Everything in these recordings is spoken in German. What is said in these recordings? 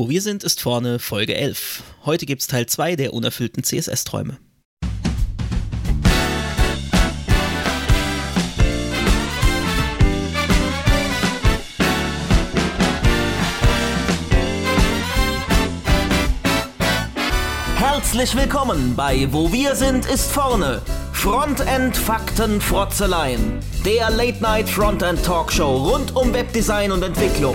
Wo wir sind, ist vorne Folge 11. Heute gibt's Teil 2 der unerfüllten CSS-Träume. Herzlich willkommen bei Wo wir sind, ist vorne. Frontend Fakten Frotzeleien. Der Late Night Frontend Talkshow rund um Webdesign und Entwicklung.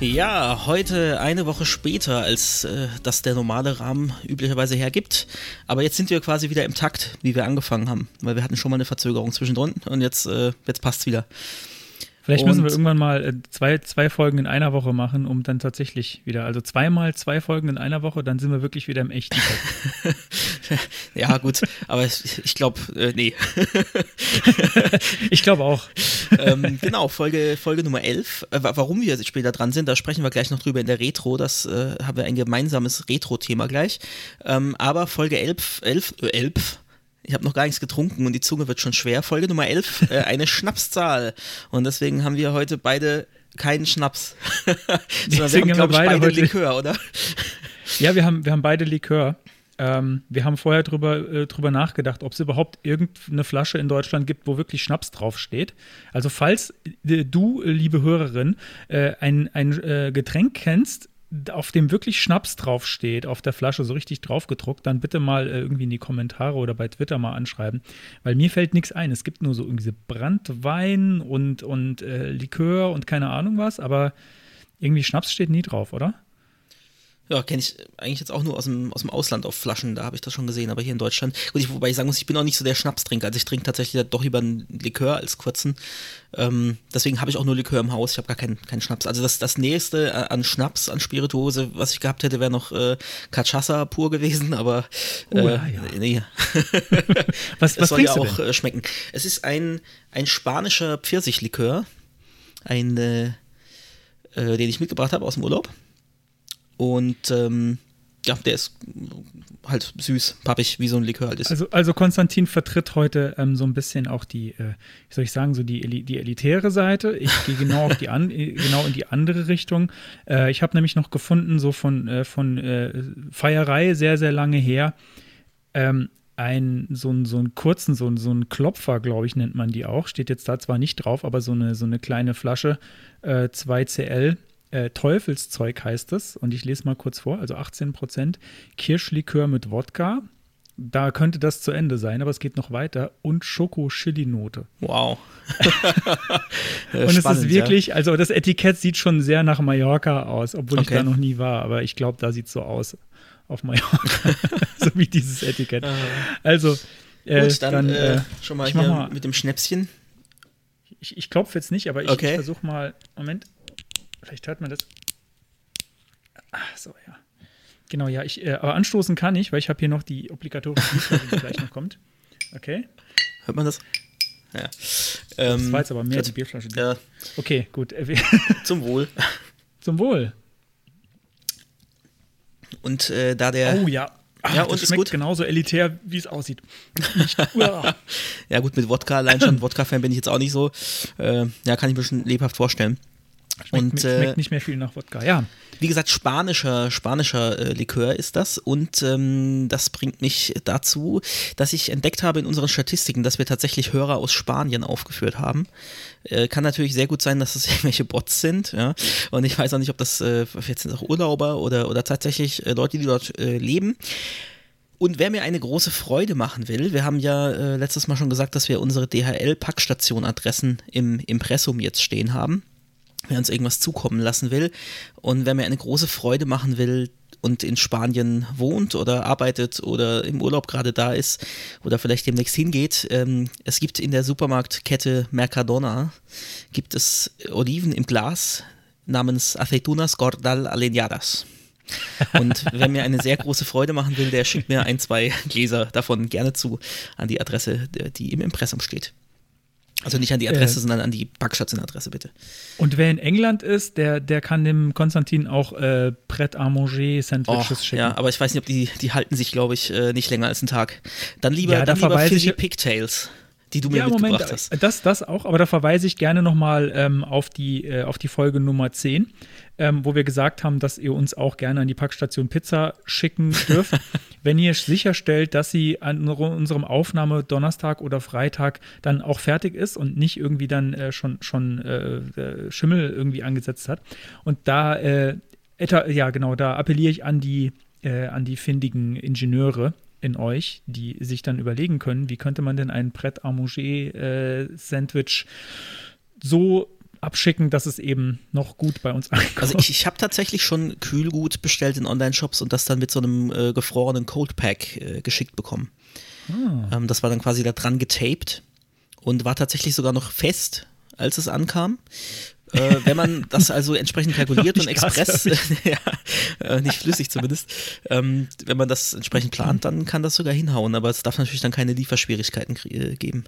Ja, heute eine Woche später, als äh, das der normale Rahmen üblicherweise hergibt. Aber jetzt sind wir quasi wieder im Takt, wie wir angefangen haben. Weil wir hatten schon mal eine Verzögerung zwischendrin und jetzt, äh, jetzt passt es wieder. Vielleicht müssen wir irgendwann mal äh, zwei, zwei Folgen in einer Woche machen, um dann tatsächlich wieder, also zweimal zwei Folgen in einer Woche, dann sind wir wirklich wieder im echten ja, gut, aber ich, glaube, äh, nee. ich glaube auch. ähm, genau, Folge, Folge Nummer 11. Äh, warum wir später dran sind, da sprechen wir gleich noch drüber in der Retro. Das äh, haben wir ein gemeinsames Retro-Thema gleich. Ähm, aber Folge 11, 11, äh, 11 ich habe noch gar nichts getrunken und die Zunge wird schon schwer. Folge Nummer 11, äh, eine Schnapszahl. Und deswegen haben wir heute beide keinen Schnaps. Sondern wir haben, glaube ich, beide, beide Likör, oder? Ja, wir haben, wir haben beide Likör. Ähm, wir haben vorher drüber, äh, drüber nachgedacht, ob es überhaupt irgendeine Flasche in Deutschland gibt, wo wirklich Schnaps draufsteht. Also falls äh, du, liebe Hörerin, äh, ein, ein äh, Getränk kennst, auf dem wirklich Schnaps draufsteht, auf der Flasche so richtig draufgedruckt, dann bitte mal äh, irgendwie in die Kommentare oder bei Twitter mal anschreiben, weil mir fällt nichts ein. Es gibt nur so irgendwie Brandwein und, und äh, Likör und keine Ahnung was, aber irgendwie Schnaps steht nie drauf, oder? Ja, kenne ich eigentlich jetzt auch nur aus dem, aus dem Ausland auf Flaschen, da habe ich das schon gesehen, aber hier in Deutschland. Gut, ich, wobei ich sagen muss, ich bin auch nicht so der Schnapstrinker. Also ich trinke tatsächlich doch lieber einen Likör als kurzen. Ähm, deswegen habe ich auch nur Likör im Haus, ich habe gar keinen, keinen Schnaps. Also das, das nächste an Schnaps, an Spirituose, was ich gehabt hätte, wäre noch äh, Cachaça pur gewesen, aber äh, oh, ja, ja. nee. was, was soll ja auch äh, schmecken. Es ist ein, ein spanischer Pfirsichlikör, ein, äh, äh, den ich mitgebracht habe aus dem Urlaub. Und ähm, ja, der ist halt süß, pappig, wie so ein Likör halt ist. Also, also Konstantin vertritt heute ähm, so ein bisschen auch die, äh, wie soll ich sagen, so die, die elitäre Seite. Ich gehe genau, auf die an, äh, genau in die andere Richtung. Äh, ich habe nämlich noch gefunden, so von, äh, von äh, Feierei sehr, sehr lange her, ähm, ein, so, ein, so einen kurzen, so, so einen Klopfer, glaube ich, nennt man die auch. Steht jetzt da zwar nicht drauf, aber so eine, so eine kleine Flasche, äh, 2CL äh, Teufelszeug heißt es. Und ich lese mal kurz vor. Also 18% Kirschlikör mit Wodka. Da könnte das zu Ende sein, aber es geht noch weiter. Und Schoko-Chili-Note. Wow. und es ist wirklich, ja. also das Etikett sieht schon sehr nach Mallorca aus, obwohl okay. ich da noch nie war. Aber ich glaube, da sieht es so aus auf Mallorca. so wie dieses Etikett. Also, äh, Gut, dann, dann äh, äh schon mal hier mal, mit dem Schnäpschen. Ich, ich klopfe jetzt nicht, aber ich, okay. ich versuche mal. Moment. Vielleicht hört man das. Ach so, ja. Genau, ja. Ich, äh, aber anstoßen kann ich, weil ich habe hier noch die obligatorische Bierflasche, die gleich noch kommt. Okay. Hört man das? Ja. Ähm, das war jetzt aber mehr die Bierflasche. Ja. Okay, gut. Zum Wohl. Zum Wohl. Und äh, da der. Oh ja. Ach, ja, und das schmeckt gut. genauso elitär, wie es aussieht. ja, gut, mit Wodka, allein schon Wodka-Fan bin ich jetzt auch nicht so. Äh, ja, kann ich mir schon lebhaft vorstellen. Schmeckt, und, äh, schmeckt nicht mehr viel nach Wodka, ja. Wie gesagt, spanischer, spanischer äh, Likör ist das. Und ähm, das bringt mich dazu, dass ich entdeckt habe in unseren Statistiken, dass wir tatsächlich Hörer aus Spanien aufgeführt haben. Äh, kann natürlich sehr gut sein, dass es das irgendwelche Bots sind. Ja? Und ich weiß auch nicht, ob das äh, jetzt sind auch Urlauber oder, oder tatsächlich äh, Leute, die dort äh, leben. Und wer mir eine große Freude machen will, wir haben ja äh, letztes Mal schon gesagt, dass wir unsere DHL-Packstation-Adressen im Impressum jetzt stehen haben wer uns irgendwas zukommen lassen will. Und wer mir eine große Freude machen will und in Spanien wohnt oder arbeitet oder im Urlaub gerade da ist oder vielleicht demnächst hingeht, ähm, es gibt in der Supermarktkette Mercadona, gibt es Oliven im Glas namens Aceitunas Gordal Aleñadas. Und wer mir eine sehr große Freude machen will, der schickt mir ein, zwei Gläser davon gerne zu an die Adresse, die im Impressum steht. Also nicht an die Adresse, äh, sondern an die Backstationadresse, bitte. Und wer in England ist, der, der kann dem Konstantin auch äh, Pret à manger Sandwiches oh, schicken. Ja, aber ich weiß nicht, ob die, die halten sich, glaube ich, äh, nicht länger als einen Tag. Dann lieber, ja, da dann lieber Fizzy Pigtails die du mir ja, mitgebracht Moment, hast. Das, das auch, aber da verweise ich gerne nochmal ähm, auf, die, äh, auf die Folge Nummer 10, ähm, wo wir gesagt haben, dass ihr uns auch gerne an die Packstation Pizza schicken dürft, wenn ihr sicherstellt, dass sie an unserem Aufnahme Donnerstag oder Freitag dann auch fertig ist und nicht irgendwie dann äh, schon, schon äh, äh Schimmel irgendwie angesetzt hat. Und da, äh, ja genau, da appelliere ich an die, äh, an die findigen Ingenieure, in euch, die sich dann überlegen können, wie könnte man denn ein Pret à manger äh, so abschicken, dass es eben noch gut bei uns ankommt. Also ich, ich habe tatsächlich schon Kühlgut bestellt in Online-Shops und das dann mit so einem äh, gefrorenen Cold Pack äh, geschickt bekommen. Ah. Ähm, das war dann quasi da dran getaped und war tatsächlich sogar noch fest, als es ankam. Äh, wenn man das also entsprechend kalkuliert und Express, ja, äh, nicht flüssig zumindest, ähm, wenn man das entsprechend plant, dann kann das sogar hinhauen, aber es darf natürlich dann keine Lieferschwierigkeiten äh, geben.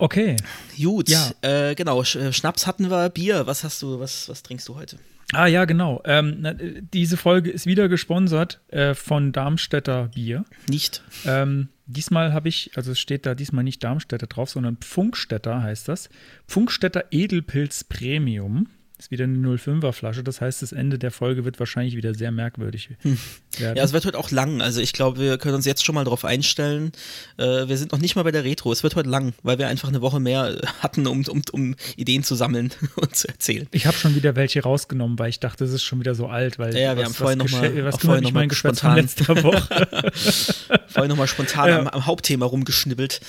Okay. Gut, ja. Äh, genau, äh, Schnaps hatten wir, Bier, was hast du, was, was trinkst du heute? Ah ja, genau. Ähm, diese Folge ist wieder gesponsert äh, von Darmstädter Bier. Nicht. Ähm, diesmal habe ich, also es steht da diesmal nicht Darmstädter drauf, sondern Pfunkstädter heißt das. Pfunkstädter Edelpilz Premium. Ist wieder eine 05er Flasche, das heißt, das Ende der Folge wird wahrscheinlich wieder sehr merkwürdig hm. werden. Ja, es wird heute auch lang. Also ich glaube, wir können uns jetzt schon mal darauf einstellen. Äh, wir sind noch nicht mal bei der Retro. Es wird heute lang, weil wir einfach eine Woche mehr äh, hatten, um, um, um Ideen zu sammeln und zu erzählen. Ich habe schon wieder welche rausgenommen, weil ich dachte, es ist schon wieder so alt. Weil ja, ja wir was, haben vorhin nochmal was vorhin noch spontan letzter Woche. vorhin nochmal spontan am, am Hauptthema rumgeschnibbelt.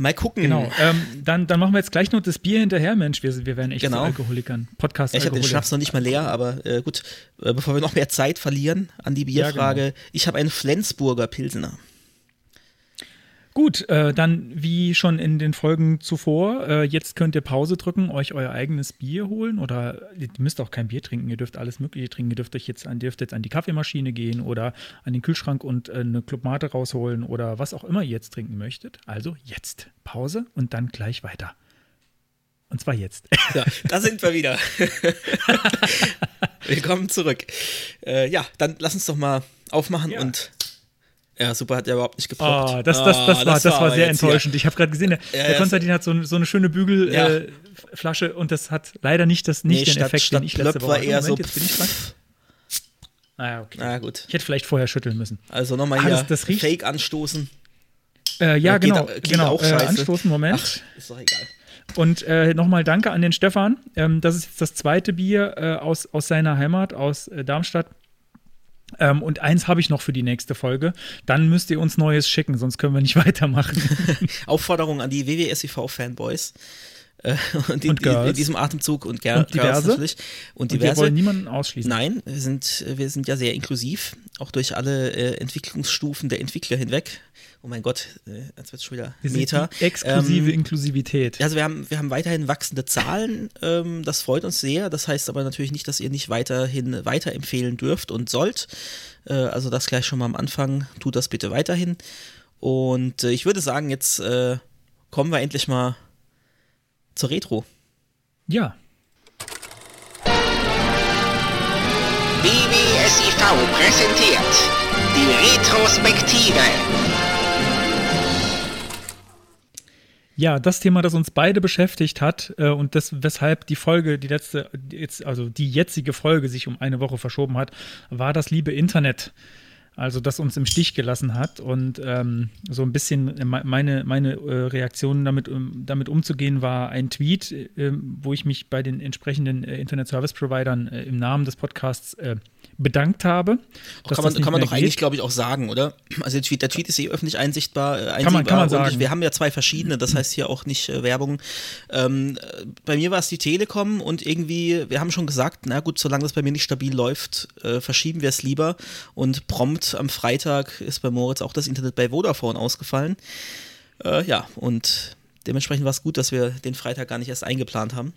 Mal gucken. Genau. Ähm, dann, dann machen wir jetzt gleich noch das Bier hinterher, Mensch. Wir, wir werden echt genau. Alkoholikern. Podcast. Ja, ich habe den Schnaps noch nicht mal leer, aber äh, gut. Äh, bevor wir noch mehr Zeit verlieren an die Bierfrage, ja, genau. ich habe einen Flensburger Pilsener. Gut, äh, dann wie schon in den Folgen zuvor, äh, jetzt könnt ihr Pause drücken, euch euer eigenes Bier holen oder ihr müsst auch kein Bier trinken, ihr dürft alles Mögliche trinken. Ihr dürft euch jetzt an, dürft jetzt an die Kaffeemaschine gehen oder an den Kühlschrank und äh, eine Clubmate rausholen oder was auch immer ihr jetzt trinken möchtet. Also jetzt Pause und dann gleich weiter. Und zwar jetzt. Ja, da sind wir wieder. Willkommen zurück. Äh, ja, dann lass uns doch mal aufmachen ja. und ja, super, hat ja überhaupt nicht geploppt. Oh, das, das, das, oh, war, das, war, war sehr enttäuschend. Ich habe gerade gesehen, der, ja, der Konstantin hat so, so eine schöne Bügelflasche äh, und das hat leider nicht, das, nicht nee, den statt, Effekt, statt den ich letzte Woche war eher Moment, so. Jetzt bin ich dran. Ah, okay. Na gut. Ich hätte vielleicht vorher schütteln müssen. Also nochmal ah, hier das, das Fake anstoßen. Äh, ja, genau. Geht, genau. Auch äh, anstoßen, Moment. Ach, ist doch egal. Und äh, nochmal danke an den Stefan. Ähm, das ist jetzt das zweite Bier äh, aus, aus seiner Heimat, aus äh, Darmstadt. Ähm, und eins habe ich noch für die nächste Folge. Dann müsst ihr uns Neues schicken, sonst können wir nicht weitermachen. Aufforderung an die WWSIV-Fanboys. Äh, und, und in, in, diesem Atemzug und, ger und diverse. natürlich. Und, diverse. Und wir wollen niemanden ausschließen. Nein, wir sind, wir sind ja sehr inklusiv, auch durch alle äh, Entwicklungsstufen der Entwickler hinweg oh mein Gott, äh, jetzt wird es schon wieder wir Meta. exklusive ähm, Inklusivität. Also wir haben, wir haben weiterhin wachsende Zahlen, ähm, das freut uns sehr. Das heißt aber natürlich nicht, dass ihr nicht weiterhin weiterempfehlen dürft und sollt. Äh, also das gleich schon mal am Anfang, tut das bitte weiterhin. Und äh, ich würde sagen, jetzt äh, kommen wir endlich mal zur Retro. Ja. BBSIV präsentiert die Retrospektive. Ja, das Thema, das uns beide beschäftigt hat äh, und das, weshalb die Folge, die letzte, jetzt, also die jetzige Folge sich um eine Woche verschoben hat, war das liebe Internet. Also, das uns im Stich gelassen hat und ähm, so ein bisschen meine, meine äh, Reaktion damit, um, damit umzugehen war ein Tweet, äh, wo ich mich bei den entsprechenden äh, Internet Service Providern äh, im Namen des Podcasts äh, bedankt habe. Kann man, kann man doch geht. eigentlich, glaube ich, auch sagen, oder? Also der Tweet, der Tweet ist eh öffentlich einsichtbar. Äh, kann man, kann man sagen. wir haben ja zwei verschiedene, das heißt hier auch nicht äh, Werbung. Ähm, bei mir war es die Telekom und irgendwie, wir haben schon gesagt, na gut, solange das bei mir nicht stabil läuft, äh, verschieben wir es lieber. Und prompt am Freitag ist bei Moritz auch das Internet bei Vodafone ausgefallen. Äh, ja, und dementsprechend war es gut, dass wir den Freitag gar nicht erst eingeplant haben.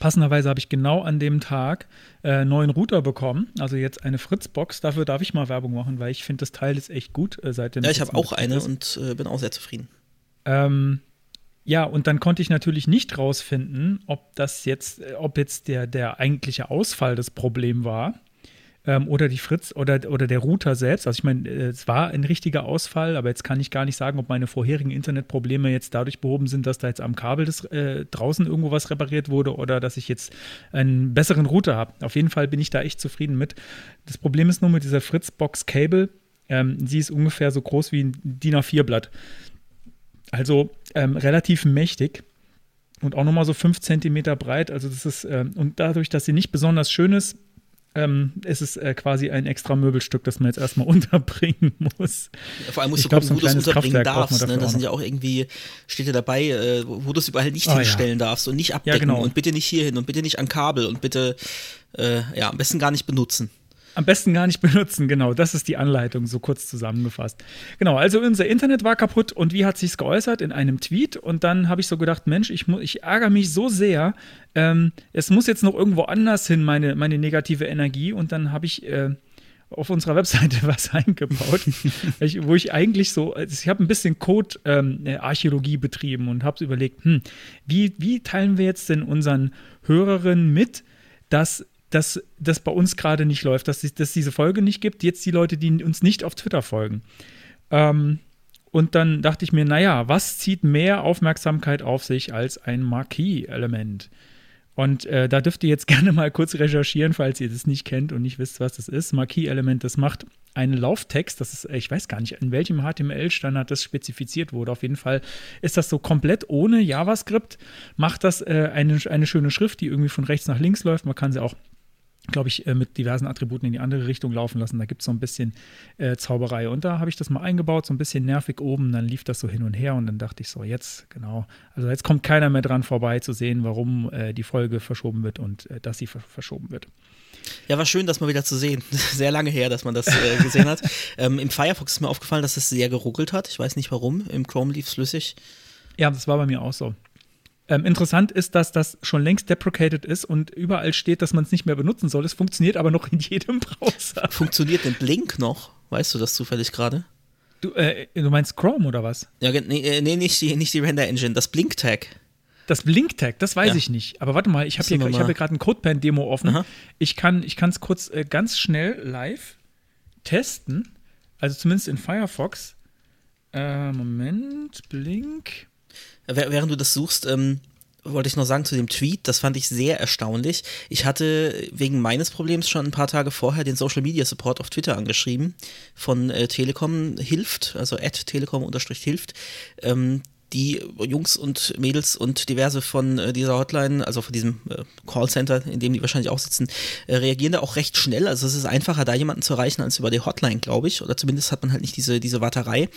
Passenderweise habe ich genau an dem Tag äh, neuen Router bekommen, also jetzt eine Fritzbox. Dafür darf ich mal Werbung machen, weil ich finde, das Teil ist echt gut. Äh, seitdem ja, ich habe auch eine ist. und äh, bin auch sehr zufrieden. Ähm, ja, und dann konnte ich natürlich nicht rausfinden, ob das jetzt, äh, ob jetzt der, der eigentliche Ausfall das Problem war ähm, oder die Fritz oder, oder der Router selbst. Also ich meine, äh, es war ein richtiger Ausfall, aber jetzt kann ich gar nicht sagen, ob meine vorherigen Internetprobleme jetzt dadurch behoben sind, dass da jetzt am Kabel des, äh, draußen irgendwo was repariert wurde oder dass ich jetzt einen besseren Router habe. Auf jeden Fall bin ich da echt zufrieden mit. Das Problem ist nur mit dieser Fritz-Box Cable. Ähm, sie ist ungefähr so groß wie ein DIN A4-Blatt. Also ähm, relativ mächtig und auch nochmal so 5 cm breit. Also das ist, ähm, und dadurch, dass sie nicht besonders schön ist, ähm, es ist äh, quasi ein extra Möbelstück, das man jetzt erstmal unterbringen muss. Ja, vor allem musst ich du gucken, glaub, so wo du es unterbringen darfst. Ne? Das sind ja auch irgendwie, steht ja dabei, äh, wo du es überall nicht oh, hinstellen ja. darfst und nicht abdecken ja, genau. und bitte nicht hier hin und bitte nicht an Kabel und bitte, äh, ja, am besten gar nicht benutzen. Am besten gar nicht benutzen, genau. Das ist die Anleitung, so kurz zusammengefasst. Genau, also unser Internet war kaputt und wie hat sich's geäußert? In einem Tweet. Und dann habe ich so gedacht, Mensch, ich, ich ärgere mich so sehr. Ähm, es muss jetzt noch irgendwo anders hin, meine, meine negative Energie. Und dann habe ich äh, auf unserer Webseite was eingebaut, wo ich eigentlich so, also ich habe ein bisschen Code-Archäologie ähm, betrieben und habe überlegt, hm, wie, wie teilen wir jetzt denn unseren Hörerinnen mit, dass dass das bei uns gerade nicht läuft, dass es diese Folge nicht gibt. Jetzt die Leute, die uns nicht auf Twitter folgen. Ähm, und dann dachte ich mir, naja, was zieht mehr Aufmerksamkeit auf sich als ein Marquis-Element? Und äh, da dürft ihr jetzt gerne mal kurz recherchieren, falls ihr das nicht kennt und nicht wisst, was das ist. Marquis-Element, das macht einen Lauftext, das ist, ich weiß gar nicht, in welchem HTML-Standard das spezifiziert wurde. Auf jeden Fall ist das so komplett ohne JavaScript, macht das äh, eine, eine schöne Schrift, die irgendwie von rechts nach links läuft. Man kann sie auch glaube ich, äh, mit diversen Attributen in die andere Richtung laufen lassen. Da gibt es so ein bisschen äh, Zauberei. Und da habe ich das mal eingebaut, so ein bisschen nervig oben. Dann lief das so hin und her und dann dachte ich so, jetzt, genau. Also jetzt kommt keiner mehr dran vorbei zu sehen, warum äh, die Folge verschoben wird und äh, dass sie ver verschoben wird. Ja, war schön, das mal wieder zu sehen. Sehr lange her, dass man das äh, gesehen hat. ähm, Im Firefox ist mir aufgefallen, dass es sehr geruckelt hat. Ich weiß nicht warum. Im Chrome lief es flüssig. Ja, das war bei mir auch so. Ähm, interessant ist, dass das schon längst deprecated ist und überall steht, dass man es nicht mehr benutzen soll. Es funktioniert aber noch in jedem Browser. Funktioniert denn Blink noch? Weißt du das zufällig gerade? Du, äh, du meinst Chrome oder was? Ja, nee, äh, nee nicht, die, nicht die Render-Engine, das Blink-Tag. Das Blink-Tag, das weiß ja. ich nicht. Aber warte mal, ich habe hier, hab hier gerade ein CodePen-Demo offen. Aha. Ich kann es kurz äh, ganz schnell live testen. Also zumindest in Firefox. Äh, Moment, Blink während du das suchst, ähm, wollte ich noch sagen zu dem Tweet, das fand ich sehr erstaunlich. Ich hatte wegen meines Problems schon ein paar Tage vorher den Social Media Support auf Twitter angeschrieben von äh, Telekom hilft, also at telekom-hilft. Ähm, die Jungs und Mädels und diverse von äh, dieser Hotline, also von diesem äh, Callcenter, in dem die wahrscheinlich auch sitzen, äh, reagieren da auch recht schnell. Also es ist einfacher, da jemanden zu erreichen, als über die Hotline, glaube ich. Oder zumindest hat man halt nicht diese, diese Warterei.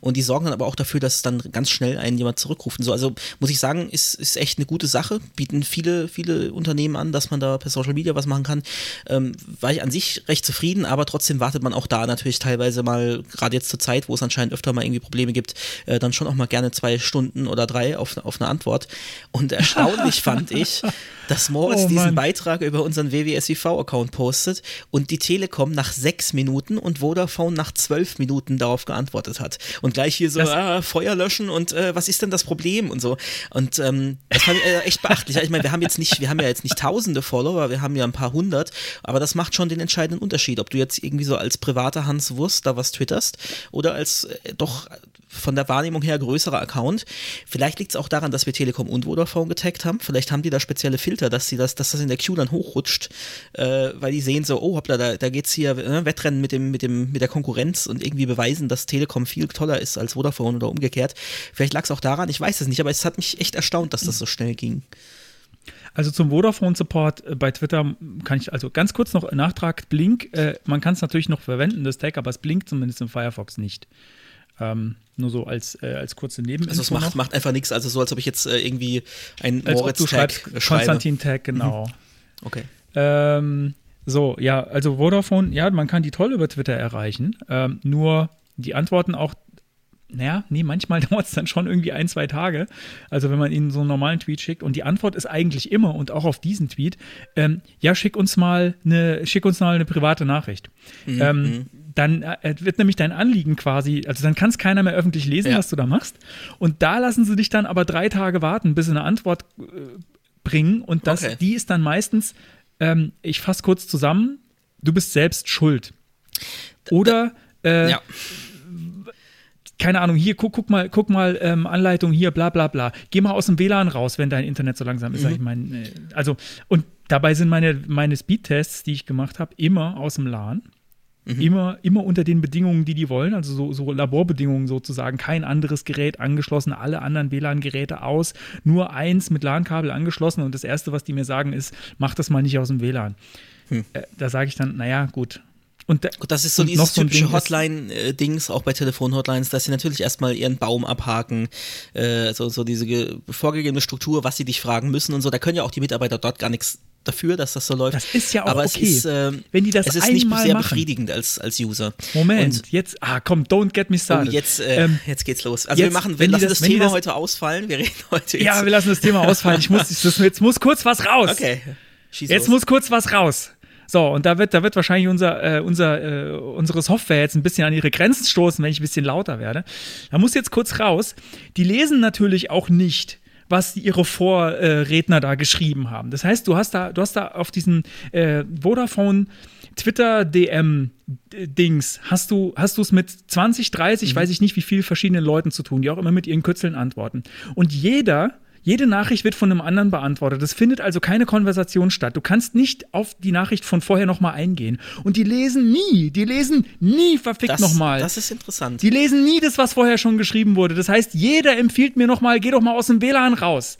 Und die sorgen dann aber auch dafür, dass dann ganz schnell einen jemand zurückruft. So, also muss ich sagen, ist, ist echt eine gute Sache. Bieten viele, viele Unternehmen an, dass man da per Social Media was machen kann. Ähm, war ich an sich recht zufrieden, aber trotzdem wartet man auch da natürlich teilweise mal, gerade jetzt zur Zeit, wo es anscheinend öfter mal irgendwie Probleme gibt, äh, dann schon auch mal gerne zwei Stunden oder drei auf, auf eine Antwort. Und erstaunlich fand ich, dass Moritz oh, diesen Beitrag über unseren WWSIV-Account postet und die Telekom nach sechs Minuten und Vodafone nach zwölf Minuten darauf geantwortet hat. Und gleich hier so, ah, Feuer löschen und äh, was ist denn das Problem und so. Und ähm, das fand ich äh, echt beachtlich. Ich meine, wir haben jetzt nicht, wir haben ja jetzt nicht tausende Follower, wir haben ja ein paar hundert, aber das macht schon den entscheidenden Unterschied, ob du jetzt irgendwie so als privater Hans Wurst da was twitterst oder als äh, doch von der Wahrnehmung her größerer Account. Vielleicht liegt es auch daran, dass wir Telekom und Vodafone getaggt haben. Vielleicht haben die da spezielle Filter, dass sie das, dass das in der Queue dann hochrutscht, äh, weil die sehen so, oh hoppla, da, da geht's hier äh, Wettrennen mit dem, mit dem, mit der Konkurrenz und irgendwie beweisen, dass Telekom viel toller ist als Vodafone oder umgekehrt. Vielleicht lag es auch daran, ich weiß es nicht, aber es hat mich echt erstaunt, dass das so schnell ging. Also zum Vodafone-Support äh, bei Twitter kann ich also ganz kurz noch Nachtrag Blink. Äh, man kann es natürlich noch verwenden, das Tag, aber es blinkt zumindest im Firefox nicht. Ähm, nur so als, äh, als kurze Nebeninfo. Also es macht, macht einfach nichts, also so, als ob ich jetzt äh, irgendwie ein Moritz-Tag Konstantin-Tag, genau. Mhm. Okay. Ähm, so, ja, also Vodafone, ja, man kann die toll über Twitter erreichen. Ähm, nur die Antworten auch naja, nee, manchmal dauert es dann schon irgendwie ein, zwei Tage. Also wenn man ihnen so einen normalen Tweet schickt und die Antwort ist eigentlich immer und auch auf diesen Tweet, ähm, ja, schick uns mal eine, schick uns mal eine private Nachricht. Mhm. Ähm, mhm. Dann äh, wird nämlich dein Anliegen quasi, also dann kann es keiner mehr öffentlich lesen, ja. was du da machst. Und da lassen sie dich dann aber drei Tage warten, bis sie eine Antwort äh, bringen. Und das, okay. die ist dann meistens, ähm, ich fasse kurz zusammen, du bist selbst schuld. Oder äh, ja keine Ahnung, hier, guck, guck mal, guck mal, ähm, Anleitung hier, bla bla bla. Geh mal aus dem WLAN raus, wenn dein Internet so langsam ist. Mhm. Ich meine, äh, also, und dabei sind meine, meine Speedtests, die ich gemacht habe, immer aus dem LAN. Mhm. Immer, immer unter den Bedingungen, die die wollen, also so, so Laborbedingungen sozusagen. Kein anderes Gerät angeschlossen, alle anderen WLAN-Geräte aus, nur eins mit LAN-Kabel angeschlossen. Und das Erste, was die mir sagen, ist, mach das mal nicht aus dem WLAN. Hm. Äh, da sage ich dann, naja, gut, und, das ist so dieses so typische Hotline-Dings, auch bei Telefon-Hotlines, dass sie natürlich erstmal ihren Baum abhaken, äh, so, so diese vorgegebene Struktur, was sie dich fragen müssen und so. Da können ja auch die Mitarbeiter dort gar nichts dafür, dass das so läuft. Das ist ja auch Aber okay. Es ist, äh, wenn die das es ist nicht sehr machen. befriedigend als, als User. Moment, und, jetzt, ah komm, don't get me started. Oh, jetzt, äh, ähm, jetzt geht's los. Also jetzt, wir machen, wir lassen das, das Thema das, heute ausfallen. Wir reden heute jetzt. Ja, wir lassen das Thema ausfallen. Ich muss, das, jetzt muss kurz was raus. Okay. Schieß jetzt los. muss kurz was raus. So, und da wird, da wird wahrscheinlich unser, äh, unser, äh, unsere Software jetzt ein bisschen an ihre Grenzen stoßen, wenn ich ein bisschen lauter werde. Da muss jetzt kurz raus. Die lesen natürlich auch nicht was ihre Vorredner da geschrieben haben. Das heißt, du hast da, du hast da auf diesen äh, Vodafone Twitter DM Dings hast du hast du es mit 20, 30, mhm. weiß ich nicht wie viel verschiedenen Leuten zu tun, die auch immer mit ihren Kürzeln antworten. Und jeder jede Nachricht wird von einem anderen beantwortet. Es findet also keine Konversation statt. Du kannst nicht auf die Nachricht von vorher nochmal eingehen. Und die lesen nie, die lesen nie verfickt nochmal. Das ist interessant. Die lesen nie das, was vorher schon geschrieben wurde. Das heißt, jeder empfiehlt mir nochmal, geh doch mal aus dem WLAN raus.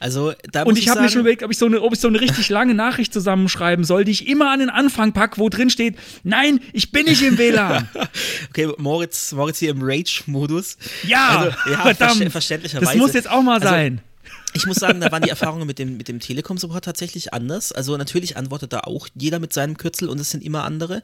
Also, da und ich, ich habe mir schon überlegt, ob ich, so eine, ob ich so eine richtig lange Nachricht zusammenschreiben soll, die ich immer an den Anfang packe, wo drin steht, nein, ich bin nicht im WLAN. okay, Moritz, Moritz hier im Rage-Modus. Ja, also, ja verdammt. Verständlicherweise. Das muss jetzt auch mal also, sein. Ich muss sagen, da waren die Erfahrungen mit dem, mit dem Telekom-Support tatsächlich anders. Also natürlich antwortet da auch jeder mit seinem Kürzel und es sind immer andere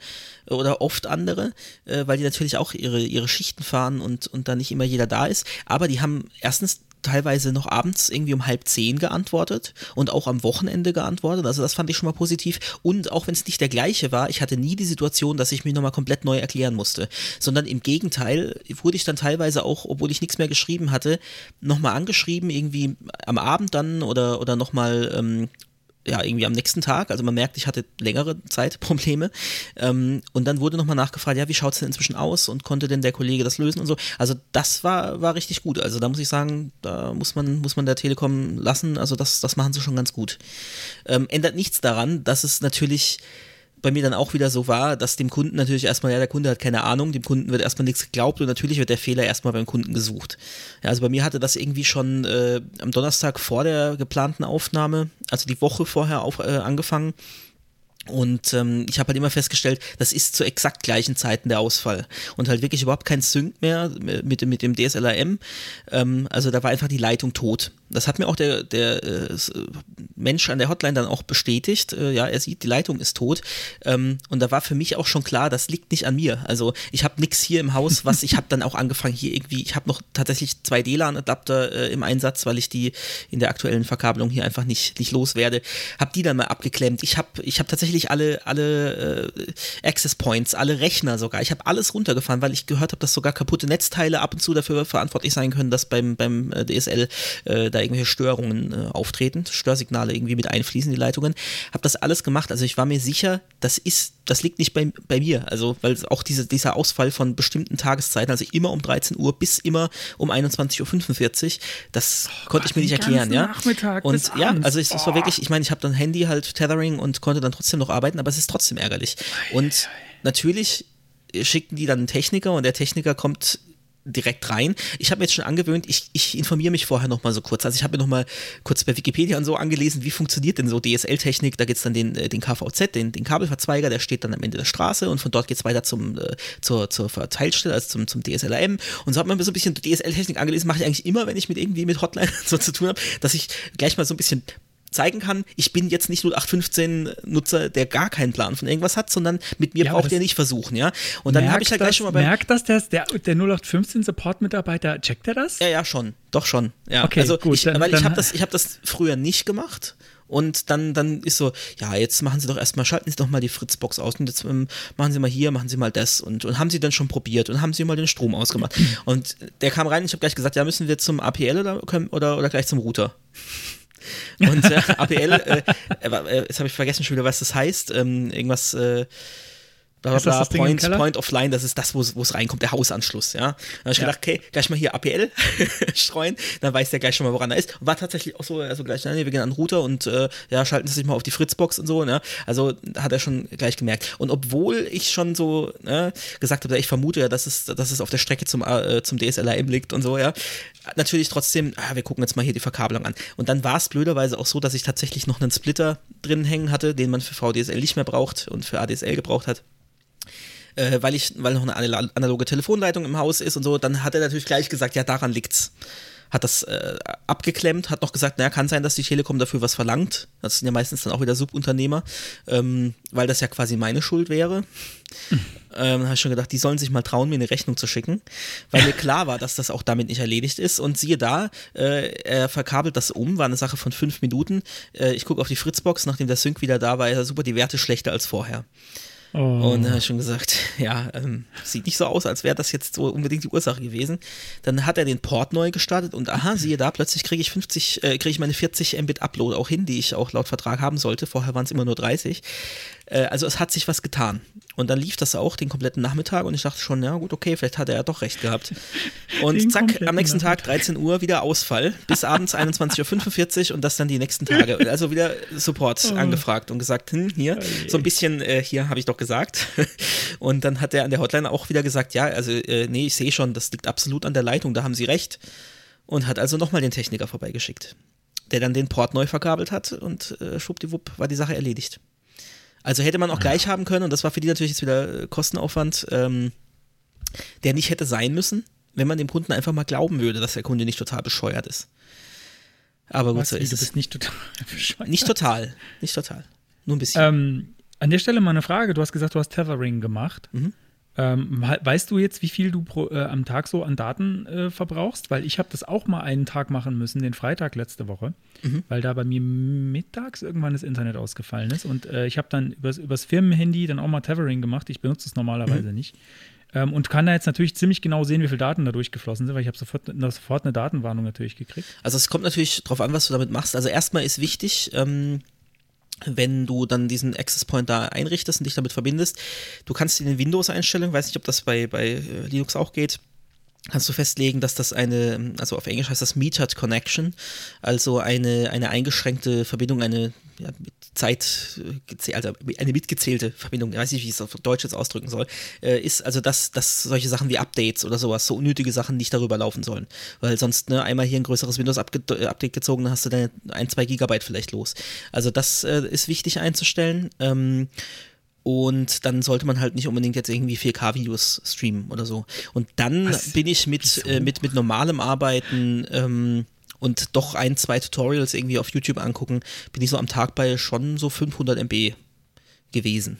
oder oft andere, äh, weil die natürlich auch ihre, ihre Schichten fahren und, und da nicht immer jeder da ist. Aber die haben erstens teilweise noch abends irgendwie um halb zehn geantwortet und auch am Wochenende geantwortet. Also das fand ich schon mal positiv. Und auch wenn es nicht der gleiche war, ich hatte nie die Situation, dass ich mich nochmal komplett neu erklären musste, sondern im Gegenteil wurde ich dann teilweise auch, obwohl ich nichts mehr geschrieben hatte, nochmal angeschrieben, irgendwie am Abend dann oder, oder nochmal ähm, ja, irgendwie am nächsten Tag, also man merkt, ich hatte längere Zeit Probleme. Ähm, und dann wurde nochmal nachgefragt, ja, wie schaut es denn inzwischen aus und konnte denn der Kollege das lösen und so. Also das war, war richtig gut. Also da muss ich sagen, da muss man, muss man der Telekom lassen. Also das, das machen sie schon ganz gut. Ähm, ändert nichts daran, dass es natürlich bei mir dann auch wieder so war, dass dem Kunden natürlich erstmal, ja, der Kunde hat keine Ahnung, dem Kunden wird erstmal nichts geglaubt und natürlich wird der Fehler erstmal beim Kunden gesucht. Ja, also bei mir hatte das irgendwie schon äh, am Donnerstag vor der geplanten Aufnahme, also die Woche vorher auf, äh, angefangen und ähm, ich habe halt immer festgestellt, das ist zu exakt gleichen Zeiten der Ausfall. Und halt wirklich überhaupt kein Sync mehr mit, mit dem DSLRM. Ähm, also da war einfach die Leitung tot. Das hat mir auch der, der äh, Mensch an der Hotline dann auch bestätigt. Äh, ja, er sieht, die Leitung ist tot. Ähm, und da war für mich auch schon klar, das liegt nicht an mir. Also ich habe nichts hier im Haus, was ich habe dann auch angefangen hier irgendwie, ich habe noch tatsächlich zwei DLAN-Adapter äh, im Einsatz, weil ich die in der aktuellen Verkabelung hier einfach nicht, nicht loswerde. Habe die dann mal abgeklemmt. Ich habe ich hab tatsächlich tatsächlich alle, alle äh, Access Points, alle Rechner sogar. Ich habe alles runtergefahren, weil ich gehört habe, dass sogar kaputte Netzteile ab und zu dafür verantwortlich sein können, dass beim, beim äh, DSL äh, da irgendwelche Störungen äh, auftreten, Störsignale irgendwie mit einfließen, die Leitungen. Habe das alles gemacht. Also ich war mir sicher, das ist, das liegt nicht bei, bei mir. Also, weil auch diese, dieser Ausfall von bestimmten Tageszeiten, also immer um 13 Uhr bis immer um 21.45 Uhr, das oh, konnte ich mir nicht erklären, ja. Nachmittag und ja, also es war wirklich, ich meine, ich habe dann Handy halt Tethering und konnte dann trotzdem noch noch arbeiten, aber es ist trotzdem ärgerlich. Und natürlich schicken die dann einen Techniker und der Techniker kommt direkt rein. Ich habe mir jetzt schon angewöhnt, ich, ich informiere mich vorher noch mal so kurz. Also ich habe mir noch mal kurz bei Wikipedia und so angelesen, wie funktioniert denn so DSL-Technik. Da gibt es dann den, äh, den KVZ, den, den Kabelverzweiger, der steht dann am Ende der Straße und von dort geht es weiter zum, äh, zur, zur Verteilstelle, also zum, zum DSLRM. Und so hat man mir so ein bisschen DSL-Technik angelesen, mache ich eigentlich immer, wenn ich mit irgendwie mit Hotline so zu tun habe, dass ich gleich mal so ein bisschen zeigen kann, ich bin jetzt nicht 0815-Nutzer, der gar keinen Plan von irgendwas hat, sondern mit mir Ja, braucht ihr nicht versuchen, ja. Und dann habe ich ja gleich das, schon mal beim. Merkt das der, der, der 0815-Support-Mitarbeiter, checkt er das? Ja, ja, schon. Doch schon. Ja. Okay, also gut, ich, dann- weil ich habe das, ich hab das früher nicht gemacht. Und dann, dann ist so, ja, jetzt machen Sie doch erstmal, schalten Sie doch mal die Fritzbox aus und jetzt ähm, machen Sie mal hier, machen Sie mal das und, und haben Sie dann schon probiert und haben Sie mal den Strom ausgemacht. Und der kam rein und ich habe gleich gesagt, ja, müssen wir zum APL oder, oder, oder gleich zum Router? Und äh, APL, äh, äh, jetzt habe ich vergessen schon wieder, was das heißt. Ähm, irgendwas, äh, bla bla Ist das bla, im Point, of Line, das ist das, wo es wo es reinkommt, der Hausanschluss, ja. Dann habe ich Ja. gedacht, okay, gleich mal hier APL streuen, dann weiß der gleich schon mal, woran er ist. Und war tatsächlich auch so, also gleich, nee, wir gehen an den Router und äh, ja, schalten Sie sich mal auf die Fritzbox und so, ne? Also hat er schon gleich gemerkt. Und obwohl ich schon so ne, gesagt habe, ich vermute ja, dass es, dass es auf der Strecke zum, äh, zum DSLRM liegt und so, ja, natürlich trotzdem, ah, wir gucken jetzt mal hier die Verkabelung an. Und dann war es blöderweise auch so, dass ich tatsächlich noch einen Splitter drin hängen hatte, den man für VDSL nicht mehr braucht und für ADSL gebraucht hat äh, weil ich, weil noch eine anal- analoge Telefonleitung im Haus ist und so, dann hat er natürlich gleich gesagt, ja, daran liegt's. Hat das äh, abgeklemmt, hat noch gesagt, naja, kann sein, dass die Telekom dafür was verlangt. Das sind ja meistens dann auch wieder Subunternehmer, ähm, weil das ja quasi meine Schuld wäre. Ähm, habe ich schon gedacht, die sollen sich mal trauen, mir eine Rechnung zu schicken, weil mir klar war, dass das auch damit nicht erledigt ist. Und siehe da, äh, er verkabelt das um, war eine Sache von fünf Minuten. Äh, ich gucke auf die Fritzbox, nachdem der Sync wieder da war, ja super, die Werte schlechter als vorher. Oh. Und dann habe ich schon gesagt, ja, ähm, sieht nicht so aus, als wäre das jetzt so unbedingt die Ursache gewesen. Dann hat er den Port neu gestartet und aha, siehe da, plötzlich kriege ich 50, äh, kriege ich meine 40 Mbit Upload auch hin, die ich auch laut Vertrag haben sollte. Vorher waren es immer nur 30. Äh, also es hat sich was getan. Und dann lief das auch den kompletten Nachmittag und ich dachte schon, ja gut, okay, vielleicht hat er ja doch recht gehabt. Und Den zack, am nächsten Tag 13 Uhr wieder Ausfall, bis abends 21.45 Uhr und das dann die nächsten Tage. Also wieder Support angefragt und gesagt, hm, hier, so ein bisschen, äh, hier habe ich doch gesagt. Und dann hat er an der Hotline auch wieder gesagt, ja, also äh, nee, ich sehe schon, das liegt absolut an der Leitung, da haben Sie recht. Und hat also nochmal den Techniker vorbeigeschickt, der dann den Port neu verkabelt hat und äh, schwuppdiwupp war die Sache erledigt. Also hätte man auch gleich haben können, und das war für die natürlich jetzt wieder äh, Kostenaufwand, ähm, der nicht hätte sein müssen, wenn man dem Kunden einfach mal glauben würde, dass der Kunde nicht total bescheuert ist. Aber gut, Was, so ist es. nicht total bescheuert. Nicht total, nicht total. Nur ein bisschen. Ähm, an der Stelle mal eine Frage. Du hast gesagt, du hast Tethering gemacht. Mhm. Ähm, we- weißt du jetzt, wie viel du pro, äh, am Tag so an Daten äh, verbrauchst? Weil ich habe das auch mal einen Tag machen müssen, den Freitag letzte Woche, Mhm. weil da bei mir mittags irgendwann das Internet ausgefallen ist. Und äh, ich habe dann übers, übers Firmenhandy dann auch mal Tethering gemacht. Ich benutze es normalerweise Mhm. nicht. Ähm, und kann da jetzt natürlich ziemlich genau sehen, wie viele Daten da durchgeflossen sind, weil ich habe sofort, sofort eine Datenwarnung natürlich gekriegt. Also es kommt natürlich drauf an, was du damit machst. Also erstmal ist wichtig, ähm, wenn du dann diesen Access Point da einrichtest und dich damit verbindest, du kannst in den Windows-Einstellungen, weiß nicht, ob das bei, bei äh, Linux auch geht, kannst du festlegen, dass das eine, also auf Englisch heißt das Metered Connection, also eine, eine eingeschränkte Verbindung, eine ja, Zeit, äh, also eine mitgezählte Verbindung, ich weiß nicht, wie ich es auf Deutsch jetzt ausdrücken soll, äh, ist also, dass, dass solche Sachen wie Updates oder sowas, so unnötige Sachen nicht darüber laufen sollen. Weil sonst, ne, einmal hier ein größeres Windows-Update gezogen, dann hast du deine ein, zwei Gigabyte vielleicht los. Also das äh, ist wichtig einzustellen. Ähm, und dann sollte man halt nicht unbedingt jetzt irgendwie 4K-Videos streamen oder so. Und dann Was? bin ich mit, äh, mit, mit normalem Arbeiten ähm, und doch ein, zwei Tutorials irgendwie auf YouTube angucken, bin ich so am Tag bei schon so 500 MB gewesen.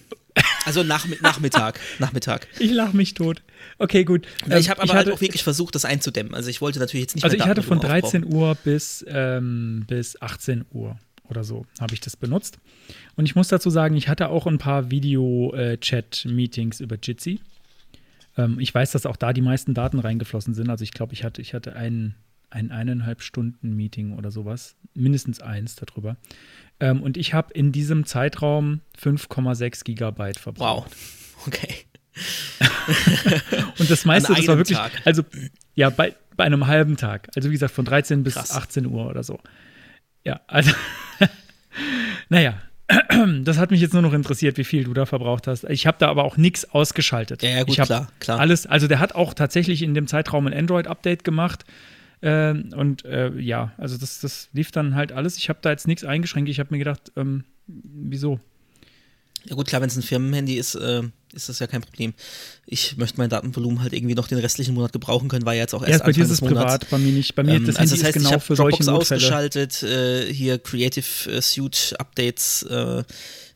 Also nach, Nachmittag, Nachmittag. Ich lache mich tot. Okay, gut. Ich Ähm, habe aber halt hatte- auch wirklich versucht, das einzudämmen. Also ich wollte natürlich jetzt nicht Also ich hatte von drüber 13 Uhr bis, ähm, bis 18 Uhr oder so habe ich das benutzt. Und ich muss dazu sagen, ich hatte auch ein paar Video-Chat-Meetings über Jitsi. Ähm, ich weiß, dass auch da die meisten Daten reingeflossen sind. Also ich glaube, ich hatte, ich hatte ein, ein eineinhalb Stunden Meeting oder sowas. Mindestens eins darüber. Ähm, und ich habe in diesem Zeitraum 5,6 Gigabyte verbraucht. Wow. Okay. Und das meiste, das war wirklich, Tag. also ja, bei, bei einem halben Tag. Also wie gesagt, von 13 bis Krass. 18 Uhr oder so. Ja, also, naja, das hat mich jetzt nur noch interessiert, wie viel du da verbraucht hast. Ich habe da aber auch nichts ausgeschaltet. Ja, ja, gut, klar, klar. Alles, also der hat auch tatsächlich in dem Zeitraum ein Android-Update gemacht. Ähm, und äh, ja, also das, das lief dann halt alles. Ich habe da jetzt nichts eingeschränkt. Ich habe mir gedacht, ähm, wieso? Ja gut, klar, wenn es ein Firmenhandy ist, äh, ist das ja kein Problem. Ich möchte mein Datenvolumen halt irgendwie noch den restlichen Monat gebrauchen können, war ja jetzt auch Ja, erst bei dir Anfang ist es Monats. privat, bei mir nicht. Bei mir Ähm, das also das heißt, ist ich genau habe für solche Dropbox ausgeschaltet, äh, hier Creative äh, Suite Updates äh,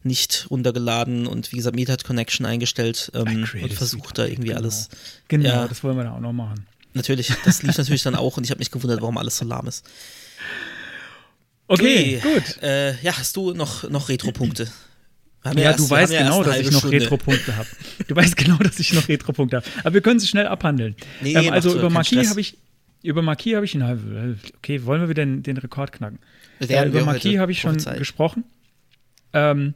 nicht runtergeladen und wie gesagt Meetup Connection eingestellt ähm, und versucht da irgendwie genau. alles. Genau, Ja. das wollen wir da auch noch machen. Natürlich, das lief natürlich dann auch und ich habe mich gewundert, warum alles so lahm ist. Okay, Ui, gut. Äh, ja, hast du noch, noch Retro-Punkte? Ja, erst- du weißt genau, eine dass ich noch. Retro-Punkte habe. Du weißt genau, dass ich noch Retro-Punkte habe. Aber wir können sie schnell abhandeln. Nee, ähm, also so, über Marquis habe ich über Marquis habe ich na, okay, wollen wir wieder den, den Rekord knacken? Äh, über Marquis habe ich schon prophezeit. gesprochen. Ähm,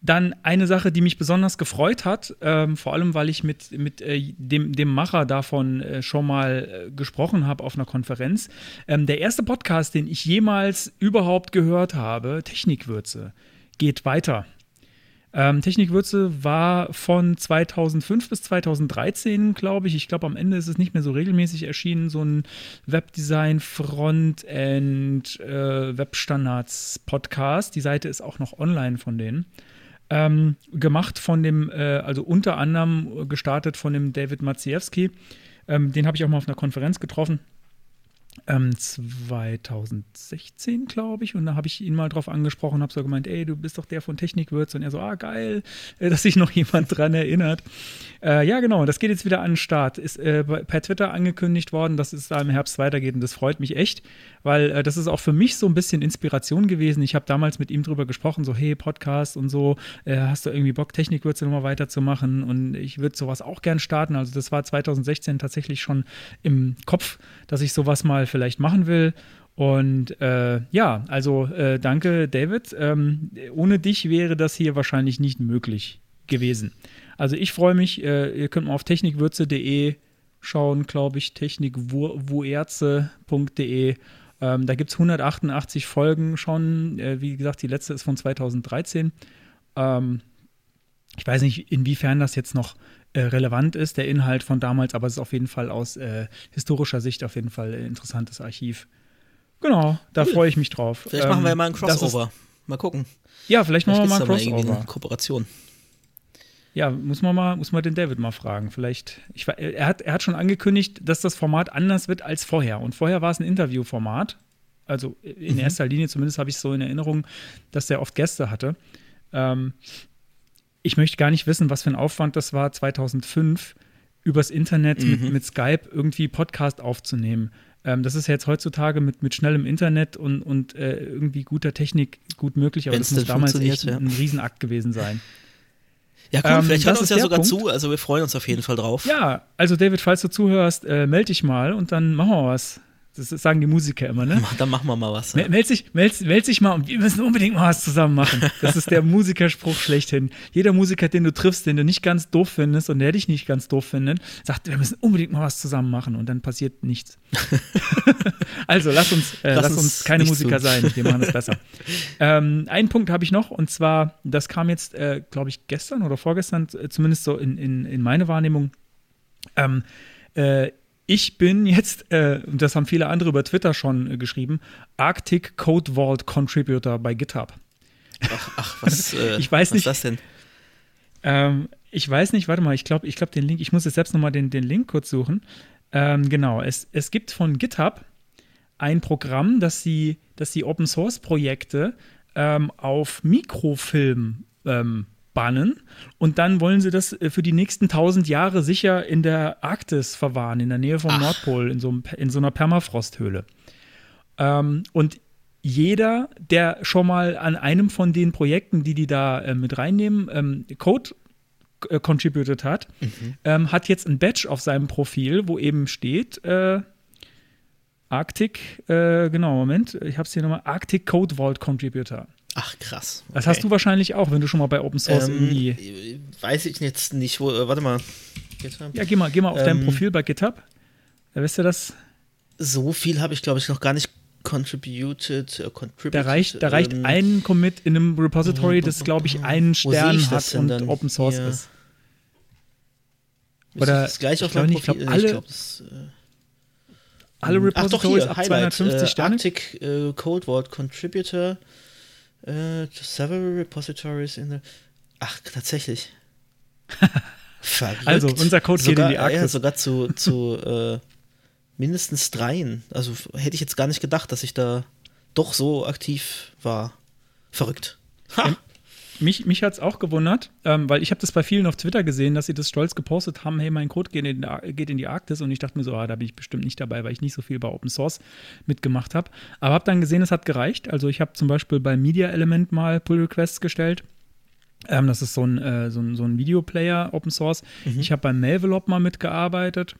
dann eine Sache, die mich besonders gefreut hat, ähm, vor allem weil ich mit, mit äh, dem, dem Macher davon äh, schon mal äh, gesprochen habe auf einer Konferenz. Ähm, der erste Podcast, den ich jemals überhaupt gehört habe, Technikwürze, geht weiter. Ähm, Technikwürze war von 2005 bis 2013, glaube ich. Ich glaube, am Ende ist es nicht mehr so regelmäßig erschienen. So ein Webdesign, Frontend, äh. Die Seite ist auch noch online von denen. Ähm, gemacht von dem, äh, also unter anderem gestartet von dem David Maciejewski. Ähm, den habe ich auch mal auf einer Konferenz getroffen. Ähm, 2016, glaube ich. Und da habe ich ihn mal drauf angesprochen, habe so gemeint, ey, du bist doch der von Technikwürze. Und er so, ah, geil, äh, dass sich noch jemand dran erinnert. Äh, ja, genau, das geht jetzt wieder an den Start. Ist äh, per Twitter angekündigt worden, dass es da im Herbst weitergeht. Und das freut mich echt, weil äh, das ist auch für mich so ein bisschen Inspiration gewesen. Ich habe damals mit ihm drüber gesprochen, so, hey, Podcast und so, äh, hast du irgendwie Bock, Technikwürze nochmal weiterzumachen? Und ich würde sowas auch gern starten. Also das war 2016 tatsächlich schon im Kopf, dass ich sowas mal vielleicht machen will. Und äh, ja, also äh, danke, David. Ähm, ohne dich wäre das hier wahrscheinlich nicht möglich gewesen. Also ich freue mich. Äh, ihr könnt mal auf technikwürze.de schauen, glaube ich, technikwuerze.de. Ähm, da gibt es 188 Folgen schon. Äh, wie gesagt, die letzte ist von 2013. Ähm, ich weiß nicht, inwiefern das jetzt noch äh, relevant ist, der Inhalt von damals, aber es ist auf jeden Fall aus äh, historischer Sicht auf jeden Fall ein interessantes Archiv. Genau, da Cool. freue ich mich drauf. Vielleicht Ähm, machen wir ja mal ein Crossover. Mal gucken. Ja, vielleicht machen wir Vielleicht mal ein da mal Crossover. eine Kooperation. Ja, muss man mal, muss man den David mal fragen. Vielleicht, ich, er, hat, er hat schon angekündigt, dass das Format anders wird als vorher. Und vorher war es ein Interviewformat. Also in Mhm. erster Linie, zumindest habe ich so in Erinnerung, dass der oft Gäste hatte. Ähm, ich möchte gar nicht wissen, was für ein Aufwand das war, 2005 übers Internet Mhm. mit, mit Skype irgendwie Podcast aufzunehmen. Ähm, das ist ja jetzt heutzutage mit, mit schnellem Internet und, und äh, irgendwie guter Technik gut möglich, aber Wenn's das muss damals echt ja. ein Riesenakt gewesen sein. Ja, cool, Ähm, vielleicht hört uns ja sogar Punkt. zu. Also wir freuen uns auf jeden Fall drauf. Ja, also David, falls du zuhörst, äh, melde dich mal und dann machen wir was. Das sagen die Musiker immer, ne? Dann machen wir mal was. Mel- Meld dich, meld, meld dich mal und wir müssen unbedingt mal was zusammen machen. Das ist der Musikerspruch schlechthin. Jeder Musiker, den du triffst, den du nicht ganz doof findest und der dich nicht ganz doof findet, sagt, wir müssen unbedingt mal was zusammen machen und dann passiert nichts. also lass uns, äh, Lass lass, uns uns keine Musiker tun. sein, wir machen es besser. ähm, einen Punkt habe ich noch und zwar, das kam jetzt, äh, glaube ich, gestern oder vorgestern, äh, zumindest so in, in, in meine Wahrnehmung. Ähm, äh, ich bin jetzt, äh, und das haben viele andere über Twitter schon äh, geschrieben, Arctic Code Vault Contributor bei GitHub. Ach, ach was, äh, Ich weiß was nicht. ist das denn? Ähm, ich weiß nicht, warte mal, ich glaube, ich glaube, den Link, ich muss jetzt selbst nochmal den, den Link kurz suchen. Ähm, genau, es, es gibt von GitHub ein Programm, das sie, das sie Open Source Projekte ähm, auf Mikrofilm ähm, bannen und dann wollen sie das äh, für die nächsten tausend Jahre sicher in der Arktis verwahren, in der Nähe vom Ach. Nordpol, in so, einem, in so einer Permafrosthöhle. Ähm, und jeder, der schon mal an einem von den Projekten, die die da äh, mit reinnehmen, ähm, Code äh, contributed hat, ähm, hat jetzt ein Badge auf seinem Profil, wo eben steht, äh, Arctic, äh, genau, Moment, ich habe es hier nochmal, Arctic Code Vault Contributor. Ach, krass. Das okay. hast du wahrscheinlich auch, wenn du schon mal bei Open Source ähm, irgendwie. Weiß ich jetzt nicht, wo, äh, warte mal. GitHub? Ja, geh mal, geh mal auf dein ähm, Profil bei GitHub. Da weißt du das? So viel habe ich, glaube ich, noch gar nicht contributed. Äh, contributed Da reicht, da reicht ähm, ein Commit in einem Repository, das, glaube ich, einen Wo sehe Stern hat das und dann? Open Source Hier. ist. Ist oder- das gleich ich auf meinem nicht, ich glaub, Profil? alle- glaub, das, äh, Alle Ach doch, Repositories hier, ab Highlight, 250 äh, Sterne. Arctic äh, Code Vault Contributor äh, to several repositories in the. Ach, tatsächlich. Verrückt. Also, unser Code geht sogar, in die Arktis. Ja, sogar zu, zu äh, mindestens dreien. Also hätte ich jetzt gar nicht gedacht, dass ich da doch so aktiv war. Verrückt. Ha! Mich, mich hat es auch gewundert, ähm, weil ich habe das bei vielen auf Twitter gesehen, dass sie das stolz gepostet haben, hey, mein Code geht in, geht in die Arktis und ich dachte mir so, ah, da bin ich bestimmt nicht dabei, weil ich nicht so viel bei Open Source mitgemacht habe. Aber habe dann gesehen, es hat gereicht. Also ich habe zum Beispiel bei Media Element mal Pull Requests gestellt. Ähm, das ist so ein, äh, so ein, so ein Videoplayer Open Source. Ich habe beim Melvelop mal mitgearbeitet.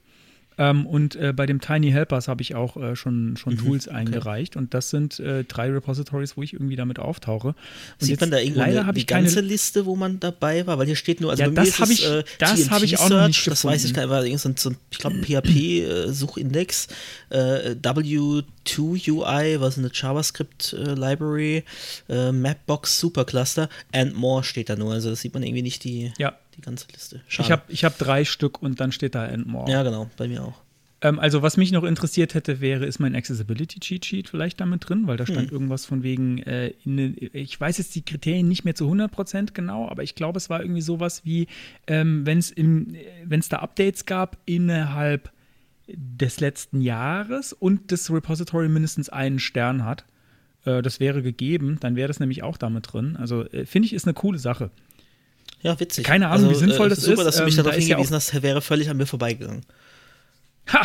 Ähm, und äh, bei dem Tiny Helpers habe ich auch äh, schon, schon Mhm, Tools eingereicht. Und das sind äh, drei Repositories, wo ich irgendwie damit auftauche. Und Sieht jetzt man da irgendwo leider eine, habe die ganze Liste, wo man dabei war? Weil hier steht nur, also Ja, das ist hab es, ich- äh, das ich auch noch nicht Search, Das weiß ich gefunden. gar nicht, war so ein, so ein ich glaube, PHP-Suchindex, äh, W2UI, was eine JavaScript-Library, äh, Mapbox Supercluster and more steht da nur. Also das sieht man irgendwie nicht die, Ja. die ganze Liste. Ich Schade. habe ich hab drei Stück und dann steht da and more. ja, genau, bei mir auch. Ähm, also, was mich noch interessiert hätte, wäre, ist mein Accessibility Cheat Sheet vielleicht damit drin, weil da stand irgendwas von wegen, äh, in, ich weiß jetzt die Kriterien nicht mehr zu 100% genau, aber ich glaube, es war irgendwie sowas wie, ähm, wenn es da Updates gab innerhalb des letzten Jahres und das Repository mindestens einen Stern hat, äh, das wäre gegeben, dann wäre das nämlich auch damit drin. Also, äh, finde ich, ist eine coole Sache. Ja, witzig. Keine Ahnung, wie sinnvoll äh, das super, ist. dass du mich Ähm, darauf da ja hingewiesen hast, wäre völlig an mir vorbeigegangen. Ha!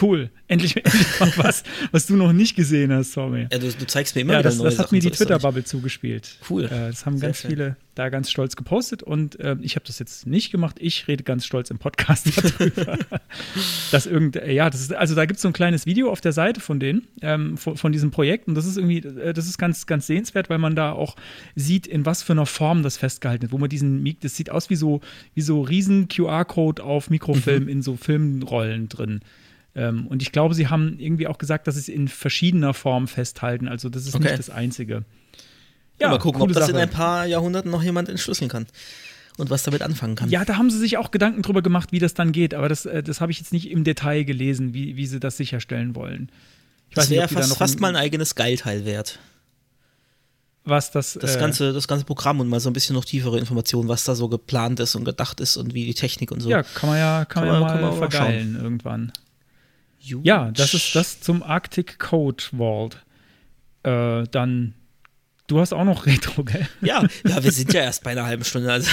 Cool. Endlich, endlich mal was, was du noch nicht gesehen hast, Tommy. Ja, du, du zeigst mir immer Ja, wieder das, neue das hat Sachen, mir die. Twitter-Bubble zugespielt. Cool. Äh, das haben Sehr ganz schön. viele da ganz stolz gepostet und äh, ich habe das jetzt nicht gemacht. Ich rede ganz stolz im Podcast darüber. dass irgend, äh, ja, das ist, also da gibt es so ein kleines Video auf der Seite von denen, ähm, von, von diesem Projekt und das ist irgendwie, äh, das ist ganz, ganz sehenswert, weil man da auch sieht, in was für einer Form das festgehalten wird, wo man diesen, das sieht aus wie so, wie so riesen QR-Code auf Mikrofilm Mhm. in so Filmrollen drin. Ähm, und ich glaube, sie haben irgendwie auch gesagt, dass sie es in verschiedener Form festhalten. Also das ist Okay. nicht das Einzige. Ja, mal gucken, ob das in Sache. ein paar Jahrhunderten noch jemand entschlüsseln kann und was damit anfangen kann. Ja, da haben sie sich auch Gedanken drüber gemacht, wie das dann geht, aber das, äh, das habe ich jetzt nicht im Detail gelesen, wie, wie sie das sicherstellen wollen. Ich das wäre die da fast, fast mal ein eigenes Geilteil wert. was das, Das, äh, ganze, das ganze Programm und mal so ein bisschen noch tiefere Informationen, was da so geplant ist und gedacht ist und wie die Technik und so. Ja, kann man ja, kann Kann man, man- ja kann mal man mal vergeilen irgendwann. Gut. Ja, das ist das zum Arctic Code Vault. Äh, dann, du hast auch noch Retro, gell? Ja, ja, wir sind ja erst bei einer halben Stunde. Also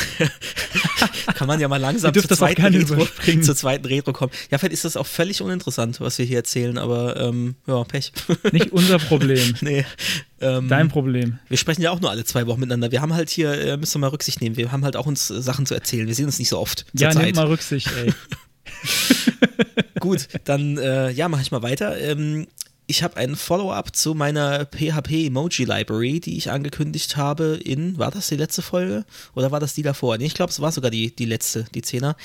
kann man ja mal langsam zur zweiten, Retro, zur zweiten Retro kommen. Ja, vielleicht ist das auch völlig uninteressant, was wir hier erzählen, aber ähm, ja, Pech. Nicht unser Problem, nee. Ähm, dein Problem. wir sprechen ja auch nur alle zwei Wochen miteinander. Wir haben halt hier, äh, müssen wir mal Rücksicht nehmen, wir haben halt auch uns äh, Sachen zu erzählen. Wir sehen uns nicht so oft. zur Ja, Zeit. nehmt mal Rücksicht, ey. Gut, dann äh, ja, mache ich mal weiter. Ähm, ich habe ein Follow-up zu meiner PHP Emoji Library, die ich angekündigt habe in, war das die letzte Folge oder war das die davor? Nee, ich glaube, es war sogar die, die letzte, die Zehner.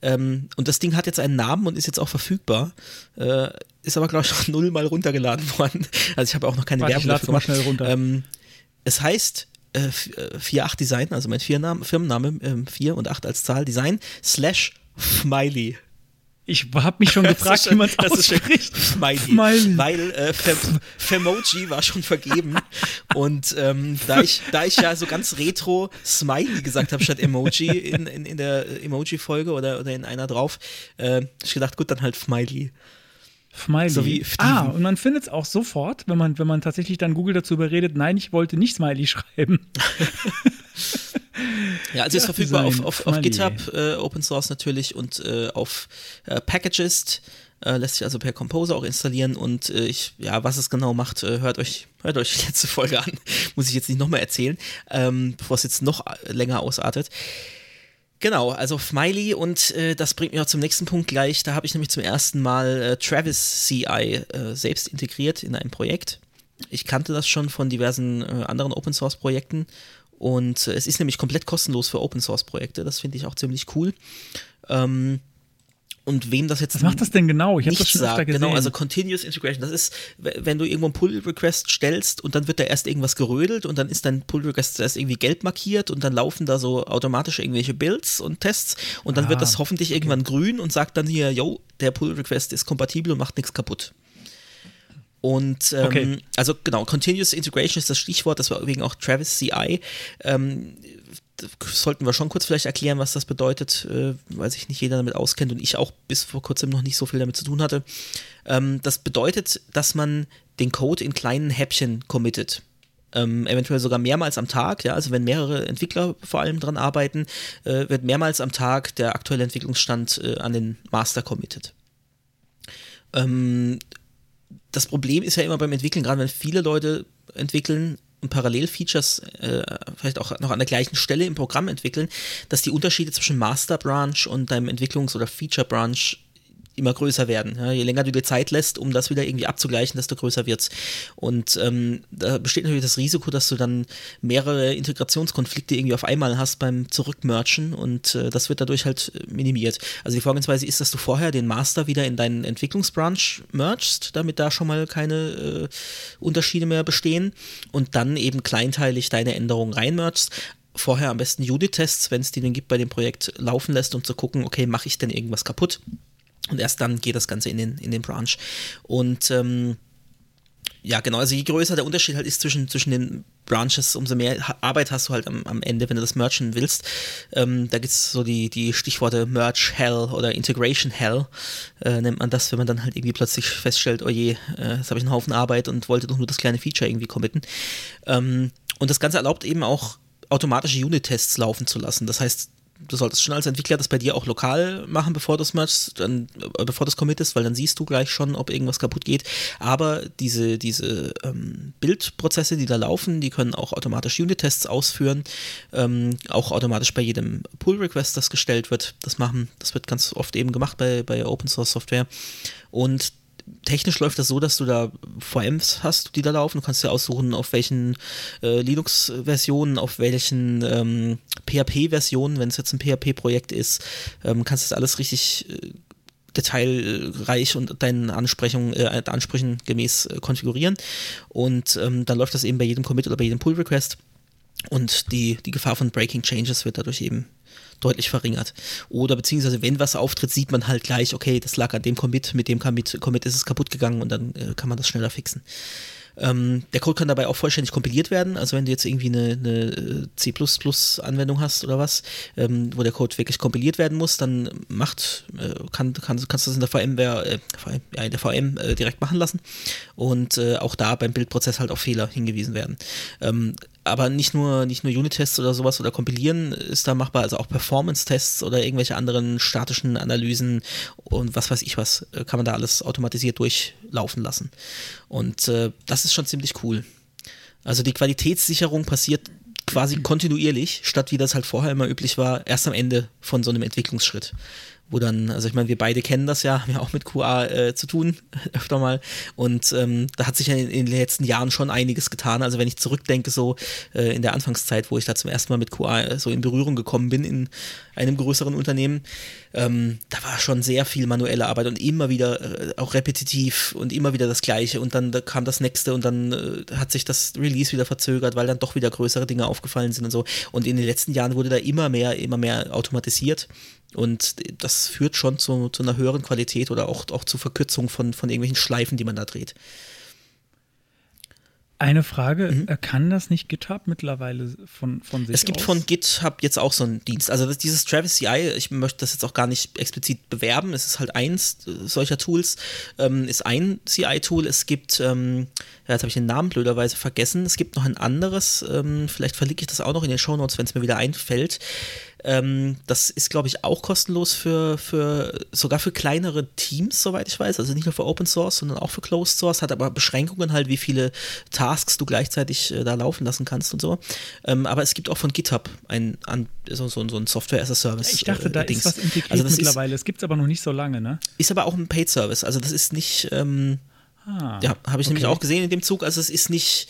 Ähm, und das Ding hat jetzt einen Namen und ist jetzt auch verfügbar. Äh, ist aber, glaube ich, noch nullmal runtergeladen worden. Also ich habe auch noch keine Warte, Werbung dafür mal gemacht. schnell runter. Ähm, es heißt äh, f- äh, 4.8 Design, also mein Firmenname, Firmenname ähm, 4 und 8 als Zahl, Design, slash Smiley. Ich habe mich schon gefragt, wie man es Das ausspricht. Smiley. Smiley. Weil äh, Fem- Femoji war schon vergeben. Und ähm, da, ich, da ich ja so ganz retro Smiley gesagt habe statt Emoji in, in, in der Emoji-Folge oder, oder in einer drauf, äh, hab ich gedacht, gut, dann halt Smiley. Smiley. So ah, und man findet es auch sofort, wenn man, wenn man tatsächlich dann Google dazu überredet, nein, ich wollte nicht Smiley schreiben. Ja, also ist Ja, verfügbar auf, auf, auf. GitHub, äh, Open Source natürlich und äh, auf äh, Packagist. Äh, lässt sich also per Composer auch installieren und äh, ich, ja, was es genau macht, äh, hört euch, hört euch die letzte Folge an. Muss ich jetzt nicht nochmal erzählen, ähm, bevor es jetzt noch länger ausartet. Genau, also Smiley und äh, das bringt mich auch zum nächsten Punkt gleich. Da habe ich nämlich zum ersten Mal äh, Travis CI äh, selbst integriert in ein Projekt. Ich kannte das schon von diversen anderen Open Source Projekten und äh, es ist nämlich komplett kostenlos für Open Source Projekte. Das finde ich auch ziemlich cool. Ähm, und wem das jetzt Was macht das denn genau? Ich habe das schon öfter sagt. gesehen. Genau, also Continuous Integration. Das ist, wenn du irgendwo einen Pull-Request stellst und dann wird da erst irgendwas gerödelt und dann ist dein Pull-Request erst irgendwie gelb markiert und dann laufen da so automatisch irgendwelche Builds und Tests und dann Ah, wird das hoffentlich irgendwann grün und sagt dann hier, yo, der Pull-Request ist kompatibel und macht nichts kaputt. Und ähm, Okay. also genau, Continuous Integration ist das Stichwort, deswegen auch Travis CI. Ähm, sollten wir schon kurz vielleicht erklären, was das bedeutet, äh, weil sich nicht jeder damit auskennt und ich auch bis vor kurzem noch nicht so viel damit zu tun hatte. Ähm, das bedeutet, dass man den Code in kleinen Häppchen committet. Ähm, eventuell sogar mehrmals am Tag, ja, also wenn mehrere Entwickler vor allem dran arbeiten, äh, wird mehrmals am Tag der aktuelle Entwicklungsstand äh, an den Master committed. Ähm, das Problem ist ja immer beim Entwickeln, gerade wenn viele Leute entwickeln und Parallel-Features äh, vielleicht auch noch an der gleichen Stelle im Programm entwickeln, dass die Unterschiede zwischen Master Branch und deinem Entwicklungs- oder Feature Branch immer größer werden. Ja, je länger du dir Zeit lässt, um das wieder irgendwie abzugleichen, desto größer wird's. Und ähm, da besteht natürlich das Risiko, dass du dann mehrere Integrationskonflikte irgendwie auf einmal hast beim Zurückmerchen und äh, das wird dadurch halt minimiert. Also die Vorgehensweise ist, dass du vorher den Master wieder in deinen Entwicklungsbranch mergst, damit da schon mal keine äh, Unterschiede mehr bestehen und dann eben kleinteilig deine Änderungen reinmergst vorher am besten Unit-Tests, wenn es die denn gibt bei dem Projekt, laufen lässt, um zu gucken, okay, mache ich denn irgendwas kaputt? Und erst dann geht das Ganze in den, in den Branch. Und ähm, ja, genau, also je größer der Unterschied halt ist zwischen, zwischen den Branches, umso mehr Arbeit hast du halt am, am Ende, wenn du das merchen willst. Ähm, da gibt es so die, die Stichworte Merge Hell oder Integration Hell, äh, nennt man das, wenn man dann halt irgendwie plötzlich feststellt, oh je, äh, jetzt habe ich einen Haufen Arbeit und wollte doch nur das kleine Feature irgendwie committen. Ähm, und das Ganze erlaubt eben auch automatische Unit-Tests laufen zu lassen. Das heißt, du solltest schon als Entwickler das bei dir auch lokal machen, bevor du es dann, äh, bevor du es committest, weil dann siehst du gleich schon, ob irgendwas kaputt geht. Aber diese, diese ähm, Bildprozesse, die da laufen, die können auch automatisch Unit-Tests ausführen, ähm, auch automatisch bei jedem Pull-Request, das gestellt wird, das machen. Das wird ganz oft eben gemacht bei, bei Open-Source-Software. Und technisch läuft das so, dass du da VMs hast, die da laufen. Du kannst dir aussuchen, auf welchen äh, Linux-Versionen, auf welchen ähm, PHP-Versionen, wenn es jetzt ein PHP-Projekt ist, ähm, kannst das alles richtig äh, detailreich und deinen Ansprechungen, äh, Ansprüchen gemäß äh, konfigurieren. Und ähm, dann läuft das eben bei jedem Commit oder bei jedem Pull-Request. Und die, die Gefahr von Breaking Changes wird dadurch eben deutlich verringert. Oder beziehungsweise, wenn was auftritt, sieht man halt gleich, okay, das lag an dem Commit, mit dem Commit, Commit ist es kaputt gegangen und dann äh, kann man das schneller fixen. Ähm, der Code kann dabei auch vollständig kompiliert werden. Also wenn du jetzt irgendwie eine, eine äh, C++-Anwendung hast oder was, ähm, wo der Code wirklich kompiliert werden muss, dann macht, äh, kann, kann, kannst du das in der VM, äh, ja, in der VM äh, direkt machen lassen. Und äh, auch da beim Bildprozess halt auf Fehler hingewiesen werden. Ähm, aber nicht nur, nicht nur Unit-Tests oder sowas oder Kompilieren ist da machbar, also auch Performance-Tests oder irgendwelche anderen statischen Analysen und was weiß ich was, äh, kann man da alles automatisiert durchlaufen lassen. Und äh, das ist schon ziemlich cool. Also die Qualitätssicherung passiert quasi kontinuierlich, statt wie das halt vorher immer üblich war, erst am Ende von so einem Entwicklungsschritt wo dann, also ich meine, wir beide kennen das ja, haben ja auch mit QA äh, zu tun, öfter mal. Und ähm, da hat sich ja in, in, den letzten Jahren schon einiges getan. Also wenn ich zurückdenke, so äh, in der Anfangszeit, wo ich da zum ersten Mal mit QA äh, so in Berührung gekommen bin in einem größeren Unternehmen, ähm, da war schon sehr viel manuelle Arbeit und immer wieder äh, auch repetitiv und immer wieder das Gleiche. Und dann da kam das nächste und dann äh, hat sich das Release wieder verzögert, weil dann doch wieder größere Dinge aufgefallen sind und so. Und in den letzten Jahren wurde da immer mehr, immer mehr automatisiert. Und das führt schon zu, zu einer höheren Qualität oder auch, auch zu Verkürzung von, von irgendwelchen Schleifen, die man da dreht. Eine Frage, mhm. kann das nicht GitHub mittlerweile von, von sich Es gibt aus? von GitHub jetzt auch so einen Dienst. Also dieses Travis CI, ich möchte das jetzt auch gar nicht explizit bewerben, es ist halt eins solcher Tools, ähm, ist ein CI-Tool. Es gibt, ähm, ja, jetzt habe ich den Namen blöderweise vergessen, es gibt noch ein anderes, ähm, vielleicht verlinke ich das auch noch in den Show Notes, wenn es mir wieder einfällt. Ähm, das ist, glaube ich, auch kostenlos für, für, sogar für kleinere Teams, soweit ich weiß. Also nicht nur für Open Source, sondern auch für Closed Source, hat aber Beschränkungen halt, wie viele Tasks du gleichzeitig äh, da laufen lassen kannst und so. Ähm, aber es gibt auch von GitHub ein, an, so, so, so ein Software as a Service. Ich dachte, da äh, ist was integriert also mittlerweile. Es gibt es aber noch nicht so lange, ne? Ist aber auch ein Paid Service. Also das ist nicht. Ähm, Ah, ja, habe ich okay. nämlich auch gesehen in dem Zug. Also es ist nicht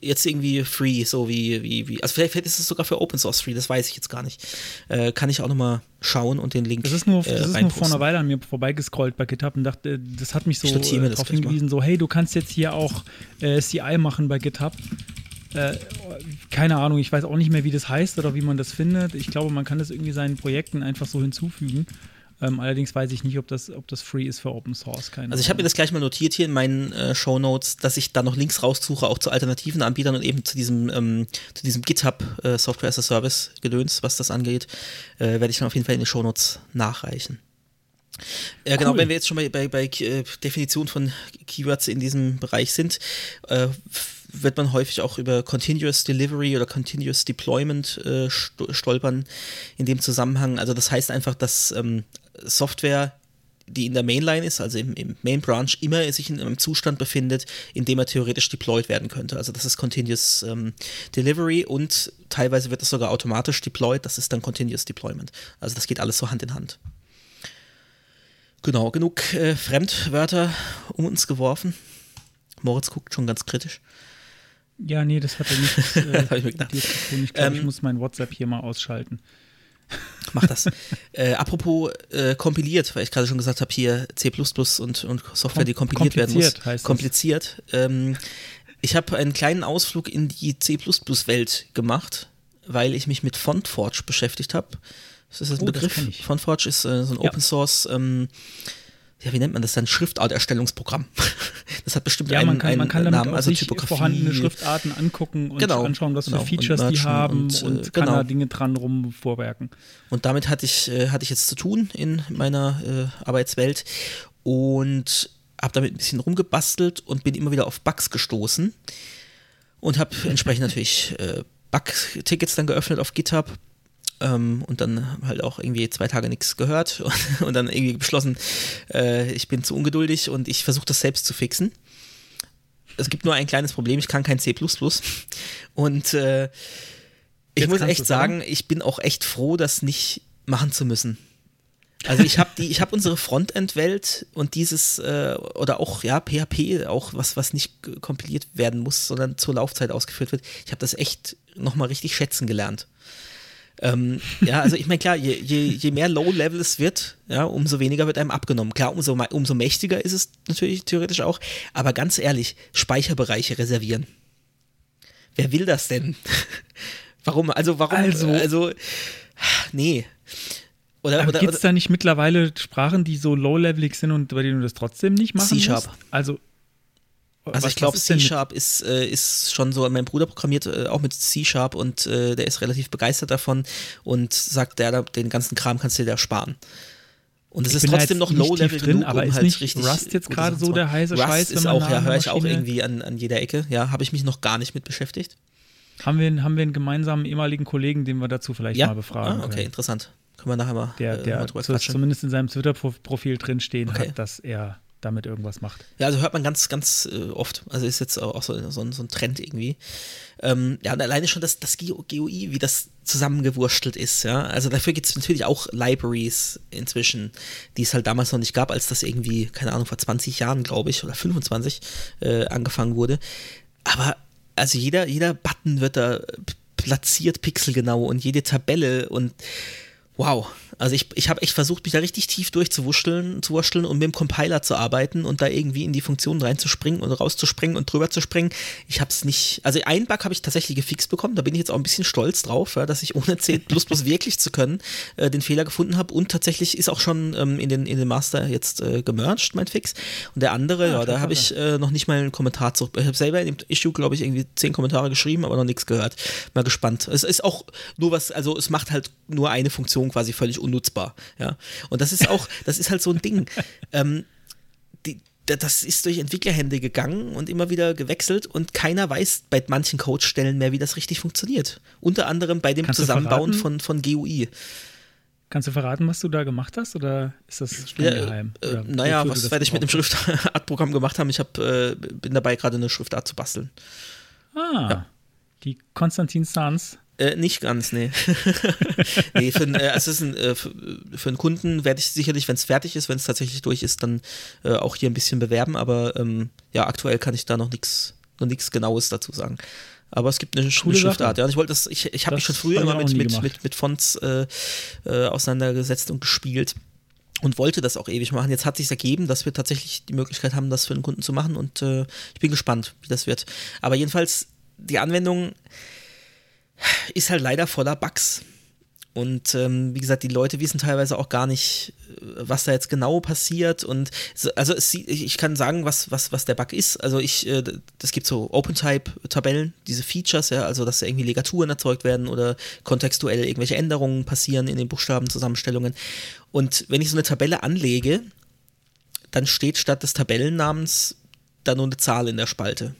jetzt irgendwie free, so wie, wie, wie. Also vielleicht, vielleicht ist es sogar für Open Source free, das weiß ich jetzt gar nicht. Äh, kann ich auch nochmal schauen und den Link. Das ist nur, äh, das ist nur vor einer Weile an mir vorbeigescrollt bei GitHub und dachte, das hat mich so äh, darauf hingewiesen, so, hey, du kannst jetzt hier auch äh, CI machen bei GitHub. Äh, keine Ahnung, ich weiß auch nicht mehr, wie das heißt oder wie man das findet. Ich glaube, man kann das irgendwie seinen Projekten einfach so hinzufügen. Ähm, allerdings weiß ich nicht, ob das, ob das free ist für Open Source. Keine also ich habe mir das gleich mal notiert hier in meinen äh, Show Notes, dass ich da noch Links raussuche, auch zu alternativen Anbietern und eben zu diesem, ähm, zu diesem GitHub äh, Software as a Service Gedöns, was das angeht, äh, werde ich dann auf jeden Fall in den Show Notes nachreichen. Ja, genau, cool. wenn wir jetzt schon bei, bei, bei äh, Definition von Keywords in diesem Bereich sind, äh, wird man häufig auch über Continuous Delivery oder Continuous Deployment äh, stolpern in dem Zusammenhang. Also das heißt einfach, dass ähm, Software die in der Mainline ist, also im, im Main Branch, immer sich in einem Zustand befindet, in dem er theoretisch deployed werden könnte. Also das ist Continuous ähm, Delivery und teilweise wird das sogar automatisch deployed, das ist dann Continuous Deployment. Also das geht alles so Hand in Hand. Genau, genug äh, Fremdwörter um uns geworfen. Moritz guckt schon ganz kritisch. Ja, nee, das hat er nicht äh, mit zu tun. Ich glaube, ähm, ich muss mein WhatsApp hier mal ausschalten. Mach das. äh, apropos äh, kompiliert, weil ich gerade schon gesagt habe, hier C und, und Software, die kompiliert werden muss. Heißt kompliziert. Ähm, ich habe einen kleinen Ausflug in die C-Welt gemacht, weil ich mich mit FontForge beschäftigt habe. Das ist das ein oh, Begriff. FontForge ist äh, so ein ja. Open Source ähm, ja, wie nennt man das dann? Schriftarterstellungsprogramm. Das hat bestimmt ja, einen, man kann, einen man kann damit Namen, also Typografie. vorhandene Schriftarten angucken und genau, anschauen, was genau, für Features die haben und, und äh, kann genau. da Dinge dran rumvorwerken. Und damit hatte ich, äh, hatte ich jetzt zu tun in meiner äh, Arbeitswelt und habe damit ein bisschen rumgebastelt und bin immer wieder auf Bugs gestoßen und habe entsprechend natürlich äh, Bug-Tickets dann geöffnet auf GitHub ähm, und dann halt auch irgendwie zwei Tage nichts gehört und, und, dann irgendwie beschlossen, äh, ich bin zu ungeduldig und ich versuche das selbst zu fixen. Es gibt nur ein kleines Problem, ich kann kein C und äh, ich Jetzt muss echt sagen, ich bin auch echt froh, das nicht machen zu müssen. Also ich habe die, ich habe unsere Frontend-Welt und dieses äh, oder auch ja PHP, auch was was nicht kompiliert werden muss, sondern zur Laufzeit ausgeführt wird. Ich habe das echt nochmal richtig schätzen gelernt. Ähm, ja, also ich meine, klar, je, je, je mehr Low-Level es wird, ja, umso weniger wird einem abgenommen. Klar, umso, umso mächtiger ist es natürlich theoretisch auch, aber ganz ehrlich, Speicherbereiche reservieren. Wer will das denn? warum? Also, warum? Also, also nee. Oder, oder gibt es da nicht mittlerweile Sprachen, die so low-levelig sind und bei denen du das trotzdem nicht machen C-Sharp. Also also ich glaube, C-Sharp ist, äh, ist schon so, mein Bruder programmiert äh, auch mit C-Sharp und äh, der ist relativ begeistert davon und sagt, der, den ganzen Kram kannst du dir da sparen. Und es ist trotzdem noch Low-Level genug, aber um ist halt nicht richtig Rust jetzt gerade so der heiße Rust Scheiß, ist auch, ja, höre ich auch irgendwie an, an jeder Ecke. Ja, habe ich mich noch gar nicht mit beschäftigt. Haben wir, haben wir einen gemeinsamen ehemaligen Kollegen, den wir dazu vielleicht ja? mal befragen? Ah, okay, können. interessant. Können wir nachher mal. Der, der äh, mal zumindest in seinem Twitter-Profil drinstehen okay. hat, dass er damit irgendwas macht. Ja, also hört man ganz, ganz äh, oft. Also ist jetzt auch so, so, so ein Trend irgendwie. Ähm, ja, und alleine schon das, das GUI, wie das zusammengewurstelt ist, ja. Also dafür gibt es natürlich auch Libraries inzwischen, die es halt damals noch nicht gab, als das irgendwie, keine Ahnung, vor 20 Jahren, glaube ich, oder 25 äh, angefangen wurde. Aber also jeder, jeder Button wird da platziert pixelgenau und jede Tabelle und wow, also ich, ich habe echt versucht, mich da richtig tief durchzuwurschteln zu wurschteln und mit dem Compiler zu arbeiten und da irgendwie in die Funktion reinzuspringen und rauszuspringen und drüber zu springen. Ich habe es nicht, also einen Bug habe ich tatsächlich gefixt bekommen, da bin ich jetzt auch ein bisschen stolz drauf, ja, dass ich ohne C++ wirklich zu können äh, den Fehler gefunden habe und tatsächlich ist auch schon ähm, in, den, in den Master jetzt äh, gemerged, mein Fix. Und der andere, ja, ja da habe ich äh, noch nicht mal einen Kommentar zurück. Ich habe selber in dem Issue, glaube ich, irgendwie zehn Kommentare geschrieben, aber noch nichts gehört. Mal gespannt. Es ist auch nur was, also es macht halt nur eine Funktion quasi völlig unnutzbar. Ja? Und das ist auch, das ist halt so ein Ding. Ähm, die, das ist durch Entwicklerhände gegangen und immer wieder gewechselt und keiner weiß bei manchen Codestellen mehr, wie das richtig funktioniert. Unter anderem bei dem Kannst Zusammenbauen von, von GUI. Kannst du verraten, was du da gemacht hast oder ist das streng ja, geheim? Äh, naja, was werde ich mit dem Schriftartprogramm gemacht haben? Ich hab, äh, bin dabei, gerade eine Schriftart zu basteln. Ah, ja. die Konstantin Sans äh, nicht ganz, nee. nee, für, äh, also ein, äh, für, für, einen Kunden werde ich sicherlich, wenn es fertig ist, wenn es tatsächlich durch ist, dann äh, auch hier ein bisschen bewerben, aber ähm, ja, aktuell kann ich da noch nichts noch nichts Genaues dazu sagen. Aber es gibt eine, eine Schriftart, ja. Ich wollte das, ich, ich habe mich schon früher immer mit, mit, mit, mit, Fonts äh, äh, auseinandergesetzt und gespielt und wollte das auch ewig machen. Jetzt hat sich ergeben, dass wir tatsächlich die Möglichkeit haben, das für einen Kunden zu machen und ich bin gespannt, wie das wird. Aber jedenfalls, die Anwendung ist halt leider voller Bugs. Und ähm, wie gesagt, die Leute wissen teilweise auch gar nicht, äh, was da jetzt genau passiert. Und so, also es, ich kann sagen, was, was, was der Bug ist. Also ich, äh, das gibt so OpenType-Tabellen, diese Features, ja, also dass irgendwie Legaturen erzeugt werden oder kontextuell irgendwelche Änderungen passieren in den Buchstabenzusammenstellungen. Und wenn ich so eine Tabelle anlege, dann steht statt des Tabellennamens da nur eine Zahl in der Spalte.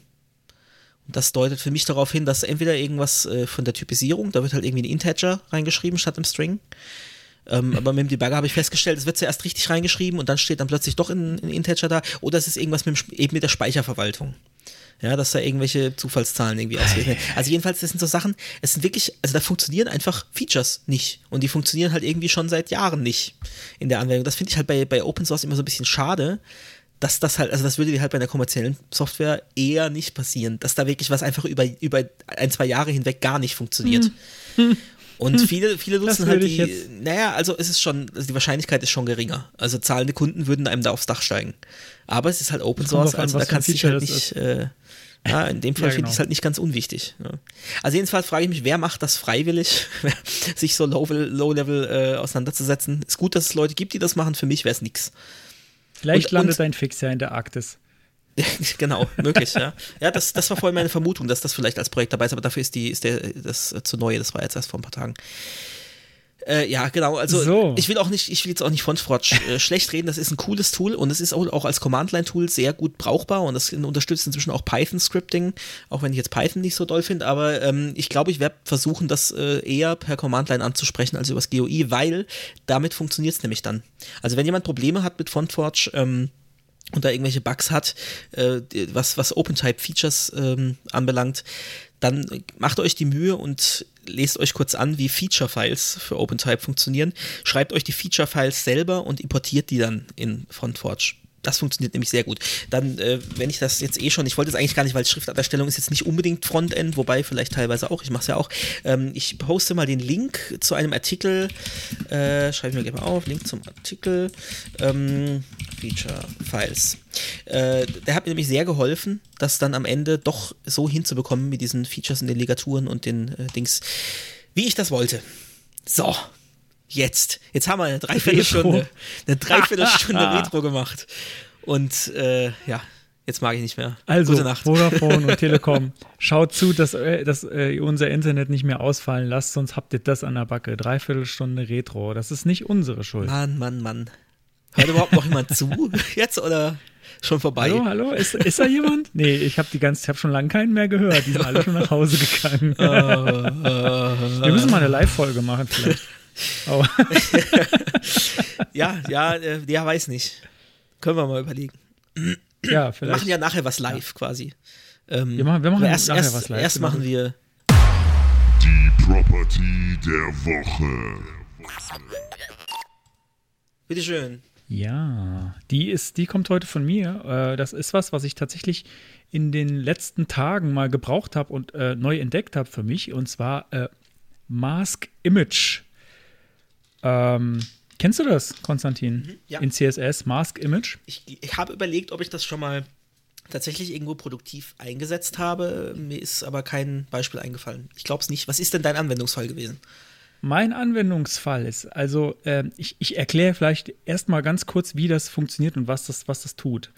Das deutet für mich darauf hin, dass entweder irgendwas äh, von der Typisierung, da wird halt irgendwie ein Integer reingeschrieben statt im String. Ähm, aber mit dem Debugger habe ich festgestellt, es wird zuerst richtig reingeschrieben und dann steht dann plötzlich doch ein, ein Integer da. Oder es ist irgendwas mit, eben mit der Speicherverwaltung. Ja, dass da irgendwelche Zufallszahlen irgendwie ausgehen. Also jedenfalls, das sind so Sachen, es sind wirklich, also da funktionieren einfach Features nicht. Und die funktionieren halt irgendwie schon seit Jahren nicht in der Anwendung. Das finde ich halt bei, bei Open Source immer so ein bisschen schade, dass das halt, also das würde dir halt bei einer kommerziellen Software eher nicht passieren, dass da wirklich was einfach über, über ein, zwei Jahre hinweg gar nicht funktioniert. Hm. Und viele, viele nutzen halt die, naja, also es ist schon, also die Wahrscheinlichkeit ist schon geringer. Also zahlende Kunden würden einem da aufs Dach steigen. Aber es ist halt Open Source, an, also da kannst du dich halt nicht, äh, ja, in dem Fall ja, finde ich es genau. halt nicht ganz unwichtig. Ja. Also jedenfalls frage ich mich, wer macht das freiwillig, sich so low-level low äh, auseinanderzusetzen. Ist gut, dass es Leute gibt, die das machen. Für mich wäre es nichts. Vielleicht und, landet und, ein Fixer in der Arktis. genau, möglich, ja. Ja, das, das war vorhin meine Vermutung, dass das vielleicht als Projekt dabei ist, aber dafür ist, die, ist der, das zu neue, das war jetzt erst vor ein paar Tagen. Äh, ja, genau. Also so. ich will auch nicht, ich will jetzt auch nicht von Frotsch äh, schlecht reden. Das ist ein cooles Tool und es ist auch, auch als Command-Line-Tool sehr gut brauchbar und das unterstützt inzwischen auch Python-Scripting, auch wenn ich jetzt Python nicht so doll finde. Aber ähm, ich glaube, ich werde versuchen, das äh, eher per Command-Line anzusprechen als übers GUI, weil damit funktioniert es nämlich dann. Also wenn jemand Probleme hat mit FontForge, ähm, und da irgendwelche Bugs hat, äh, was, was OpenType-Features ähm, anbelangt, dann macht euch die Mühe und lest euch kurz an, wie Feature-Files für OpenType funktionieren. Schreibt euch die Feature-Files selber und importiert die dann in FrontForge. Das funktioniert nämlich sehr gut. Dann, äh, wenn ich das jetzt eh schon, ich wollte es eigentlich gar nicht, weil Schrifterstellung ist jetzt nicht unbedingt Frontend, wobei vielleicht teilweise auch, ich mache es ja auch. Ähm, ich poste mal den Link zu einem Artikel, äh, schreibe ich mir gerne mal auf, Link zum Artikel, ähm, Feature Files. Äh, der hat mir nämlich sehr geholfen, das dann am Ende doch so hinzubekommen mit diesen Features und den Ligaturen und den äh, Dings, wie ich das wollte. So, jetzt. Jetzt haben wir eine Dreiviertelstunde, eine Dreiviertelstunde Retro gemacht. Und äh, ja, jetzt mag ich nicht mehr. Also, Gute Nacht. Vodafone und Telekom, schaut zu, dass, äh, dass äh, unser Internet nicht mehr ausfallen lasst, sonst habt ihr das an der Backe. Dreiviertelstunde Retro. Das ist nicht unsere Schuld. Mann, Mann, Mann. Hört überhaupt noch jemand zu jetzt oder schon vorbei? Hallo, hallo, ist, ist da jemand? Nee, ich habe die ganze, ich habe schon lange keinen mehr gehört. Die sind alle schon nach Hause gegangen. Uh, uh, Wir müssen mal eine Live-Folge machen vielleicht. Oh. ja, ja, äh, ja, weiß nicht. Können wir mal überlegen. Ja, vielleicht. Wir machen ja nachher was live ja. quasi. Ähm, wir machen, wir machen erst, nachher erst, was live. Erst machen wir die Property der Woche. Bitteschön. Ja, die ist, die kommt heute von mir. Äh, das ist was, was ich tatsächlich in den letzten Tagen mal gebraucht habe und äh, neu entdeckt habe für mich. Und zwar äh, Mask Image. Ähm, kennst du das, Konstantin? Mhm, ja. In CSS, Mask Image? Ich, ich habe überlegt, ob ich das schon mal tatsächlich irgendwo produktiv eingesetzt habe. Mir ist aber kein Beispiel eingefallen. Ich glaube es nicht. Was ist denn dein Anwendungsfall gewesen? Mein Anwendungsfall ist, also äh, ich, ich erkläre vielleicht erstmal ganz kurz, wie das funktioniert und was das, was das tut.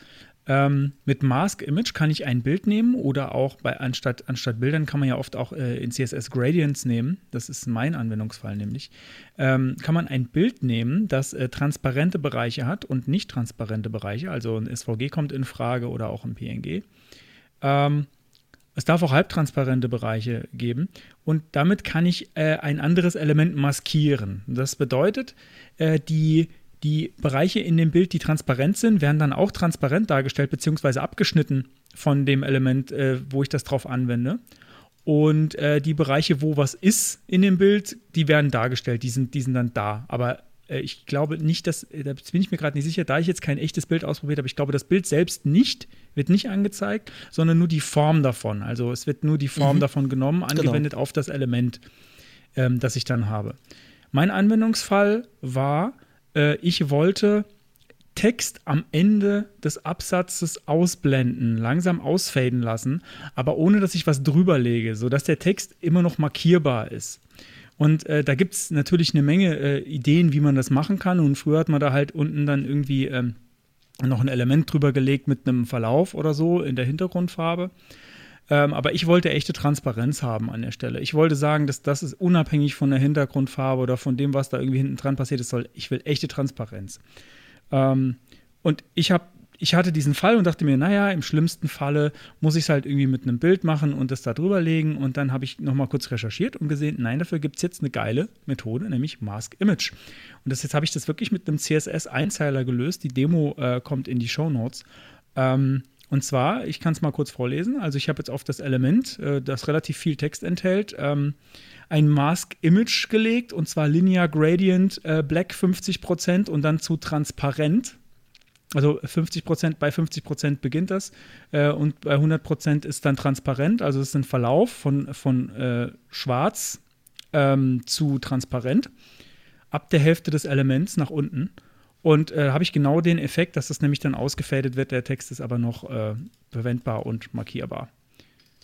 Ähm, mit Mask Image kann ich ein Bild nehmen oder auch bei anstatt, anstatt Bildern kann man ja oft auch äh, in CSS Gradients nehmen. Das ist mein Anwendungsfall nämlich. Ähm, kann man ein Bild nehmen, das äh, transparente Bereiche hat und nicht transparente Bereiche. Also ein SVG kommt in Frage oder auch ein PNG. Ähm, es darf auch halbtransparente Bereiche geben und damit kann ich äh, ein anderes Element maskieren. Das bedeutet, äh, die die Bereiche in dem Bild, die transparent sind, werden dann auch transparent dargestellt, beziehungsweise abgeschnitten von dem Element, äh, wo ich das drauf anwende. Und äh, die Bereiche, wo was ist in dem Bild, die werden dargestellt, die sind, die sind dann da. Aber äh, ich glaube nicht, dass, äh, da bin ich mir gerade nicht sicher, da ich jetzt kein echtes Bild ausprobiert habe, ich glaube, das Bild selbst nicht, wird nicht angezeigt, sondern nur die Form davon. Also es wird nur die Form mhm. davon genommen, genau. angewendet genau. auf das Element, ähm, das ich dann habe. Mein Anwendungsfall war, äh, ich wollte Text am Ende des Absatzes ausblenden, langsam ausfaden lassen, aber ohne dass ich was drüber lege, sodass der Text immer noch markierbar ist. Und äh, da gibt es natürlich eine Menge äh, Ideen, wie man das machen kann. Und früher hat man da halt unten dann irgendwie ähm, noch ein Element drüber gelegt mit einem Verlauf oder so in der Hintergrundfarbe. Ähm, aber ich wollte echte Transparenz haben an der Stelle. Ich wollte sagen, dass das ist unabhängig von der Hintergrundfarbe oder von dem, was da irgendwie hinten dran passiert ist, soll. Ich will echte Transparenz. Ähm, und ich habe ich hatte diesen Fall und dachte mir, naja, im schlimmsten Falle muss ich es halt irgendwie mit einem Bild machen und das da drüber legen. Und dann habe ich nochmal kurz recherchiert und gesehen, nein, dafür gibt es jetzt eine geile Methode, nämlich Mask Image. Und das, jetzt habe ich das wirklich mit einem CSS-Einzeiler gelöst. Die Demo äh, kommt in die Show Notes. Ähm, und zwar, ich kann es mal kurz vorlesen. Also ich habe jetzt auf das Element, äh, das relativ viel Text enthält, ähm, ein Mask Image gelegt und zwar Linear Gradient äh, Black 50% und dann zu transparent also 50 Prozent, bei 50 Prozent beginnt das äh, und bei 100 Prozent ist dann transparent. Also es ist ein Verlauf von, von äh, schwarz ähm, zu transparent ab der Hälfte des Elements nach unten. Und äh, habe ich genau den Effekt, dass das nämlich dann ausgefadet wird. Der Text ist aber noch äh, verwendbar und markierbar.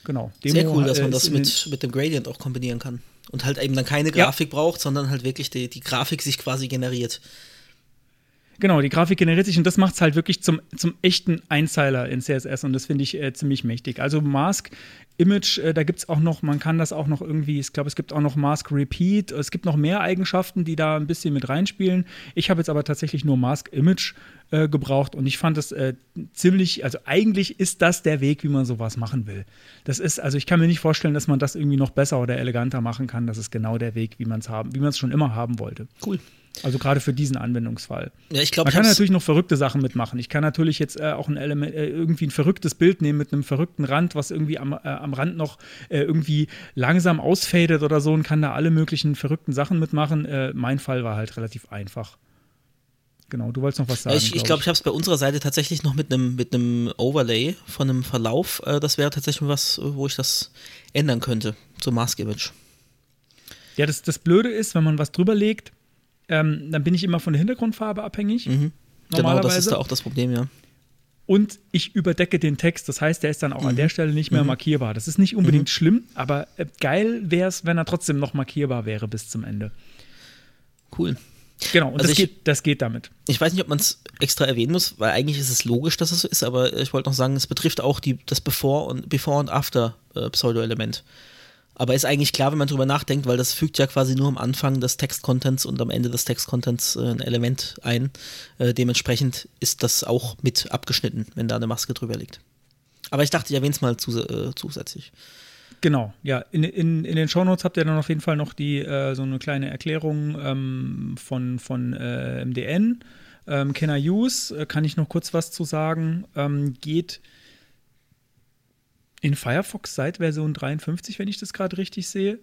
Genau. Demo Sehr cool, dass man das mit, mit dem Gradient auch kombinieren kann. Und halt eben dann keine Grafik ja. braucht, sondern halt wirklich die, die Grafik sich quasi generiert. Genau, die Grafik generiert sich und das macht es halt wirklich zum, zum echten Einzeiler in CSS und das finde ich äh, ziemlich mächtig. Also Mask Image, äh, da gibt es auch noch, man kann das auch noch irgendwie, ich glaube, es gibt auch noch Mask Repeat, es gibt noch mehr Eigenschaften, die da ein bisschen mit reinspielen. Ich habe jetzt aber tatsächlich nur Mask Image äh, gebraucht und ich fand das äh, ziemlich, also eigentlich ist das der Weg, wie man sowas machen will. Das ist, also ich kann mir nicht vorstellen, dass man das irgendwie noch besser oder eleganter machen kann. Das ist genau der Weg, wie man es haben, wie man es schon immer haben wollte. Cool. Also gerade für diesen Anwendungsfall. Ja, ich glaub, Man kann natürlich noch verrückte Sachen mitmachen. Ich kann natürlich jetzt äh, auch ein Element, äh, irgendwie ein verrücktes Bild nehmen mit einem verrückten Rand, was irgendwie am, äh, am Rand noch äh, irgendwie langsam ausfadet oder so und kann da alle möglichen verrückten Sachen mitmachen. Äh, mein Fall war halt relativ einfach. Genau, du wolltest noch was sagen. Ich glaube, ich, glaub, ich habe es bei unserer Seite tatsächlich noch mit einem mit Overlay von einem Verlauf. Äh, das wäre tatsächlich was, wo ich das ändern könnte zum Mask Image. Ja, das, das Blöde ist, wenn man was drüber legt, ähm, dann bin ich immer von der Hintergrundfarbe abhängig. Mhm. Genau, das ist da auch das Problem, ja. Und ich überdecke den Text. Das heißt, der ist dann auch mhm. an der Stelle nicht mehr mhm. markierbar. Das ist nicht unbedingt mhm. schlimm, aber äh, geil wäre es, wenn er trotzdem noch markierbar wäre bis zum Ende. Cool. Genau, und also das, ich, geht, das geht damit. Ich weiß nicht, ob man es extra erwähnen muss, weil eigentlich ist es logisch, dass es so ist, aber ich wollte noch sagen, es betrifft auch die, das Before und Before und After äh. Aber ist eigentlich klar, wenn man drüber nachdenkt, weil das fügt ja quasi nur am Anfang des Textcontents und am Ende des Textcontents äh, ein Element ein. Äh, dementsprechend ist das auch mit abgeschnitten, wenn da eine Maske drüber liegt. Aber ich dachte, ich erwähne es mal zus äh, zusätzlich. Genau, ja. In, in, in den Shownotes habt ihr dann auf jeden Fall noch die äh, so eine kleine Erklärung ähm, von, von äh, MDN. Ähm, Can I Use, kann ich noch kurz was zu sagen, ähm, geht in Firefox seit Version 53, wenn ich das gerade richtig sehe.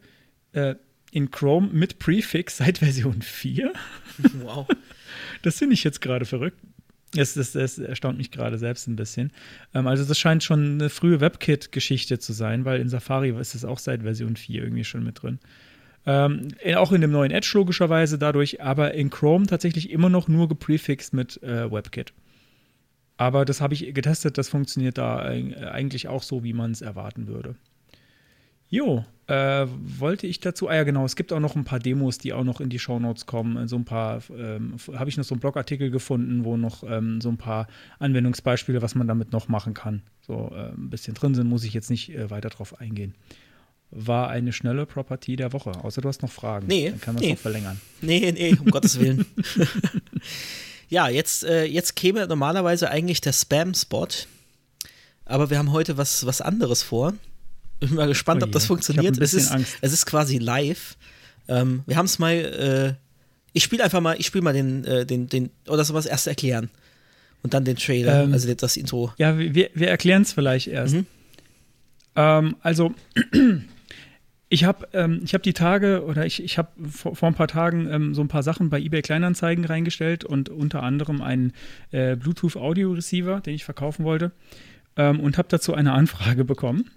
Äh, in Chrome mit Prefix seit Version 4. Wow. das finde ich jetzt gerade verrückt. Das, das, das, erstaunt mich gerade selbst ein bisschen. Ähm, also, das scheint schon eine frühe WebKit-Geschichte zu sein, weil in Safari ist es auch seit Version 4 irgendwie schon mit drin. Ähm, auch in dem neuen Edge logischerweise dadurch, aber in Chrome tatsächlich immer noch nur geprefixt mit äh, WebKit. Aber das habe ich getestet, das funktioniert da eigentlich auch so, wie man es erwarten würde. Jo, äh, wollte ich dazu, ah ja genau, es gibt auch noch ein paar Demos, die auch noch in die Shownotes kommen. So ein paar, ähm, habe ich noch so einen Blogartikel gefunden, wo noch ähm, so ein paar Anwendungsbeispiele, was man damit noch machen kann, so äh, ein bisschen drin sind, muss ich jetzt nicht äh, weiter drauf eingehen. War eine schnelle Property der Woche, außer du hast noch Fragen. Nee. Dann kann man es nee. noch verlängern. Nee, nee, um Gottes Willen. Ja, jetzt, äh, jetzt käme normalerweise eigentlich der Spam-Spot. Aber wir haben heute was, was anderes vor. Ich bin mal gespannt, oh ob das funktioniert. es, ist, Angst. es ist quasi live. Ähm, wir haben es mal. Äh, ich spiele einfach mal, ich spiele mal den, äh, den, den, oder soll was erst erklären? Und dann den Trailer, ähm, also das Intro. Ja, wir, wir erklären es vielleicht erst. Mhm. Ähm, also, ich habe ähm, hab die Tage oder ich, ich habe vor, vor, ein paar Tagen ähm, so ein paar Sachen bei eBay Kleinanzeigen reingestellt und unter anderem einen äh, Bluetooth Audio Receiver, den ich verkaufen wollte ähm, und habe dazu eine Anfrage bekommen.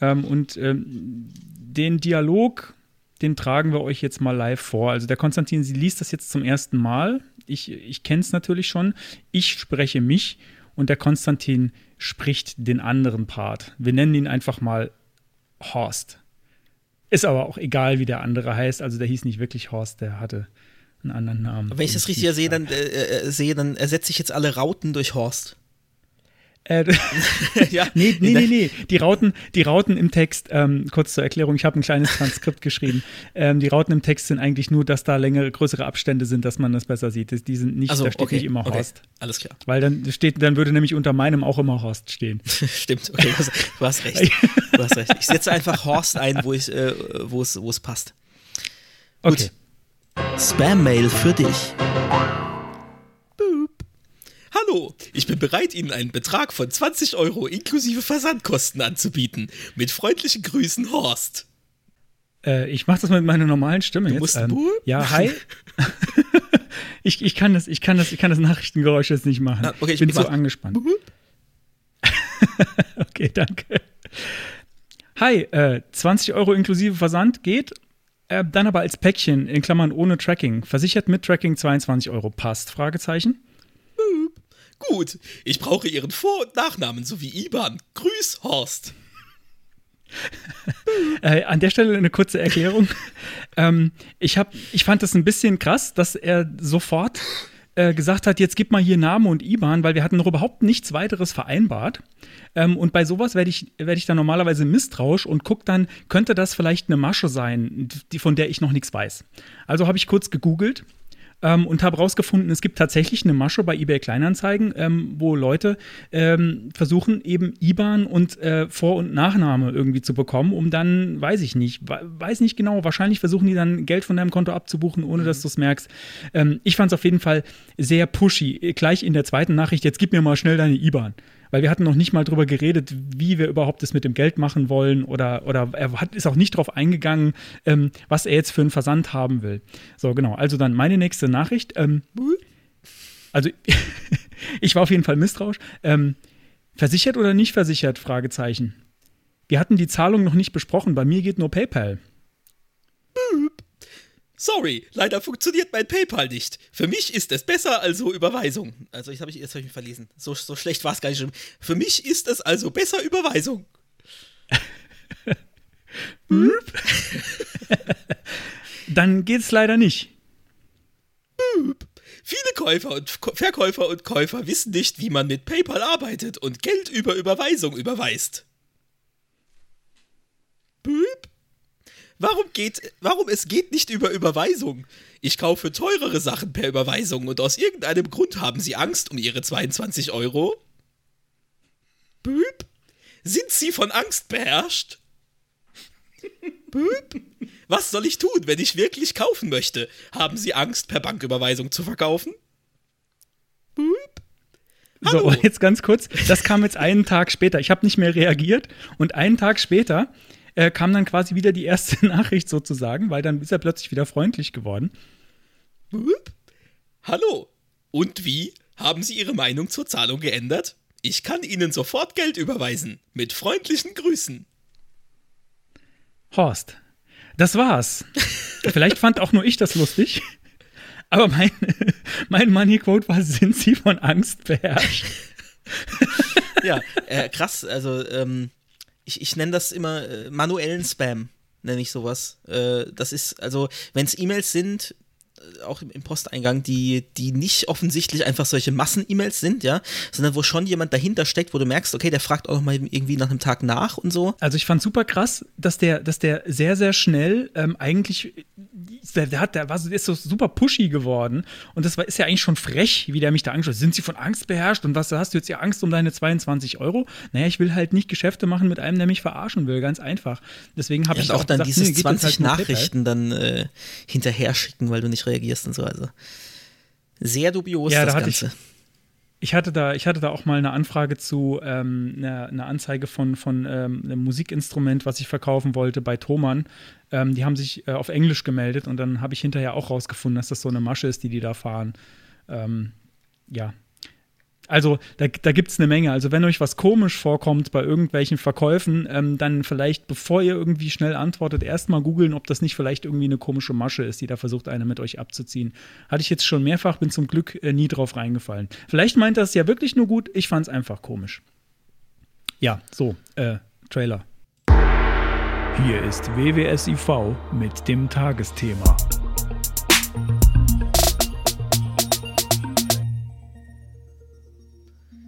Ähm, und ähm, den Dialog, den tragen wir euch jetzt mal live vor. Also der Konstantin, sie liest das jetzt zum ersten Mal. Ich, ich kenne es natürlich schon. Ich spreche mich und der Konstantin spricht den anderen Part. Wir nennen ihn einfach mal Horst. Ist aber auch egal, wie der andere heißt. Also der hieß nicht wirklich Horst, der hatte einen anderen Namen. Wenn ich das richtig sehe, dann, äh, äh, sehe, dann ersetze ich jetzt alle Rauten durch Horst. Äh, ja. Nee, nee, nee, nee. Die Rauten, die Rauten im Text, ähm, kurz zur Erklärung, ich habe ein kleines Transkript geschrieben. Ähm, die Rauten im Text sind eigentlich nur, dass da längere, größere Abstände sind, dass man das besser sieht. Die sind nicht, Also, da steht okay, nicht immer okay. Horst. Alles klar. Weil dann steht, dann würde nämlich unter meinem auch immer Horst stehen. Stimmt, okay, du hast, du hast recht. Du hast recht. Ich setze einfach Horst ein, wo ich, äh, wo es, wo es passt. Okay. Spam-Mail für dich. Hallo, ich bin bereit, Ihnen einen Betrag von 20 Euro inklusive Versandkosten anzubieten. Mit freundlichen Grüßen, Horst. Äh, ich mache das mit meiner normalen Stimme jetzt. musst Ähm, ja, hi. ich, ich, kann das, ich, kann das, ich kann das Nachrichtengeräusch jetzt nicht machen. Ah, okay, ich bin bin so angespannt. okay, danke. Hi, äh, 20 Euro inklusive Versand geht. Äh, dann aber als Päckchen, in Klammern ohne Tracking. Versichert mit Tracking 22 Euro. Passt? Fragezeichen. Gut, ich brauche Ihren Vor- und Nachnamen sowie IBAN. Grüß, Horst. Äh, an der Stelle eine kurze Erklärung. ähm, ich, hab, ich fand das ein bisschen krass, dass er sofort äh, gesagt hat, jetzt gib mal hier Name und IBAN, weil wir hatten noch überhaupt nichts weiteres vereinbart. Ähm, und bei sowas werde ich, werd ich dann normalerweise misstrauisch und gucke dann, könnte das vielleicht eine Masche sein, die, von der ich noch nichts weiß. Also habe ich kurz gegoogelt ähm, und habe rausgefunden, es gibt tatsächlich eine Masche bei eBay Kleinanzeigen, ähm, wo Leute ähm, versuchen, eben IBAN und äh, Vor- und Nachname irgendwie zu bekommen, um dann, weiß ich nicht, we- weiß nicht genau, wahrscheinlich versuchen die dann Geld von deinem Konto abzubuchen, ohne dass du es merkst. Ähm, ich fand es auf jeden Fall sehr pushy. Gleich in der zweiten Nachricht, jetzt gib mir mal schnell deine IBAN. Weil wir hatten noch nicht mal drüber geredet, wie wir überhaupt das mit dem Geld machen wollen oder, oder er hat, ist auch nicht drauf eingegangen, ähm, was er jetzt für einen Versand haben will. So, genau. Also dann meine nächste Nachricht. Ähm, also ich war auf jeden Fall misstrauisch. Ähm, versichert oder nicht versichert? Fragezeichen. Wir hatten die Zahlung noch nicht besprochen. Bei mir geht nur PayPal. Sorry, leider funktioniert mein PayPal nicht. Für mich ist es besser also Überweisung. Also jetzt habe ich, jetzt hab ich mich verlesen. So, so schlecht war es gar nicht. schon. Für mich ist es also besser Überweisung. Dann geht's leider nicht. Viele Käufer und Verkäufer und Käufer wissen nicht, wie man mit PayPal arbeitet und Geld über Überweisung überweist. Büb? Warum geht, warum es geht nicht über Überweisung? Ich kaufe teurere Sachen per Überweisung und aus irgendeinem Grund haben Sie Angst um Ihre 22 Euro? Büb? Sind Sie von Angst beherrscht? Büb? Was soll ich tun, wenn ich wirklich kaufen möchte? Haben Sie Angst, per Banküberweisung zu verkaufen? Büb? So, Hallo. und jetzt ganz kurz, das kam jetzt einen Tag später. Ich habe nicht mehr reagiert und einen Tag später äh, kam dann quasi wieder die erste Nachricht sozusagen, weil dann ist er plötzlich wieder freundlich geworden. Hallo. Und wie? Haben Sie Ihre Meinung zur Zahlung geändert? Ich kann Ihnen sofort Geld überweisen. Mit freundlichen Grüßen. Horst, das war's. Vielleicht fand auch nur ich das lustig. Aber mein, mein Money Quote war, sind Sie von Angst beherrscht? Ja, äh, krass. Also, ähm, ich, ich nenne das immer äh, manuellen Spam, nenne ich sowas. Äh, das ist, also, wenn es E-Mails sind, auch im, Posteingang, die, die nicht offensichtlich einfach solche Massen-E-Mails sind, ja, sondern wo schon jemand dahinter steckt, wo du merkst, okay, der fragt auch noch mal irgendwie nach einem Tag nach und so. Also ich fand super krass, dass der, dass der sehr, sehr schnell ähm, eigentlich, der, der, hat, der, war, ist so super pushy geworden. Und das war, ist ja eigentlich schon frech, wie der mich da angeschaut hat. Sind sie von Angst beherrscht? Und was hast du jetzt ja Angst um deine 22 Euro? Naja, ich will halt nicht Geschäfte machen mit einem, der mich verarschen will, ganz einfach. Deswegen habe Ja, ich und auch dann gesagt, dieses nee, geht jetzt 20 halt. Nachrichten dann äh, hinterher schicken, weil du nicht reagierst und so. Also sehr dubios Ja, das da hatte ich- Ganze. Ich hatte da, ich hatte da auch mal eine Anfrage zu ähm, einer, einer Anzeige von, von ähm, einem Musikinstrument, was ich verkaufen wollte bei Thomann. Ähm, die haben sich äh, auf Englisch gemeldet und dann habe ich hinterher auch rausgefunden, dass das so eine Masche ist, die die da fahren. Ähm, ja. Also da, da gibt es eine Menge. Also wenn euch was komisch vorkommt bei irgendwelchen Verkäufen, ähm, dann vielleicht, bevor ihr irgendwie schnell antwortet, erstmal googeln, ob das nicht vielleicht irgendwie eine komische Masche ist, die da versucht, eine mit euch abzuziehen. Hatte ich jetzt schon mehrfach, bin zum Glück äh, nie drauf reingefallen. Vielleicht meint das ja wirklich nur gut, ich fand es einfach komisch. Ja, so, äh, Trailer. Hier ist WWSIV mit dem Tagesthema.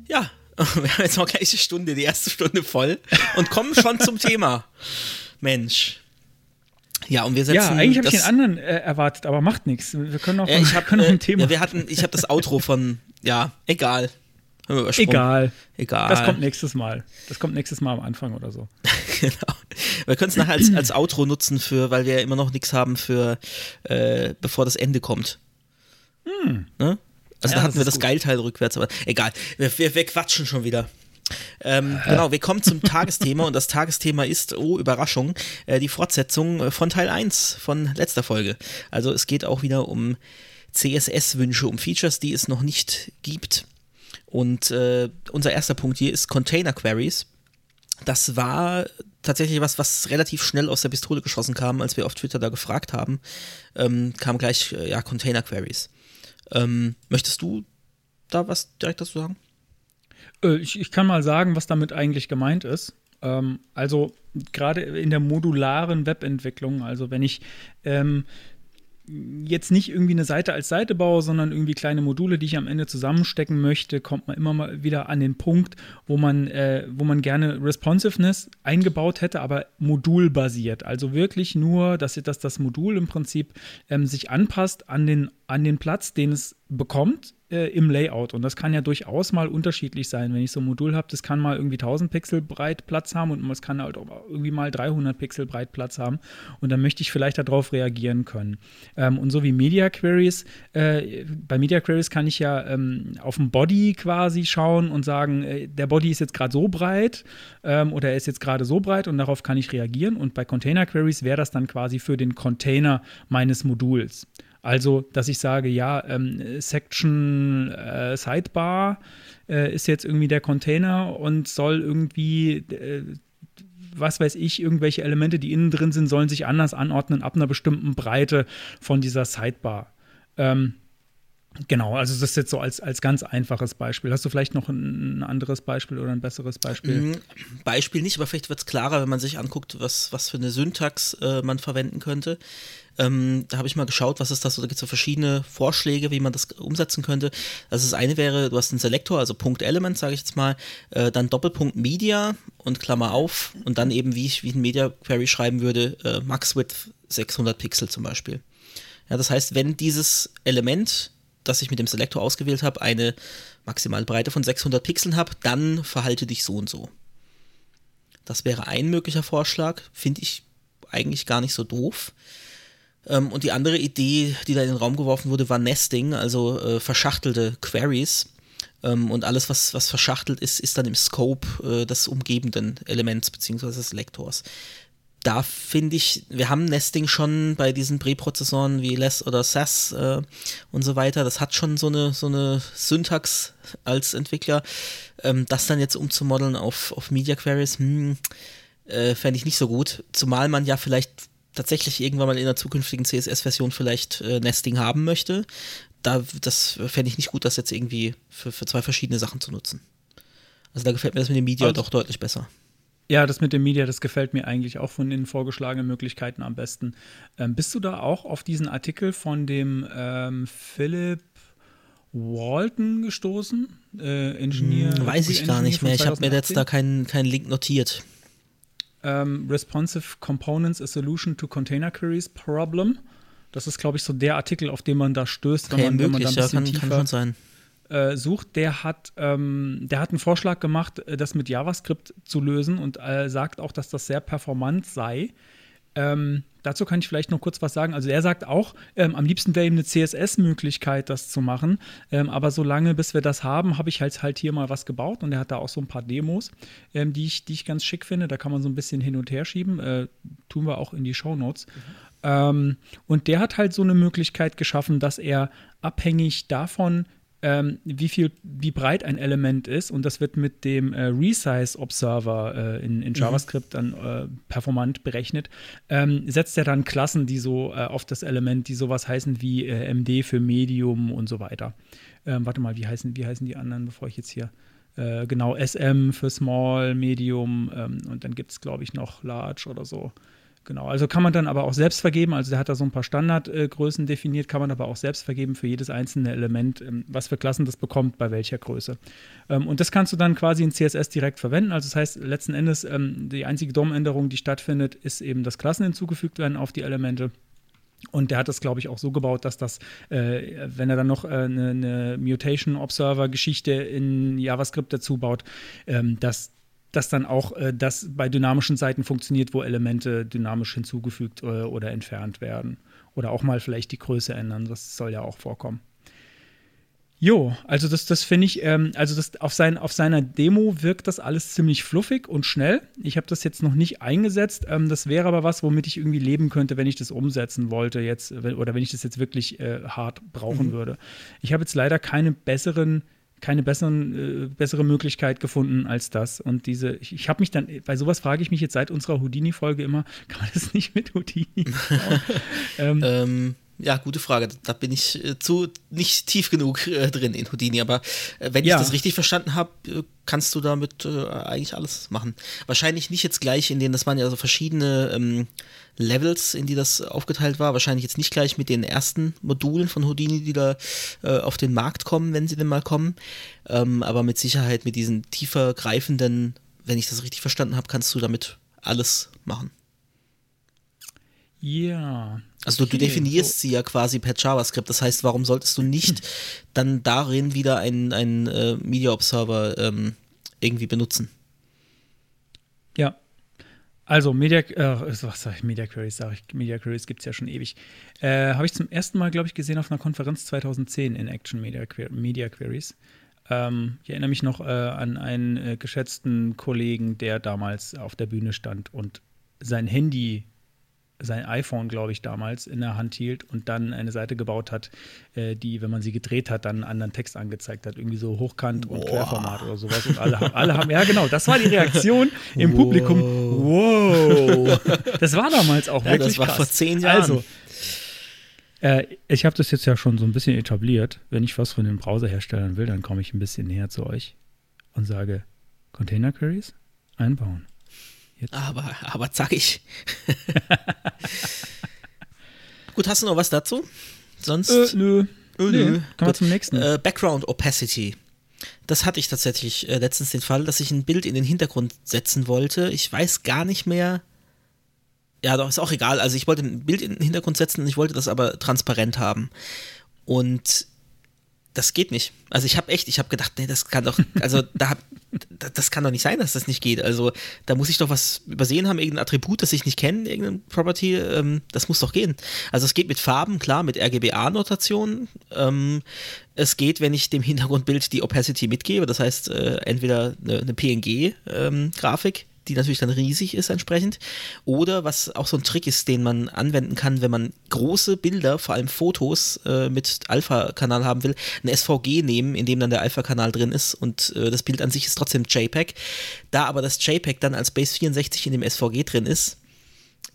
Ja, wir haben jetzt noch gleich eine Stunde, die erste Stunde voll und kommen schon zum Thema. Mensch. Ja, und wir setzen. Ja, eigentlich habe ich den anderen äh, erwartet, aber macht nichts. Wir können auch, Ja, ich habe können auch äh, ein Thema. ja, wir hatten, ich habe das Outro von, ja, egal. Haben wir übersprungen. Egal. Egal. Das kommt nächstes Mal. Das kommt nächstes Mal am Anfang oder so. genau. Wir können es nachher als, als Outro nutzen für, weil wir ja immer noch nichts haben für, äh, bevor das Ende kommt. Ne? Also. Ja, da das hatten wir das gut. Geilteil rückwärts, aber egal. Wir, wir, wir quatschen schon wieder. Ähm, genau, wir kommen zum Tagesthema und das Tagesthema ist, oh Überraschung, äh, die Fortsetzung von Teil 1 von letzter Folge. Also es geht auch wieder um CSS-Wünsche, um Features, die es noch nicht gibt. Und äh, unser erster Punkt hier ist Container Queries. Das war tatsächlich was, was relativ schnell aus der Pistole geschossen kam, als wir auf Twitter da gefragt haben. Ähm, kam gleich, äh, ja, Container Queries. Ähm, möchtest du da was direkt dazu sagen? Äh, ich, ich kann mal sagen, was damit eigentlich gemeint ist. Ähm, also gerade in der modularen Webentwicklung, also wenn ich ähm, jetzt nicht irgendwie eine Seite als Seite baue, sondern irgendwie kleine Module, die ich am Ende zusammenstecken möchte, kommt man immer mal wieder an den Punkt, wo man, äh, wo man gerne Responsiveness eingebaut hätte, aber modulbasiert. Also wirklich nur, dass, dass das Modul im Prinzip ähm, sich anpasst an den, an den Platz, den es bekommt äh, im Layout. Und das kann ja durchaus mal unterschiedlich sein. Wenn ich so ein Modul habe, das kann mal irgendwie 1000 Pixel breit Platz haben und es kann halt auch irgendwie mal 300 Pixel breit Platz haben. Und dann möchte ich vielleicht darauf reagieren können. Ähm, und so wie Media Queries, äh, bei Media Queries kann ich ja ähm, auf den Body quasi schauen und sagen, äh, der Body ist jetzt gerade so breit ähm, oder er ist jetzt gerade so breit und darauf kann ich reagieren. Und bei Container Queries wäre das dann quasi für den Container meines Moduls. Also, dass ich sage, ja, ähm, Section äh, Sidebar äh, ist jetzt irgendwie der Container und soll irgendwie, äh, was weiß ich, irgendwelche Elemente, die innen drin sind, sollen sich anders anordnen ab einer bestimmten Breite von dieser Sidebar. Ähm, Genau, also das ist jetzt so als, als ganz einfaches Beispiel. Hast du vielleicht noch ein, ein anderes Beispiel oder ein besseres Beispiel? Mhm, Beispiel nicht, aber vielleicht wird es klarer, wenn man sich anguckt, was, was für eine Syntax äh, man verwenden könnte. Ähm, da habe ich mal geschaut, was ist das da gibt es so verschiedene Vorschläge, wie man das umsetzen könnte. Also das eine wäre, du hast einen Selektor, also Punkt Element, sage ich jetzt mal, äh, dann Doppelpunkt Media und Klammer auf und dann eben, wie ich wie ein Media Query schreiben würde, äh, Max Width 600 Pixel zum Beispiel. Ja, das heißt, wenn dieses Element das ich mit dem Selektor ausgewählt habe, eine maximale Breite von 600 Pixeln habe, dann verhalte dich so und so. Das wäre ein möglicher Vorschlag, finde ich eigentlich gar nicht so doof. Ähm, und die andere Idee, die da in den Raum geworfen wurde, war Nesting, also äh, verschachtelte Queries. Ähm, und alles, was, was verschachtelt ist, ist dann im Scope äh, des umgebenden Elements bzw. des Lektors da finde ich, wir haben Nesting schon bei diesen Präprozessoren wie Less oder SAS äh, und so weiter. Das hat schon so eine, so eine Syntax als Entwickler. Ähm, das dann jetzt umzumodeln auf, auf Media Queries, hm, äh, fände ich nicht so gut. Zumal man ja vielleicht tatsächlich irgendwann mal in einer zukünftigen CSS-Version vielleicht äh, Nesting haben möchte. Da, das fände ich nicht gut, das jetzt irgendwie für, für zwei verschiedene Sachen zu nutzen. Also da gefällt mir das mit dem Media Also- doch deutlich besser. Ja, das mit dem Media, das gefällt mir eigentlich auch von den vorgeschlagenen Möglichkeiten am besten. Ähm, bist du da auch auf diesen Artikel von dem ähm, Philip Walton gestoßen? Äh, Engineer. Hm, Weiß ich gar Engineer nicht mehr. Ich habe mir jetzt 2018? da keinen keinen Link notiert. Ähm, Responsive Components a Solution to Container Queries Problem. Das ist, glaube ich, so der Artikel, auf den man da stößt, wenn Okay, man, wenn man da ein ja, bisschen kann, kann tiefer schon sein. äh, sucht, der hat, ähm, der hat einen Vorschlag gemacht, äh, das mit JavaScript zu lösen und äh, sagt auch, dass das sehr performant sei. Ähm, dazu kann ich vielleicht noch kurz was sagen. Also er sagt auch, ähm, am liebsten wäre ihm eine CSS-Möglichkeit, das zu machen. Ähm, aber solange, bis wir das haben, habe ich halt, halt hier mal was gebaut und er hat da auch so ein paar Demos, ähm, die, ich, die ich ganz schick finde. Da kann man so ein bisschen hin und her schieben. Äh, tun wir auch in die Show Notes. Ähm, und der hat halt so eine Möglichkeit geschaffen, dass er abhängig davon, ähm, wie viel, wie breit ein Element ist, und das wird mit dem äh, Resize Observer äh, in, in JavaScript dann äh, performant berechnet, ähm, setzt er dann Klassen, die so äh, auf das Element, die sowas heißen wie äh, MD für Medium und so weiter. Ähm, warte mal, wie heißen, wie heißen die anderen, bevor ich jetzt hier äh, genau SM für Small, Medium ähm, und dann gibt es, glaube ich, noch Large oder so. Genau, also kann man dann aber auch selbst vergeben. Also der hat da so ein paar Standardgrößen definiert, kann man aber auch selbst vergeben für jedes einzelne Element, ähm, was für Klassen das bekommt, bei welcher Größe. Ähm, und das kannst du dann quasi in CSS direkt verwenden. Also das heißt, letzten Endes ähm, die einzige DOM-Änderung, die stattfindet, ist eben, dass Klassen hinzugefügt werden auf die Elemente. Und der hat das, glaube ich, auch so gebaut, dass das, äh, wenn er dann noch äh, eine, Mutation Observer Geschichte in JavaScript dazu baut, ähm, dass dass dann auch äh, das bei dynamischen Seiten funktioniert, wo Elemente dynamisch hinzugefügt äh, oder entfernt werden. Oder auch mal vielleicht die Größe ändern. Das soll ja auch vorkommen. Jo, also das, das finde ich, ähm, also das auf, sein, auf seiner Demo wirkt das alles ziemlich fluffig und schnell. Ich habe das jetzt noch nicht eingesetzt. Ähm, das wäre aber was, womit ich irgendwie leben könnte, wenn ich das umsetzen wollte jetzt oder wenn ich das jetzt wirklich äh, hart brauchen mhm. würde. Ich habe jetzt leider keine besseren keine besseren, äh, bessere Möglichkeit gefunden als das. Und diese, ich, ich habe mich dann, bei sowas frage ich mich jetzt seit unserer Houdini-Folge immer, kann man das nicht mit Houdini ähm, ähm, ja, gute Frage. Da bin ich äh, zu nicht tief genug äh, drin in Houdini, aber äh, wenn ja. ich das richtig verstanden habe, äh, kannst du damit äh, eigentlich alles machen. Wahrscheinlich nicht jetzt gleich, in denen das waren ja so verschiedene ähm, Levels, in die das aufgeteilt war. Wahrscheinlich jetzt nicht gleich mit den ersten Modulen von Houdini, die da äh, auf den Markt kommen, wenn sie denn mal kommen. Ähm, aber mit Sicherheit mit diesen tiefer greifenden, wenn ich das richtig verstanden habe, kannst du damit alles machen. Ja. Also okay, du definierst so. sie ja quasi per JavaScript. Das heißt, warum solltest du nicht dann darin wieder einen, einen äh, Media Observer ähm, irgendwie benutzen? Also, Media, äh, was sag ich, Media Queries, sage ich, Media Queries gibt es ja schon ewig. Äh, Habe ich zum ersten Mal, glaube ich, gesehen auf einer Konferenz 2010 in Action Media, Media Queries. Ähm, ich erinnere mich noch äh, an einen äh, geschätzten Kollegen, der damals auf der Bühne stand und sein Handy sein iPhone, glaube ich, damals in der Hand hielt und dann eine Seite gebaut hat, äh, die, wenn man sie gedreht hat, dann einen anderen Text angezeigt hat. Irgendwie so hochkant und. Querformat oder sowas. Und alle, alle haben, ja genau, das war die Reaktion im wow. Publikum. Wow. Das war damals auch ja, wirklich Das war krass. vor zehn Jahren. Also, äh, ich habe das jetzt ja schon so ein bisschen etabliert. Wenn ich was von den Browserherstellern will, dann komme ich ein bisschen näher zu euch und sage, Container Queries einbauen. Jetzt. Aber, aber zackig. Gut, hast du noch was dazu? Sonst? Äh, nö. Äh, nö. Kommen wir zum nächsten. Äh, Background Opacity. Das hatte ich tatsächlich äh, letztens den Fall, dass ich ein Bild in den Hintergrund setzen wollte. Ich weiß gar nicht mehr. Ja, doch, ist auch egal. Also ich wollte ein Bild in den Hintergrund setzen und ich wollte das aber transparent haben. Und das geht nicht. Also ich habe echt, ich habe gedacht, nee, das kann doch, also da hab, das kann doch nicht sein, dass das nicht geht. Also da muss ich doch was übersehen haben, irgendein Attribut, das ich nicht kenne, irgendein Property, ähm, das muss doch gehen. Also es geht mit Farben, klar, mit RGBA-Notation. Ähm, es geht, wenn ich dem Hintergrundbild die Opacity mitgebe, das heißt äh, entweder eine, eine PNG-Grafik, ähm, die natürlich dann riesig ist entsprechend. Oder was auch so ein Trick ist, den man anwenden kann, wenn man große Bilder, vor allem Fotos äh, mit Alpha-Kanal haben will, ein SVG nehmen, in dem dann der Alpha-Kanal drin ist und äh, das Bild an sich ist trotzdem JPEG. Da aber das JPEG dann als Base 64 in dem SVG drin ist,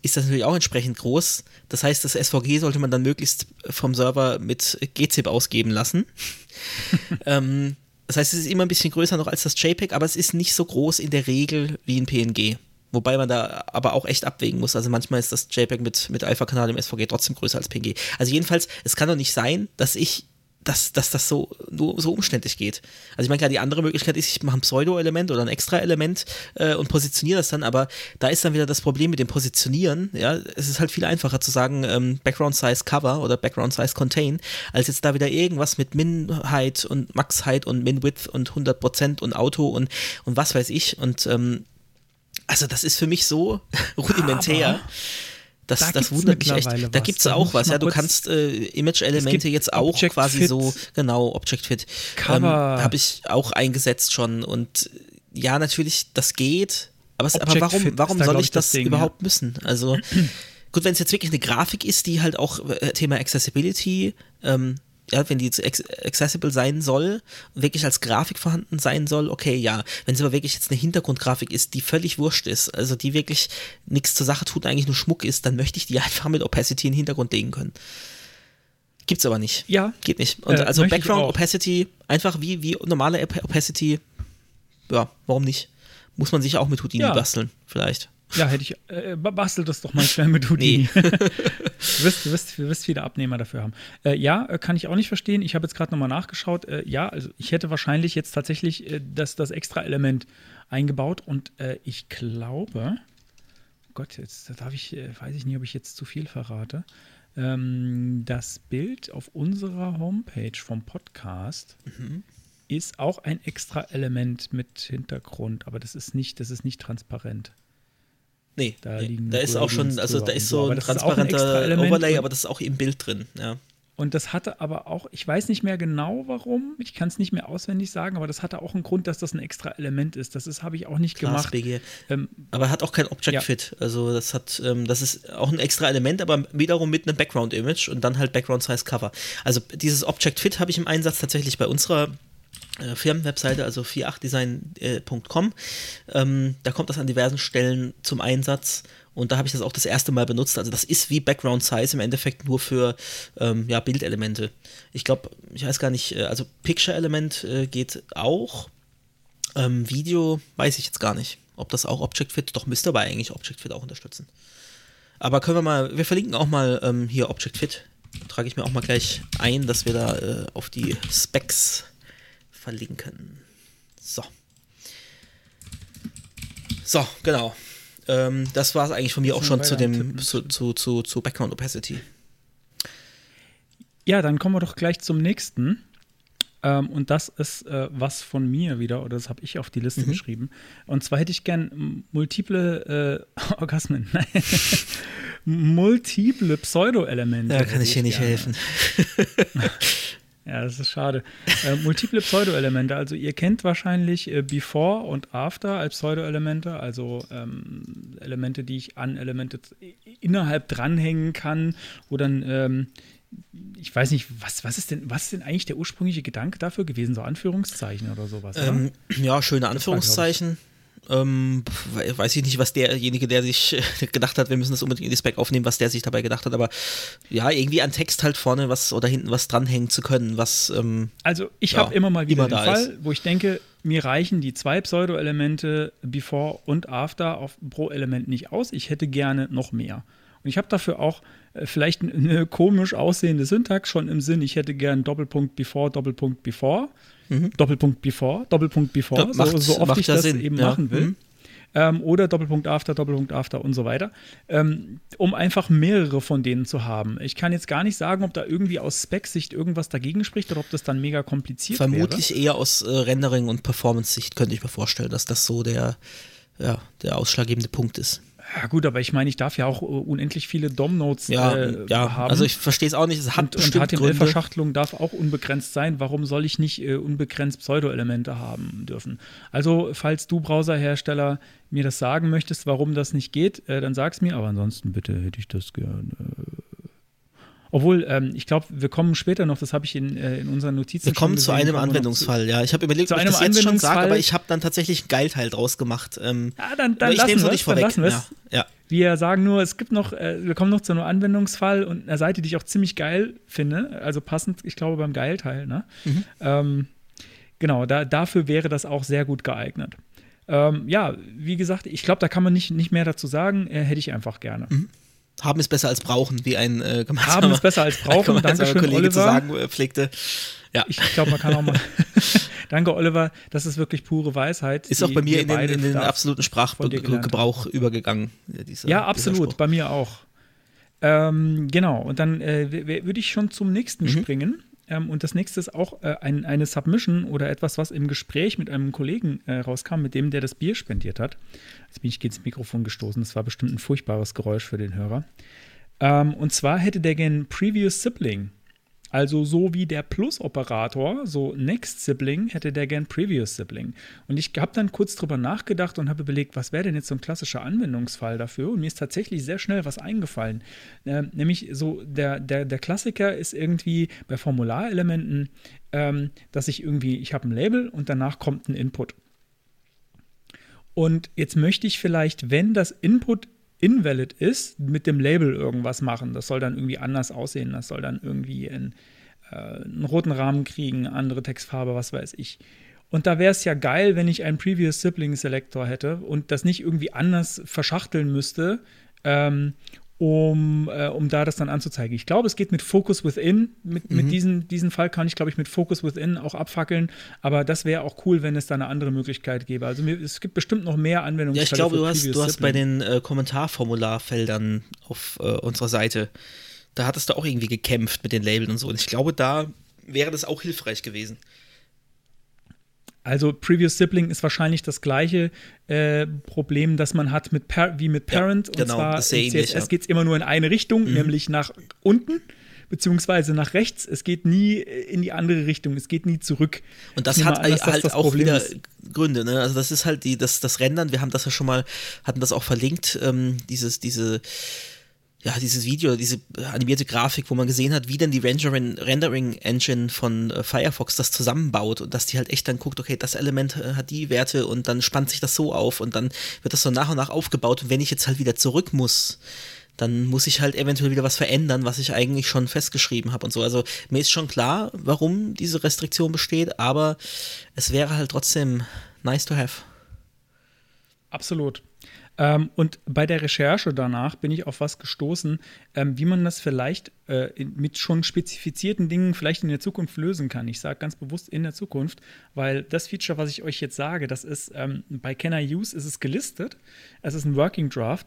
ist das natürlich auch entsprechend groß. Das heißt, das SVG sollte man dann möglichst vom Server mit GZIP ausgeben lassen. ähm, das heißt, es ist immer ein bisschen größer noch als das JPEG, aber es ist nicht so groß in der Regel wie ein PNG. Wobei man da aber auch echt abwägen muss. Also manchmal ist das JPEG mit, mit Alpha-Kanal im SVG trotzdem größer als PNG. Also jedenfalls, es kann doch nicht sein, dass ich dass, dass das so, nur so umständlich geht. Also ich meine, klar, die andere Möglichkeit ist, ich mache ein Pseudo-Element oder ein Extra-Element äh, und positioniere das dann, aber da ist dann wieder das Problem mit dem Positionieren. Ja, es ist halt viel einfacher zu sagen, ähm, Background Size Cover oder Background Size Contain, als jetzt da wieder irgendwas mit Min-Height und Max-Height und Min-Width und 100% und Auto und, und was weiß ich. Und ähm, also das ist für mich so rudimentär. Aber das, da das wundert mich echt. Da gibt es auch was, ja. Du kannst äh, Image-Elemente jetzt auch Object quasi Fit. so, genau, Object Fit. Ähm, Habe ich auch eingesetzt schon. Und ja, natürlich, das geht. Aber, es, aber warum, warum soll ich das, das Ding, überhaupt ja. müssen? Also, gut, wenn es jetzt wirklich eine Grafik ist, die halt auch äh, Thema Accessibility ähm, ja, wenn die accessible sein soll, wirklich als Grafik vorhanden sein soll, okay, ja. Wenn es aber wirklich jetzt eine Hintergrundgrafik ist, die völlig wurscht ist, also die wirklich nichts zur Sache tut, eigentlich nur Schmuck ist, dann möchte ich die einfach mit Opacity in den Hintergrund legen können. Gibt's aber nicht. Ja. Geht nicht. Und äh, also Background Opacity, einfach wie, wie normale Opacity, ja, warum nicht? Muss man sich auch mit Houdini ja. basteln, vielleicht. Ja, hätte ich. Äh, bastel das doch mal schnell mit Houdini. Nee. du, wirst, du, wirst, du wirst viele Abnehmer dafür haben. Äh, ja, äh, kann ich auch nicht verstehen. Ich habe jetzt gerade nochmal nachgeschaut. Äh, ja, also ich hätte wahrscheinlich jetzt tatsächlich äh, das, das extra Element eingebaut und äh, ich glaube. Oh Gott, jetzt darf ich, weiß ich nicht, ob ich jetzt zu viel verrate. Ähm, das Bild auf unserer Homepage vom Podcast mhm. ist auch ein extra Element mit Hintergrund, aber das ist nicht, das ist nicht transparent. Nee, da, nee, da ist auch schon, also da ist so ein transparenter ein Overlay, aber das ist auch im Bild drin, ja. Und das hatte aber auch, ich weiß nicht mehr genau warum, ich kann es nicht mehr auswendig sagen, aber das hatte auch einen Grund, dass das ein extra Element ist. Das ist habe ich auch nicht Klaas gemacht. Ähm, aber hat auch kein Object ja. Fit. Also das hat, ähm, das ist auch ein extra Element, aber wiederum mit einem Background Image und dann halt Background Size Cover. Also dieses Object Fit habe ich im Einsatz tatsächlich bei unserer Firmenwebseite, also 48design.com. Ähm, da kommt das an diversen Stellen zum Einsatz und da habe ich das auch das erste Mal benutzt. Also das ist wie Background Size im Endeffekt nur für ähm, ja, Bildelemente. Ich glaube, ich weiß gar nicht, äh, also Picture Element äh, geht auch. Ähm, Video weiß ich jetzt gar nicht, ob das auch Object Fit, doch müsste aber eigentlich Object Fit auch unterstützen. Aber können wir mal, wir verlinken auch mal ähm, hier Object Fit. Trage ich mir auch mal gleich ein, dass wir da äh, auf die Specs verlinken. So. So, genau. Ähm, das war es eigentlich von mir auch schon zu dem zu, zu, zu, zu Background Opacity. Ja, dann kommen wir doch gleich zum nächsten. Ähm, und das ist äh, was von mir wieder, oder das habe ich auf die Liste mhm. geschrieben. Und zwar hätte ich gern multiple äh, Orgasmen. multiple Pseudo-Elemente. Da kann ich hier nicht helfen. Ja, das ist schade. Äh, multiple Pseudo-Elemente. Also ihr kennt wahrscheinlich äh, Before und After als Pseudo-Elemente, also ähm, Elemente, die ich an Elemente innerhalb dranhängen kann, wo dann ähm, ich weiß nicht, was, was, ist denn, was ist denn eigentlich der ursprüngliche Gedanke dafür gewesen? So Anführungszeichen oder sowas? Ähm, ja, schöne Anführungszeichen. Ähm, weiß ich nicht, was derjenige, der sich gedacht hat, wir müssen das unbedingt in die Spec aufnehmen, was der sich dabei gedacht hat, aber ja, irgendwie an Text halt vorne was oder hinten was dranhängen zu können, was. Ähm, also ich ja, habe immer mal wieder immer den Fall, ist. wo ich denke, mir reichen die zwei Pseudo-Elemente Before und After auf, pro Element nicht aus. Ich hätte gerne noch mehr. Und ich habe dafür auch äh, vielleicht eine komisch aussehende Syntax schon im Sinn. Ich hätte gern Doppelpunkt Before, Doppelpunkt Before. Mhm. Doppelpunkt Before, Doppelpunkt Before, ja, so, so, oft ich das Sinn. eben ja. machen will. Mhm. Ähm, oder Doppelpunkt After, Doppelpunkt After und so weiter, ähm, um einfach mehrere von denen zu haben. Ich kann jetzt gar nicht sagen, ob da irgendwie aus Spec-Sicht irgendwas dagegen spricht oder ob das dann mega kompliziert. Vermutlich wäre. eher aus äh, Rendering- und Performance-Sicht könnte ich mir vorstellen, dass das so der, ja, der ausschlaggebende Punkt ist. Ja, gut, aber ich meine, ich darf ja auch äh, unendlich viele DOM-Nodes ja, äh, ja, haben. Also ich verstehe es auch nicht. Es hat und, und HTML-Verschachtelung darf auch unbegrenzt sein. Warum soll ich nicht äh, unbegrenzt Pseudo-Elemente haben dürfen? Also, falls du Browserhersteller mir das sagen möchtest, warum das nicht geht, äh, dann sag's mir. Aber ansonsten bitte hätte ich das gerne. Obwohl, ähm, ich glaube, wir kommen später noch, das habe ich in, äh, in unseren Notizen Wir kommen zu einem Anwendungsfall, ja. Ich habe überlegt, ob ich das jetzt schon sage, aber ich habe dann tatsächlich einen Geilteil draus gemacht. Ähm, ja, dann, dann lassen wir es, dann lassen ja, ja. Wir sagen nur, es gibt noch, äh, wir kommen noch zu einem Anwendungsfall und einer Seite, die ich auch ziemlich geil finde, also passend, ich glaube, beim Geilteil, ne? Mhm. Ähm, genau, da, dafür wäre das auch sehr gut geeignet. Ähm, ja, wie gesagt, ich glaube, da kann man nicht, nicht mehr dazu sagen, äh, hätte ich einfach gerne. Mhm. Haben ist besser als brauchen, wie ein äh, gemeinsamer, Haben ist besser als brauchen, danke schön, Kollege Oliver. zu sagen pflegte. Ja. Ich glaube, man kann auch mal. danke, Oliver, das ist wirklich pure Weisheit. Ist auch bei mir in den, in den absoluten Sprachgebrauch übergegangen. Diese, ja, absolut, bei mir auch. Ähm, genau, und dann äh, würde ich schon zum nächsten mhm. springen. Ähm, und das nächste ist auch äh, ein, eine Submission oder etwas, was im Gespräch mit einem Kollegen äh, rauskam, mit dem, der das Bier spendiert hat. Jetzt bin ich ins Mikrofon gestoßen. Das war bestimmt ein furchtbares Geräusch für den Hörer. Ähm, und zwar hätte der gern Previous Sibling also so wie der Plus-Operator, so Next Sibling, hätte der gern Previous Sibling. Und ich habe dann kurz drüber nachgedacht und habe überlegt, was wäre denn jetzt so ein klassischer Anwendungsfall dafür? Und mir ist tatsächlich sehr schnell was eingefallen. Äh, nämlich so, der, der, der Klassiker ist irgendwie bei Formularelementen, ähm, dass ich irgendwie, ich habe ein Label und danach kommt ein Input. Und jetzt möchte ich vielleicht, wenn das Input invalid ist, mit dem Label irgendwas machen. Das soll dann irgendwie anders aussehen. Das soll dann irgendwie in, äh, einen roten Rahmen kriegen, andere Textfarbe, was weiß ich. Und da wäre es ja geil, wenn ich einen Previous Sibling Selector hätte und das nicht irgendwie anders verschachteln müsste, ähm, um, äh, um da das dann anzuzeigen. Ich glaube, es geht mit Focus Within. Mit, Mhm. mit diesen, diesen Fall kann ich, glaube ich, mit Focus Within auch abfackeln. Aber das wäre auch cool, wenn es da eine andere Möglichkeit gäbe. Also mir, es gibt bestimmt noch mehr Anwendungen. Ja, ich glaube, du hast, du hast bei den äh, Kommentarformularfeldern auf äh, unserer Seite, da hattest du auch irgendwie gekämpft mit den Labeln und so. Und ich glaube, da wäre das auch hilfreich gewesen. Also Previous Sibling ist wahrscheinlich das gleiche äh, Problem, das man hat mit par wie mit Ja, Parent. und genau, zwar ist sehr CSS ja. geht es immer nur in eine Richtung, nämlich nach unten beziehungsweise nach rechts. Es geht nie äh, in die andere Richtung. Es geht nie zurück. Und das hat an, das halt das auch Problem wieder ist. Gründe, ne? Also das ist halt die, das, das Rendern, wir haben das ja schon mal, hatten das auch verlinkt, ähm, dieses, diese, ja, dieses Video, diese animierte Grafik, wo man gesehen hat, wie denn die Rendering, Rendering Engine von äh, Firefox das zusammenbaut und dass die halt echt dann guckt, okay, das Element äh, hat die Werte und dann spannt sich das so auf und dann wird das so nach und nach aufgebaut und wenn ich jetzt halt wieder zurück muss, dann muss ich halt eventuell wieder was verändern, was ich eigentlich schon festgeschrieben habe und so. Also mir ist schon klar, warum diese Restriktion besteht, aber es wäre halt trotzdem nice to have. Absolut. Ähm, und bei der Recherche danach bin ich auf was gestoßen, ähm, wie man das vielleicht äh, in, mit schon spezifizierten Dingen vielleicht in der Zukunft lösen kann. Ich sage ganz bewusst in der Zukunft, weil das Feature, was ich euch jetzt sage, das ist ähm, bei Can I Use ist es gelistet. Es ist ein Working Draft.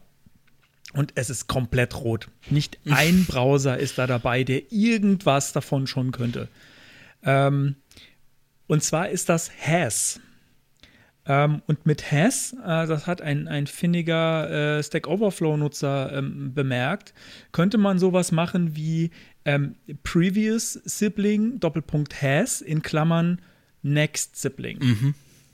Und es ist komplett rot. Nicht ein Browser ist da dabei, der irgendwas davon schon könnte. Ähm, und zwar ist das Has. Ähm, und mit Has, äh, das hat ein, ein findiger äh, Stack Overflow-Nutzer ähm, bemerkt, könnte man sowas machen wie ähm, Previous Sibling Doppelpunkt Has in Klammern Next Sibling.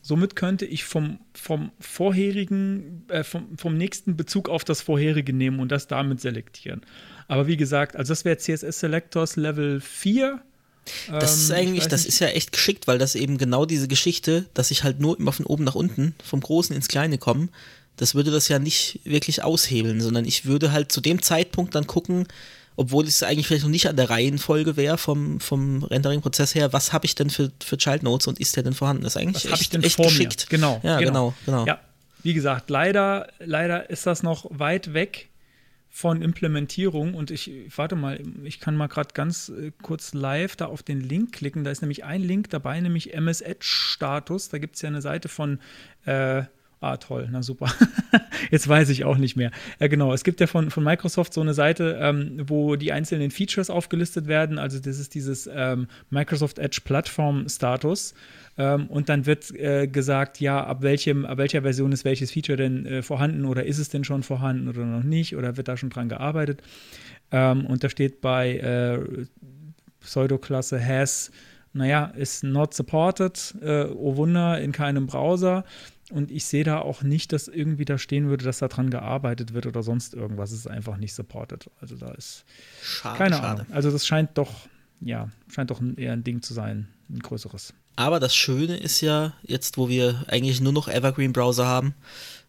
Somit könnte ich vom, vom vorherigen, äh, vom, vom nächsten Bezug auf das vorherige nehmen und das damit selektieren. Aber wie gesagt, also das wäre CSS Selectors Level 4. Das ist Ähm, ich eigentlich, das ist ja echt geschickt, weil das eben genau diese Geschichte, dass ich halt nur immer von oben nach unten, vom Großen ins Kleine komme, das würde das ja nicht wirklich aushebeln, sondern ich würde halt zu dem Zeitpunkt dann gucken, obwohl es eigentlich vielleicht noch nicht an der Reihenfolge wäre vom, vom Rendering-Prozess her, was habe ich denn für, für Child Nodes und ist der denn vorhanden? Das ist eigentlich Was echt, ich denn echt geschickt. mir? Genau. Ja, genau, genau. Ja, wie gesagt, leider, leider ist das noch weit weg von Implementierung und ich, warte mal, ich kann mal gerade ganz äh, kurz live da auf den Link klicken. Da ist nämlich ein Link dabei, nämlich MS Edge Status. Da gibt es ja eine Seite von, äh, ah toll, na super. Jetzt weiß ich auch nicht mehr. Ja, genau, es gibt ja von, von Microsoft so eine Seite, ähm, wo die einzelnen Features aufgelistet werden. Also das ist dieses ähm, Microsoft Edge Plattform Status. Ähm, und dann wird äh, gesagt, ja, ab, welchem, ab welcher Version ist welches Feature denn äh, vorhanden oder ist es denn schon vorhanden oder noch nicht oder wird da schon dran gearbeitet. Ähm, und da steht bei äh, Pseudoklasse has, naja, ist not supported, äh, oh Wunder, in keinem Browser. Und ich sehe da auch nicht, dass irgendwie da stehen würde, dass da dran gearbeitet wird oder sonst irgendwas. Es ist einfach nicht supported. Also da ist Schade, keine schade. Ahnung. Also das scheint doch, ja, scheint doch eher ein Ding zu sein, ein größeres. Aber das Schöne ist ja, jetzt wo wir eigentlich nur noch Evergreen-Browser haben,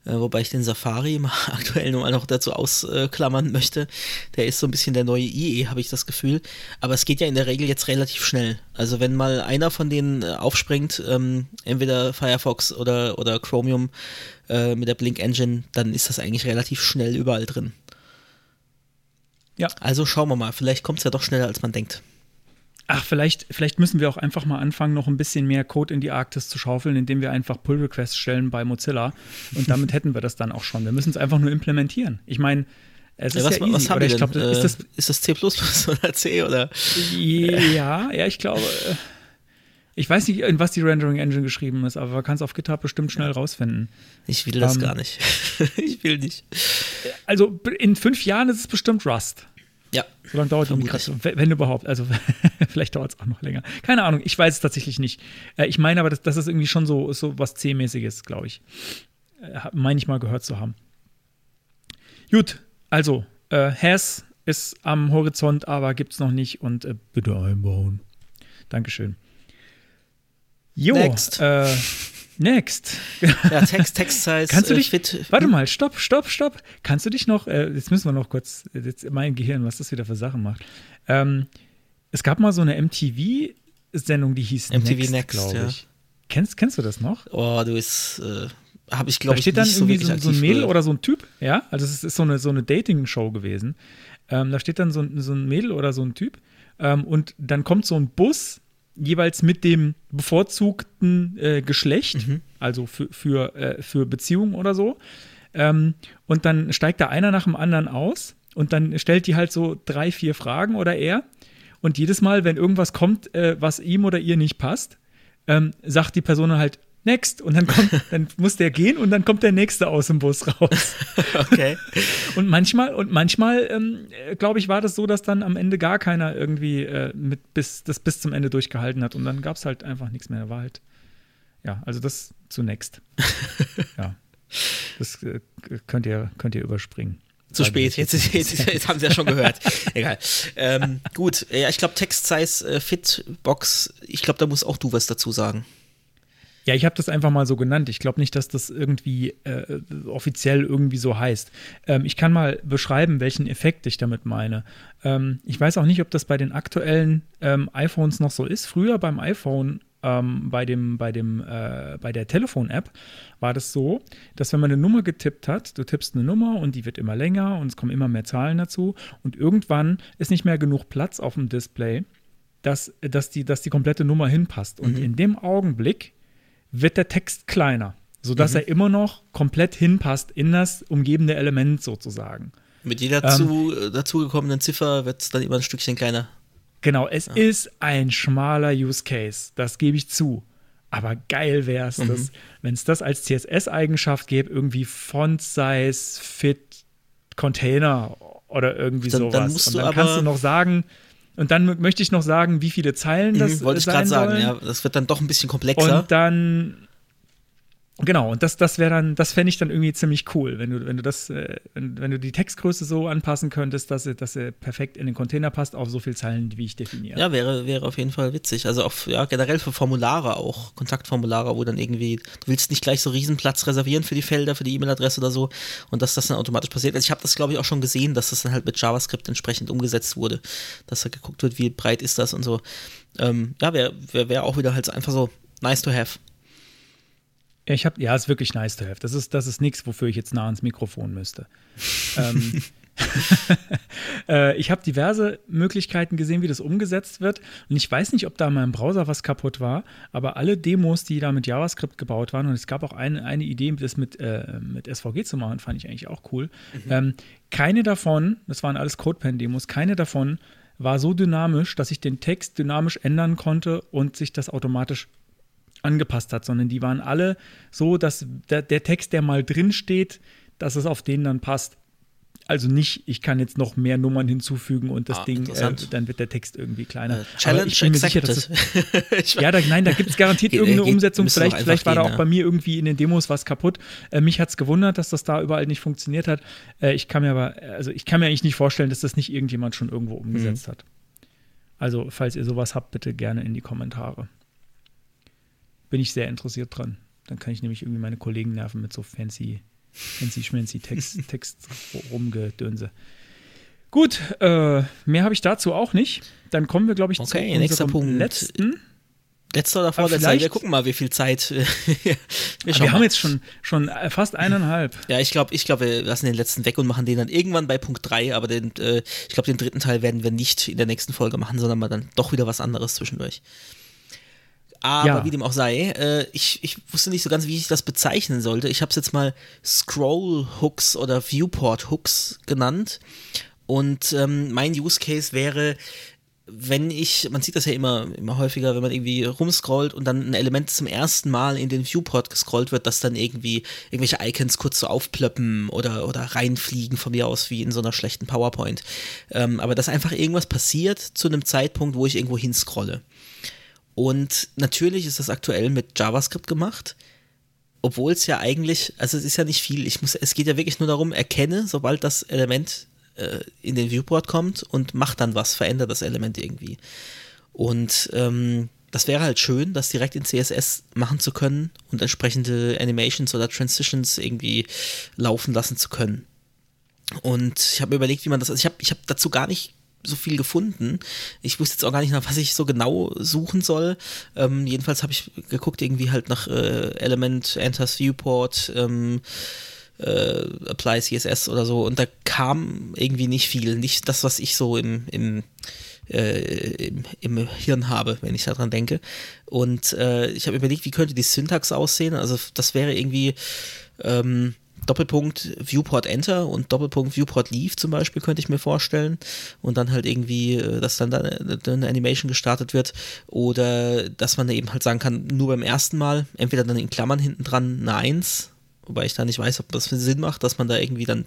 äh, wobei ich den Safari mal aktuell nur mal noch dazu ausklammern möchte, der ist so ein bisschen der neue IE, habe ich das Gefühl. Aber es geht ja in der Regel jetzt relativ schnell. Also wenn mal einer von denen äh, aufspringt, ähm, entweder Firefox oder, oder Chromium äh, mit der Blink Engine, dann ist das eigentlich relativ schnell überall drin. Ja. Also schauen wir mal, vielleicht kommt es ja doch schneller, als man denkt. Ach, vielleicht, vielleicht müssen wir auch einfach mal anfangen, noch ein bisschen mehr Code in die Arktis zu schaufeln, indem wir einfach Pull-Requests stellen bei Mozilla. Und damit hätten wir das dann auch schon. Wir müssen es einfach nur implementieren. Ich meine, es ist Ja, was, ja easy. was haben oder wir denn? glaube, ist das äh, ist das C oder C oder? Ja, ja, ich glaube. äh, Ich weiß nicht, in was die Rendering Engine geschrieben ist, aber man kann es auf GitHub bestimmt schnell rausfinden. Ich will das Ähm, gar nicht. ich will nicht. Also in fünf Jahren ist es bestimmt Rust. Ja. So lange dauert die Vermutlich. Migration, wenn wenn überhaupt. Also vielleicht dauert es auch noch länger. Keine Ahnung, ich weiß es tatsächlich nicht. Äh, ich meine aber, dass das ist irgendwie schon so, so was C-mäßiges, glaube ich. Äh, meine ich mal gehört zu haben. Gut, also, äh, Has ist am Horizont, aber gibt es noch nicht und äh, bitte einbauen. Dankeschön. Jo, Next. Äh, next. Ja, Text, Text-Size, Kannst du äh, dich, fit. warte mal, stopp, stopp, stopp. Kannst du dich noch, äh, jetzt müssen wir noch kurz, äh, jetzt mein Gehirn, was das wieder für Sachen macht. Ähm, es gab mal so eine MTV-Sendung, die hieß MTV Next, Next, glaube ja. ich. Kennst, kennst du das noch? Oh, du ist, äh, habe ich glaube Da ich steht dann nicht so irgendwie wirklich so, so ein Mädel oder so ein Typ, ja, also es ist so eine, so eine Dating-Show gewesen. Ähm, da steht dann so, ein- so ein Mädel oder so ein Typ ähm, und dann kommt so ein Bus jeweils mit dem bevorzugten äh, Geschlecht, Mhm. also für, für, äh, für Beziehungen oder so. Ähm, und dann steigt da einer nach dem anderen aus und dann stellt die halt so drei, vier Fragen oder er. Und jedes Mal, wenn irgendwas kommt, äh, was ihm oder ihr nicht passt, ähm, sagt die Person halt next und dann kommt, dann muss der gehen und dann kommt der nächste aus dem Bus raus. Okay. Und manchmal, und manchmal, ähm, glaube ich, war das so, dass dann am Ende gar keiner irgendwie äh, mit bis, das bis zum Ende durchgehalten hat. Und dann gab es halt einfach nichts mehr. Da war halt, ja, also das zunächst. ja. Das äh, könnt ihr, könnt ihr überspringen. Zu spät, jetzt, jetzt, jetzt, jetzt haben sie ja schon gehört. Egal. Ähm, gut, ja, ich glaube, Text Size äh, Fit Box, ich glaube, da musst auch du was dazu sagen. Ja, ich habe das einfach mal so genannt. Ich glaube nicht, dass das irgendwie äh, offiziell irgendwie so heißt. Ähm, ich kann mal beschreiben, welchen Effekt ich damit meine. Ähm, ich weiß auch nicht, ob das bei den aktuellen ähm, iPhones noch so ist. Früher beim iPhone, ähm, bei dem, bei dem, äh, bei der Telefon-App war das so, dass wenn man eine Nummer getippt hat, du tippst eine Nummer und die wird immer länger und es kommen immer mehr Zahlen dazu und irgendwann ist nicht mehr genug Platz auf dem Display, dass, dass, die, dass die komplette Nummer hinpasst. Und in dem Augenblick wird der Text kleiner, sodass er immer noch komplett hinpasst in das umgebende Element sozusagen. Mit jeder Ähm. zu, äh, dazugekommenen Ziffer wird es dann immer ein Stückchen kleiner. Genau, es ist ein schmaler Use Case, das gebe ich zu. Aber geil wäre es, Mhm. wenn es das als CSS-Eigenschaft gäbe, irgendwie Font Size, Fit, Container oder irgendwie Dann- sowas. dann musst und du dann kannst aber- du noch sagen, und dann mö- möchte ich noch sagen, wie viele Zeilen das Mhm, Wollte ich gerade sagen, ja, das wird dann doch ein bisschen komplexer. Und dann, genau, und das, das wäre dann, das fände ich dann irgendwie ziemlich cool, wenn du, wenn du das, äh, wenn, du die Textgröße so anpassen könntest, dass sie, dass sie perfekt in den Container passt, auf so viele Zeilen, wie ich definiere. Ja, wäre, wäre auf jeden Fall witzig. Also auch ja, generell für Formulare auch, Kontaktformulare, wo dann irgendwie, du willst nicht gleich so Riesenplatz reservieren für die Felder, für die E-Mail-Adresse oder so und dass das dann automatisch passiert. Also ich habe das, glaube ich, auch schon gesehen, dass das dann halt mit JavaScript entsprechend umgesetzt wurde, dass da geguckt wird, wie breit ist das und so. Ähm, ja, wäre wär, wär auch wieder halt einfach so nice to have. Ja, ich habe, ja, ist wirklich nice to have. Das ist, das ist nichts, wofür ich jetzt nah ans Mikrofon müsste. ähm, äh, ich habe diverse Möglichkeiten gesehen, wie das umgesetzt wird. Und ich weiß nicht, ob da in meinem Browser was kaputt war, aber alle Demos, die da mit JavaScript gebaut waren, und es gab auch eine, eine Idee, das mit, äh, mit SVG zu machen, fand ich eigentlich auch cool. Ähm, keine davon, das waren alles CodePen-Demos, keine davon war so dynamisch, dass ich den Text dynamisch ändern konnte und sich das automatisch angepasst hat, sondern die waren alle so, dass der, der Text, der mal drin steht, dass es auf den dann passt. Also nicht, ich kann jetzt noch mehr Nummern hinzufügen und das Ah, Ding, äh, dann wird der Text irgendwie kleiner. Äh, Challenge ich bin mir sicher, dass es, ja, da, nein, da gibt es garantiert Geht- irgendeine geht- Umsetzung. Vielleicht, vielleicht war da gehen, auch ja. bei mir irgendwie in den Demos was kaputt. Äh, mich hat es gewundert, dass das da überall nicht funktioniert hat. Äh, ich kann mir aber, also ich kann mir eigentlich nicht vorstellen, dass das nicht irgendjemand schon irgendwo Mhm. umgesetzt hat. Also, falls ihr sowas habt, bitte gerne in die Kommentare. Bin ich sehr interessiert dran. Dann kann ich nämlich irgendwie meine Kollegen nerven mit so fancy, fancy schmancy Text, Text rumgedönse. Gut, äh, mehr habe ich dazu auch nicht. Dann kommen wir, glaube ich, Okay, zu nächster Punkt. letzten. Letzter oder vorletzter? vielleicht- Wir gucken mal, wie viel Zeit. wir Wir, schauen haben mal. jetzt schon, schon äh, fast eineinhalb. Ja, ich glaube, ich glaub, wir lassen den letzten weg und machen den dann irgendwann bei Punkt 3, aber den, äh, ich glaube, den dritten Teil werden wir nicht in der nächsten Folge machen, sondern mal dann doch wieder was anderes zwischendurch. Aber Ja. wie dem auch sei, äh, ich, ich wusste nicht so ganz, wie ich das bezeichnen sollte. Ich habe es jetzt mal Scroll-Hooks oder Viewport-Hooks genannt. Und ähm, mein Use Case wäre, wenn ich, man sieht das ja immer, immer häufiger, wenn man irgendwie rumscrollt und dann ein Element zum ersten Mal in den Viewport gescrollt wird, dass dann irgendwie irgendwelche Icons kurz so aufplöppen oder, oder reinfliegen von mir aus, wie in so einer schlechten PowerPoint. Ähm, aber dass einfach irgendwas passiert zu einem Zeitpunkt, wo ich irgendwo hinscrolle. Und natürlich ist das aktuell mit JavaScript gemacht, obwohl es ja eigentlich, also es ist ja nicht viel. Ich muss, es geht ja wirklich nur darum, erkenne, sobald das Element äh, in den Viewport kommt und macht dann was, verändert das Element irgendwie. Und ähm, das wäre halt schön, das direkt in CSS machen zu können und entsprechende Animations oder Transitions irgendwie laufen lassen zu können. Und ich habe mir überlegt, wie man das, also ich habe ich hab dazu gar nicht so viel gefunden. Ich wusste jetzt auch gar nicht, nach was ich so genau suchen soll. Ähm, jedenfalls habe ich geguckt, irgendwie halt nach äh, Element, Enters Viewport, ähm, äh, Apply CSS oder so und da kam irgendwie nicht viel. Nicht das, was ich so im, im äh, im, im, Hirn habe, wenn ich daran denke. Und äh, ich habe überlegt, wie könnte die Syntax aussehen. Also das wäre irgendwie ähm, Doppelpunkt Viewport Enter und Doppelpunkt Viewport Leave zum Beispiel könnte ich mir vorstellen. Und dann halt irgendwie, äh, dass dann da eine Animation gestartet wird. Oder dass man eben halt sagen kann, nur beim ersten Mal, entweder dann in Klammern hinten dran eine 1, wobei ich da nicht weiß, ob das Sinn macht, dass man da irgendwie dann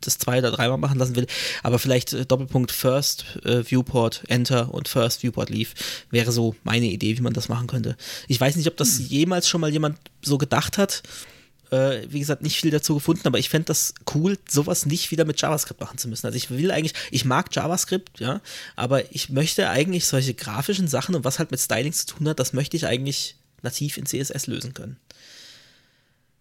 das zwei oder dreimal machen lassen will, aber vielleicht äh, Doppelpunkt First äh, Viewport Enter und First Viewport Leave wäre so meine Idee, wie man das machen könnte. Ich weiß nicht, ob das hm. jemals schon mal jemand so gedacht hat. Äh, wie gesagt, nicht viel dazu gefunden, aber ich fände das cool, sowas nicht wieder mit JavaScript machen zu müssen. Also ich will eigentlich, ich mag JavaScript, ja, aber ich möchte eigentlich solche grafischen Sachen und was halt mit Styling zu tun hat, das möchte ich eigentlich nativ in CSS lösen können.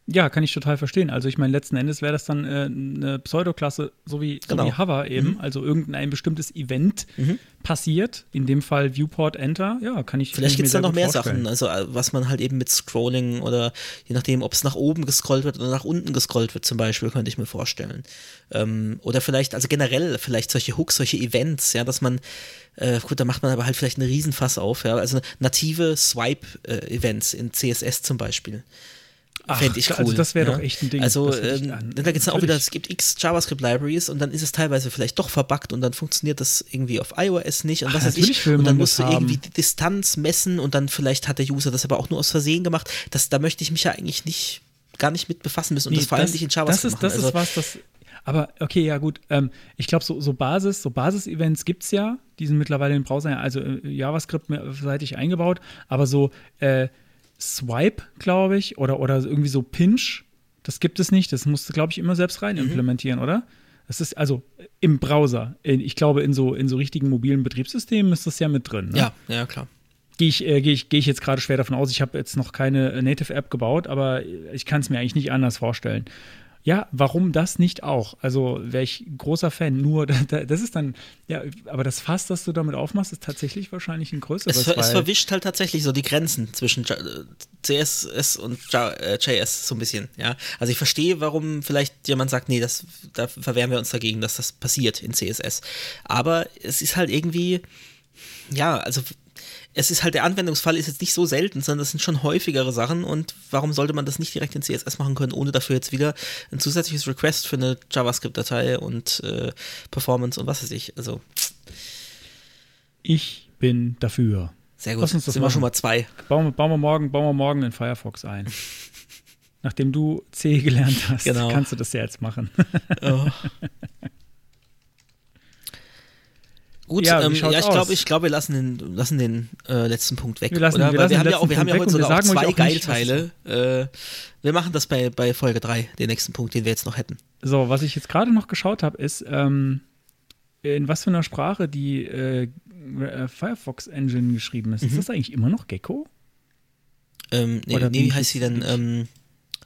Ja, kann ich total verstehen. Also ich meine, letzten Endes wäre das dann äh, eine Pseudoklasse, so wie, genau. so wie Hover eben. Mhm. Also irgendein bestimmtes Event mhm. passiert, in dem Fall Viewport Enter. Ja, kann ich Vielleicht gibt es da noch mehr vorstellen. Sachen, also äh, was man halt eben mit Scrolling oder je nachdem, ob es nach oben gescrollt wird oder nach unten gescrollt wird zum Beispiel, könnte ich mir vorstellen. Ähm, oder vielleicht, also generell vielleicht solche Hooks, solche Events, ja, dass man äh, gut, da macht man aber halt vielleicht eine Riesenfass auf, ja, also native Swipe-Events äh, in CSS zum Beispiel. Fände ich also cool. Also das wäre ja? doch echt ein Ding. Also ähm, da gibt es dann auch wieder, es gibt x JavaScript-Libraries und dann ist es teilweise vielleicht doch verbuggt und dann funktioniert das irgendwie auf iOS nicht und Ach, was weiß ich. Und dann musst du irgendwie die Distanz messen und dann vielleicht hat der User das aber auch nur aus Versehen gemacht. Das, da möchte ich mich ja eigentlich nicht gar nicht mit befassen müssen und nee, das vor allem nicht in JavaScript das ist, Das also, ist was, das aber okay, ja gut. Ähm, ich glaube, so, so Basis, so Basis-Events gibt es ja. Die sind mittlerweile im Browser, also äh, JavaScript-seitig eingebaut. Aber so äh, Swipe, glaube ich, oder, oder irgendwie so Pinch. Das gibt es nicht. Das musst du, glaube ich, immer selbst rein mhm. implementieren, oder? Das ist also im Browser. Ich glaube, in so, in so richtigen mobilen Betriebssystemen ist das ja mit drin. Ne? Ja, ja, klar. Gehe ich, äh, geh ich, geh ich jetzt gerade schwer davon aus. Ich habe jetzt noch keine Native-App gebaut, aber ich kann es mir eigentlich nicht anders vorstellen. Ja, warum das nicht auch? Also wäre ich großer Fan. Nur, das ist dann, ja, aber das Fass, das du damit aufmachst, ist tatsächlich wahrscheinlich ein größeres. Es, es verwischt halt tatsächlich so die Grenzen zwischen CSS und JS äh, so ein bisschen, ja. Also ich verstehe, warum vielleicht jemand sagt, nee, das, da verwehren wir uns dagegen, dass das passiert in CSS. Aber es ist halt irgendwie, ja, also es ist halt, der Anwendungsfall ist jetzt nicht so selten, sondern das sind schon häufigere Sachen und warum sollte man das nicht direkt in CSS machen können, ohne dafür jetzt wieder ein zusätzliches Request für eine JavaScript-Datei und äh, Performance und was weiß ich. Also. Ich bin dafür. Sehr gut. Lass uns das sind wir schon mal zwei. Bauen, bauen, wir morgen, bauen wir morgen in Firefox ein. Nachdem du C gelernt hast, genau. kannst du das ja jetzt machen. oh. Gut, ja, ähm, ja ich glaube, ich glaube, wir lassen den, lassen den äh, letzten Punkt weg. Wir, lassen, oder? Wir, Weil wir haben ja auch, wir haben ja heute sogar auch zwei Geilteile. Äh, wir machen das bei, bei Folge 3, den nächsten Punkt, den wir jetzt noch hätten. So, was ich jetzt gerade noch geschaut habe, ist, ähm, in was für einer Sprache die äh, äh Firefox Engine geschrieben ist. Mhm. Ist das eigentlich immer noch Gecko? Ähm, nee, Oder nee, wie heißt sie denn? Ähm,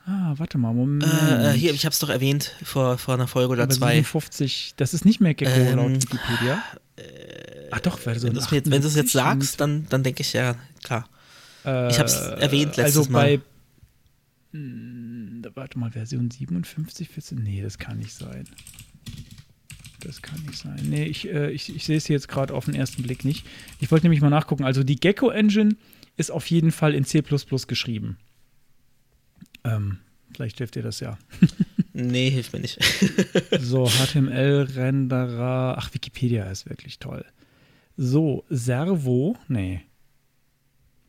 Ah, warte mal, Moment. Äh, äh hier, ich habe es doch erwähnt vor, vor einer Folge oder Aber zwei. 57, das ist nicht mehr Gecko ähm, laut Wikipedia. Äh, Ach doch, weil so wenn, du es jetzt sagst, dann, dann denke ich ja, klar. Äh, ich habe es erwähnt letztes also Mal. bei, mh, hm, warte mal, Version 57, 14? Nee, das kann nicht sein. Das kann nicht sein. Nee, ich, äh, ich, ich sehe es jetzt gerade auf den ersten Blick nicht. Ich wollte nämlich mal nachgucken. Also die Gecko Engine ist auf jeden Fall in C geschrieben. Ähm, vielleicht hilft dir das ja. nee, hilft mir nicht. so, HTML-Renderer. Ach, Wikipedia ist wirklich toll. So, Servo. Nee.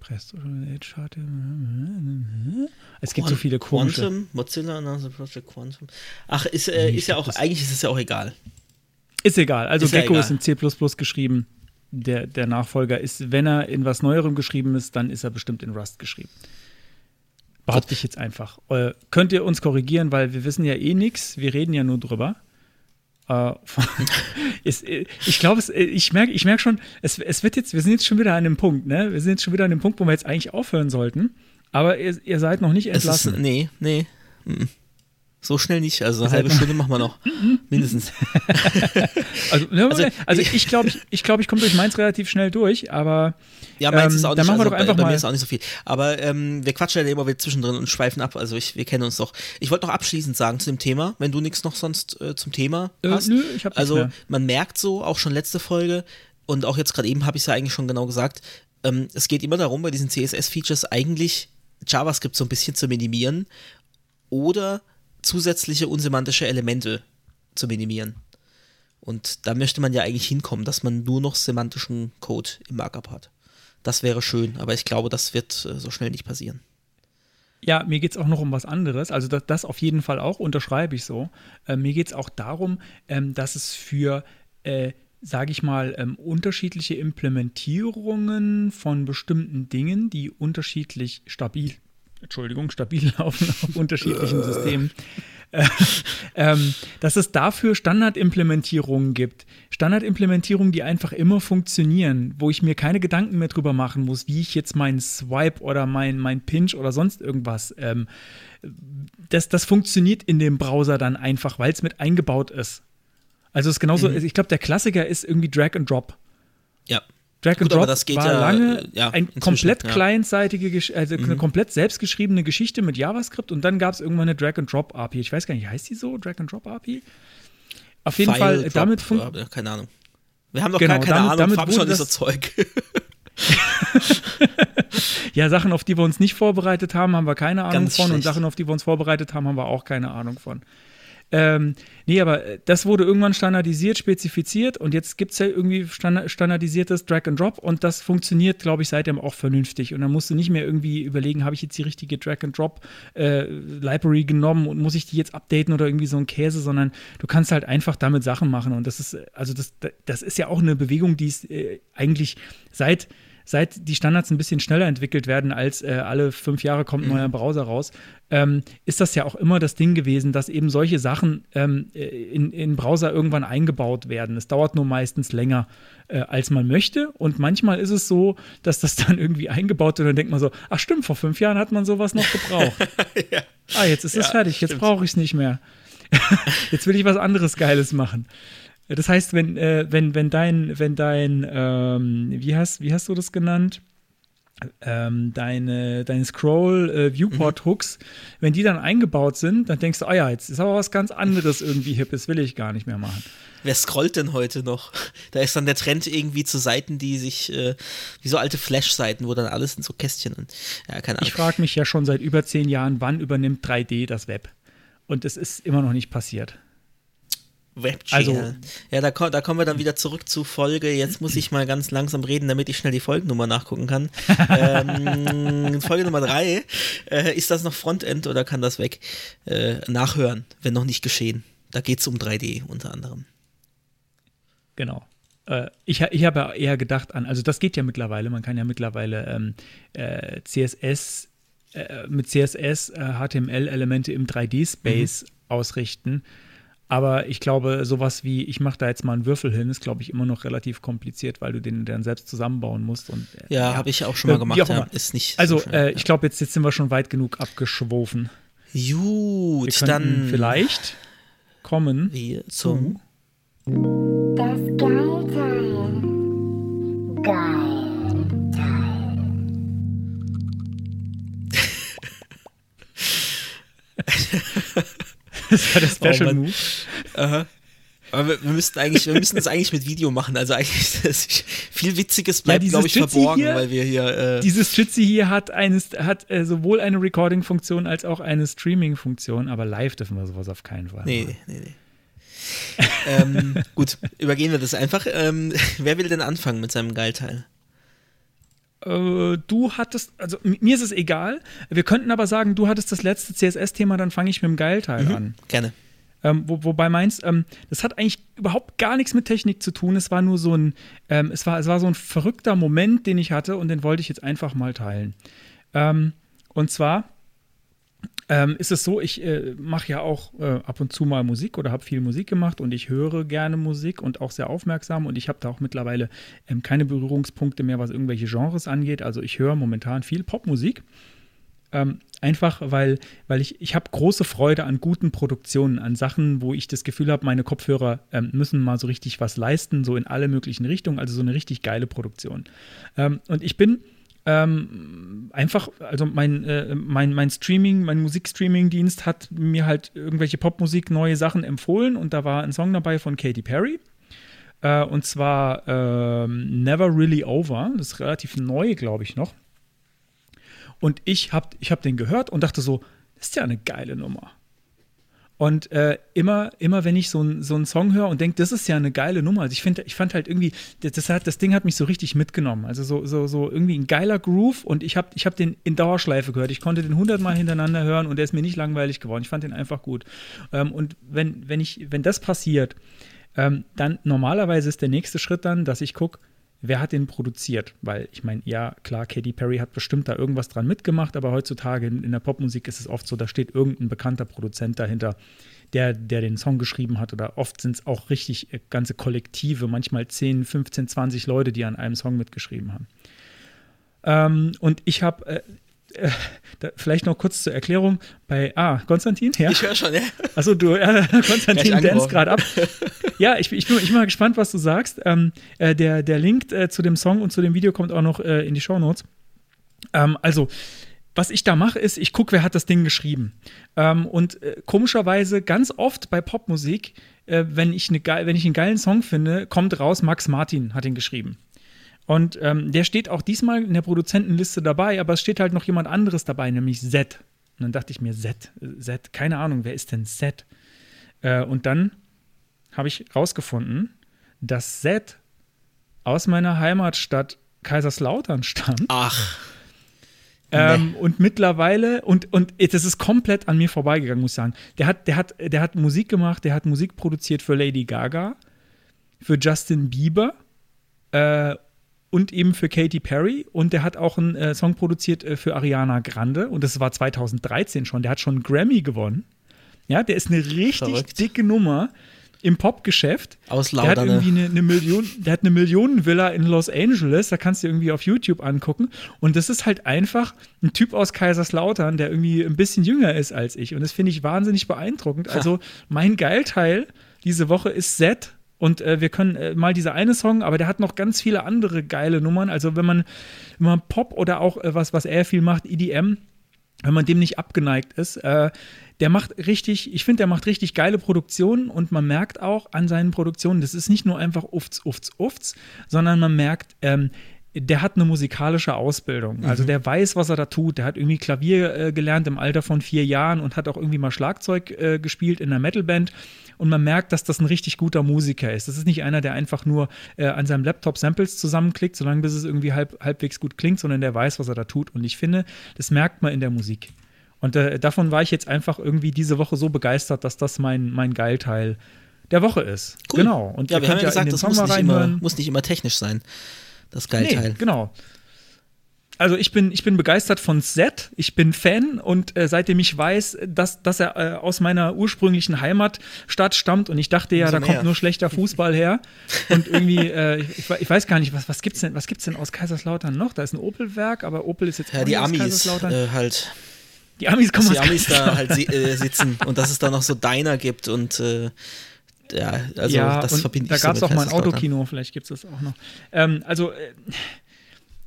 Presto, Es gibt so viele komische. Quantum, Mozilla Announcer Project Quantum. Ach, ist, äh, ist ja auch, eigentlich ist es ja auch egal. Ist egal. Also ist Gecko ja ist in C geschrieben. Der, der Nachfolger ist, wenn er in was Neuerem geschrieben ist, dann ist er bestimmt in Rust geschrieben. Behaupte ich jetzt einfach. Äh, könnt ihr uns korrigieren, weil wir wissen ja eh nichts, wir reden ja nur drüber. Äh, ist, äh, ich glaube, äh, ich merke ich merk schon, es, es wird jetzt, wir sind jetzt schon wieder an dem Punkt, ne? Wir sind jetzt schon wieder an dem Punkt, wo wir jetzt eigentlich aufhören sollten. Aber ihr, ihr seid noch nicht entlassen. Ist, nee, nee. Mhm. So schnell nicht, also eine halbe Stunde machen wir noch. Mindestens. Also, ne, Also, also, ich glaube, ich, ich, glaub, ich komme durch meins relativ schnell durch, aber Ja, meins Ähm, ist auch nicht, machen wir also doch einfach bei, bei mir ist auch nicht so viel. Aber ähm, wir quatschen ja immer wieder zwischendrin und schweifen ab. Also ich, wir kennen uns doch. Ich wollte noch abschließend sagen zu dem Thema, wenn du nichts noch sonst äh, zum Thema Äh, hast. nö, ich hab Also man merkt so, auch schon letzte Folge und auch jetzt gerade eben habe ich es ja eigentlich schon genau gesagt, ähm, es geht immer darum, bei diesen CSS-Features eigentlich JavaScript so ein bisschen zu minimieren oder zusätzliche unsemantische Elemente zu minimieren. Und da möchte man ja eigentlich hinkommen, dass man nur noch semantischen Code im Markup hat. Das wäre schön, aber ich glaube, das wird äh, so schnell nicht passieren. Ja, mir geht es auch noch um was anderes. Also das, das auf jeden Fall auch, unterschreibe ich so. Äh, mir geht es auch darum, ähm, dass es für, äh, sage ich mal, ähm, unterschiedliche Implementierungen von bestimmten Dingen, die unterschiedlich stabil, Entschuldigung, stabil laufen auf unterschiedlichen Systemen, äh, ähm, dass es dafür Standardimplementierungen gibt. Standardimplementierungen, die einfach immer funktionieren, wo ich mir keine Gedanken mehr drüber machen muss, wie ich jetzt meinen Swipe oder mein, mein Pinch oder sonst irgendwas. Ähm, das, das funktioniert in dem Browser dann einfach, weil es mit eingebaut ist. Also es ist genauso, Mhm. ich glaube, der Klassiker ist irgendwie Drag and Drop. Ja. Drag and Gut, Drop das geht war ja, lange äh, ja, ein komplett ja. Mhm. clientseitige, Gesch- also eine komplett selbstgeschriebene Geschichte mit JavaScript und dann gab es irgendwann eine Drag and Drop API. Ich weiß gar nicht, heißt die so? Drag and Drop API? Auf jeden File Fall, Drop, damit funktioniert. äh, keine Ahnung. Wir haben doch Genau, gar keine damit- Ahnung, damit schon das- Zeug. Ja, Sachen, auf die wir uns nicht vorbereitet haben, haben wir keine Ahnung Ganz von. Und schlecht. Sachen, auf die wir uns vorbereitet haben, haben wir auch keine Ahnung von. Ähm, nee, aber äh, das wurde irgendwann standardisiert, spezifiziert und jetzt gibt es ja irgendwie standard standardisiertes Drag and Drop und das funktioniert, glaube ich, seitdem auch vernünftig. Und dann musst du nicht mehr irgendwie überlegen, habe ich jetzt die richtige Drag and Drop äh, Library genommen und muss ich die jetzt updaten oder irgendwie so ein Käse, sondern du kannst halt einfach damit Sachen machen. Und das ist, äh, also das, das ist ja auch eine Bewegung, die es äh, eigentlich seit seit die Standards ein bisschen schneller entwickelt werden, als äh, alle fünf Jahre kommt ein neuer Browser raus, ähm, ist das ja auch immer das Ding gewesen, dass eben solche Sachen ähm, äh, in, in Browser irgendwann eingebaut werden. Es dauert nur meistens länger, äh, als man möchte. Und manchmal ist es so, dass das dann irgendwie eingebaut wird und dann denkt man so, ach stimmt, vor fünf Jahren hat man sowas noch gebraucht. Ah, jetzt ist es fertig, jetzt brauche ich es nicht mehr. jetzt will ich was anderes Geiles machen. Das heißt, wenn, äh, wenn, wenn dein, wenn dein, ähm, wie, hast, wie hast du das genannt? Ähm, deine, deine Scroll-Viewport-Hooks, wenn die dann eingebaut sind, dann denkst du, ah ja, jetzt ist aber was ganz anderes irgendwie hip, das will ich gar nicht mehr machen. Wer scrollt denn heute noch? Da ist dann der Trend irgendwie zu Seiten, die sich, äh, wie so alte Flash-Seiten, wo dann alles in so Kästchen und, ja, keine Ahnung. Ich frage mich ja schon seit über zehn Jahren, wann übernimmt 3D das Web? Und es ist immer noch nicht passiert. WebGL. Also- ja, da, ko- da kommen wir dann wieder zurück zu Folge. Jetzt muss ich mal ganz langsam reden, damit ich schnell die Folgennummer nachgucken kann. ähm, Folge Nummer 3. Äh, ist das noch Frontend oder kann das weg? Äh, nachhören, wenn noch nicht geschehen. Da geht es um 3D unter anderem. Genau. Äh, ich ich habe ja eher gedacht an, also das geht ja mittlerweile, man kann ja mittlerweile ähm, äh, CSS äh, mit CSS äh, HTML-Elemente im 3D-Space ausrichten. Aber ich glaube, sowas wie, ich mache da jetzt mal einen Würfel hin, ist, glaube ich, immer noch relativ kompliziert, weil du den dann selbst zusammenbauen musst. Und, äh, Ja, habe ich auch schon mal Äh, gemacht. Ja. Ist nicht Also, so äh, ich glaube, jetzt, jetzt sind wir schon weit genug abgeschwofen. ja. Wir Gut, dann vielleicht kommen wir zum Das Geilteil. Geil. Das war der Special Mann. Move. Aha. Aber wir, wir müssten eigentlich, wir müssen das eigentlich mit Video machen. Also eigentlich ist viel Witziges bleibt, dieses glaube ich, Jitsi verborgen, hier- weil wir hier. Äh, Dieses Jitsi hier hat, eines, hat äh, sowohl eine Recording-Funktion als auch eine Streaming-Funktion, aber live dürfen wir sowas auf keinen Fall. nee, nee, nee. ähm, gut, übergehen wir das einfach. Ähm, wer will denn anfangen mit seinem Geilteil? Äh, du hattest, also mir ist es egal. Wir könnten aber sagen, du hattest das letzte CSS-Thema, dann fange ich mit dem Geilteil an. Gerne. Ähm, wo, wobei meins, ähm, das hat eigentlich überhaupt gar nichts mit Technik zu tun. Es war nur so ein, ähm, es war, es war so ein verrückter Moment, den ich hatte und den wollte ich jetzt einfach mal teilen. Ähm, und zwar ähm, ist es so, ich äh, mache ja auch äh, ab und zu mal Musik oder habe viel Musik gemacht und ich höre gerne Musik und auch sehr aufmerksam und ich habe da auch mittlerweile ähm, keine Berührungspunkte mehr, was irgendwelche Genres angeht. Also ich höre momentan viel Popmusik. Ähm, einfach, weil, weil ich, ich habe große Freude an guten Produktionen, an Sachen, wo ich das Gefühl habe, meine Kopfhörer ähm, müssen mal so richtig was leisten, so in alle möglichen Richtungen, also so eine richtig geile Produktion. Ähm, und ich bin ähm, einfach, also mein, äh, mein, mein Streaming, mein Musikstreaming-Dienst hat mir halt irgendwelche Popmusik, neue Sachen empfohlen und da war ein Song dabei von Katy Perry. Äh, und zwar ähm, Never Really Over. Das ist relativ neu, glaube ich, noch. Und ich habe ich hab den gehört und dachte so, das ist ja eine geile Nummer. Und äh, immer, immer, wenn ich so, ein, so einen Song höre und denke, das ist ja eine geile Nummer. Also ich finde, ich fand halt irgendwie, das, hat, das Ding hat mich so richtig mitgenommen. Also so, so, so irgendwie ein geiler Groove und ich habe ich hab den in Dauerschleife gehört. Ich konnte den hundertmal hintereinander hören und der ist mir nicht langweilig geworden. Ich fand den einfach gut. Ähm, und wenn, wenn, ich, wenn das passiert, ähm, dann normalerweise ist der nächste Schritt dann, dass ich gucke, wer hat den produziert? Weil ich meine, ja, klar, Katy Perry hat bestimmt da irgendwas dran mitgemacht, aber heutzutage in, in der Popmusik ist es oft so, da steht irgendein bekannter Produzent dahinter, der, der den Song geschrieben hat. Oder oft sind es auch richtig äh, ganze Kollektive, manchmal 10, 15, 20 Leute, die an einem Song mitgeschrieben haben. Ähm, und ich habe äh, äh, da, vielleicht noch kurz zur Erklärung bei Ah, Konstantin, ja? Ich höre schon, ja. Achso, du, äh, Konstantin dance gerade ab. Ja, ich, ich, bin, ich bin mal gespannt, was du sagst. Ähm, äh, der, der Link äh, zu dem Song und zu dem Video kommt auch noch äh, in die Shownotes. Ähm, also, was ich da mache, ist, ich gucke, wer hat das Ding geschrieben. Ähm, und äh, komischerweise ganz oft bei Popmusik, äh, wenn, ich eine, wenn ich einen geilen Song finde, kommt raus, Max Martin hat ihn geschrieben. Und ähm, der steht auch diesmal in der Produzentenliste dabei, aber es steht halt noch jemand anderes dabei, nämlich Z. Und dann dachte ich mir, Z, Z, keine Ahnung, wer ist denn Z? Äh, und dann habe ich rausgefunden, dass Z aus meiner Heimatstadt Kaiserslautern stammt. Ach. Ähm, nee. Und mittlerweile, und, und das ist komplett an mir vorbeigegangen, muss ich sagen. Der hat, der, hat, der hat Musik gemacht, der hat Musik produziert für Lady Gaga, für Justin Bieber äh, und eben für Katy Perry. Und der hat auch einen äh, Song produziert äh, für Ariana Grande. Und das war 2013 schon. Der hat schon einen Grammy gewonnen. Ja, der ist eine richtig Verrückt. dicke Nummer im Popgeschäft. Aus Der hat irgendwie eine, eine, Million, der hat eine Millionenvilla in Los Angeles, da kannst du irgendwie auf YouTube angucken. Und das ist halt einfach ein Typ aus Kaiserslautern, der irgendwie ein bisschen jünger ist als ich. Und das finde ich wahnsinnig beeindruckend. Also mein Geilteil diese Woche ist Set und äh, wir können äh, mal dieser eine Song, aber der hat noch ganz viele andere geile Nummern. Also wenn man, wenn man Pop oder auch äh, was, was er viel macht, EDM, wenn man dem nicht abgeneigt ist, äh, der macht richtig, ich finde, der macht richtig geile Produktionen und man merkt auch an seinen Produktionen, das ist nicht nur einfach ufts, ufts, ufts, sondern man merkt, ähm, der hat eine musikalische Ausbildung. Also mhm. der weiß, was er da tut. Der hat irgendwie Klavier äh, gelernt im Alter von vier Jahren und hat auch irgendwie mal Schlagzeug äh, gespielt in einer Metalband. Und man merkt, dass das ein richtig guter Musiker ist. Das ist nicht einer, der einfach nur äh, an seinem Laptop Samples zusammenklickt, solange bis es irgendwie halb, halbwegs gut klingt, sondern der weiß, was er da tut. Und ich finde, das merkt man in der Musik. Und äh, davon war ich jetzt einfach irgendwie diese Woche so begeistert, dass das mein, mein Geilteil der Woche ist. Cool. Genau. Und ja, wir haben ja gesagt, das muss nicht, immer, muss nicht immer technisch sein das Geilteil. Nee, genau. Also ich bin, ich bin begeistert von Zed, ich bin Fan und äh, seitdem ich weiß, dass, dass er äh, aus meiner ursprünglichen Heimatstadt stammt und ich dachte ja, da mehr. kommt nur schlechter Fußball her und irgendwie, äh, ich, ich, weiß gar nicht, was, was gibt's denn, was gibt's denn aus Kaiserslautern noch? Da ist ein Opel-Werk, aber Opel ist jetzt ja, die Amis äh, halt. Die Amis kommen dass aus die Amis da halt si äh, sitzen und dass es da noch so Diner gibt und äh, ja, also ja, das verbinde ich Da gab es auch mal ein Autokino, vielleicht gibt es das auch noch. Ähm, also, äh,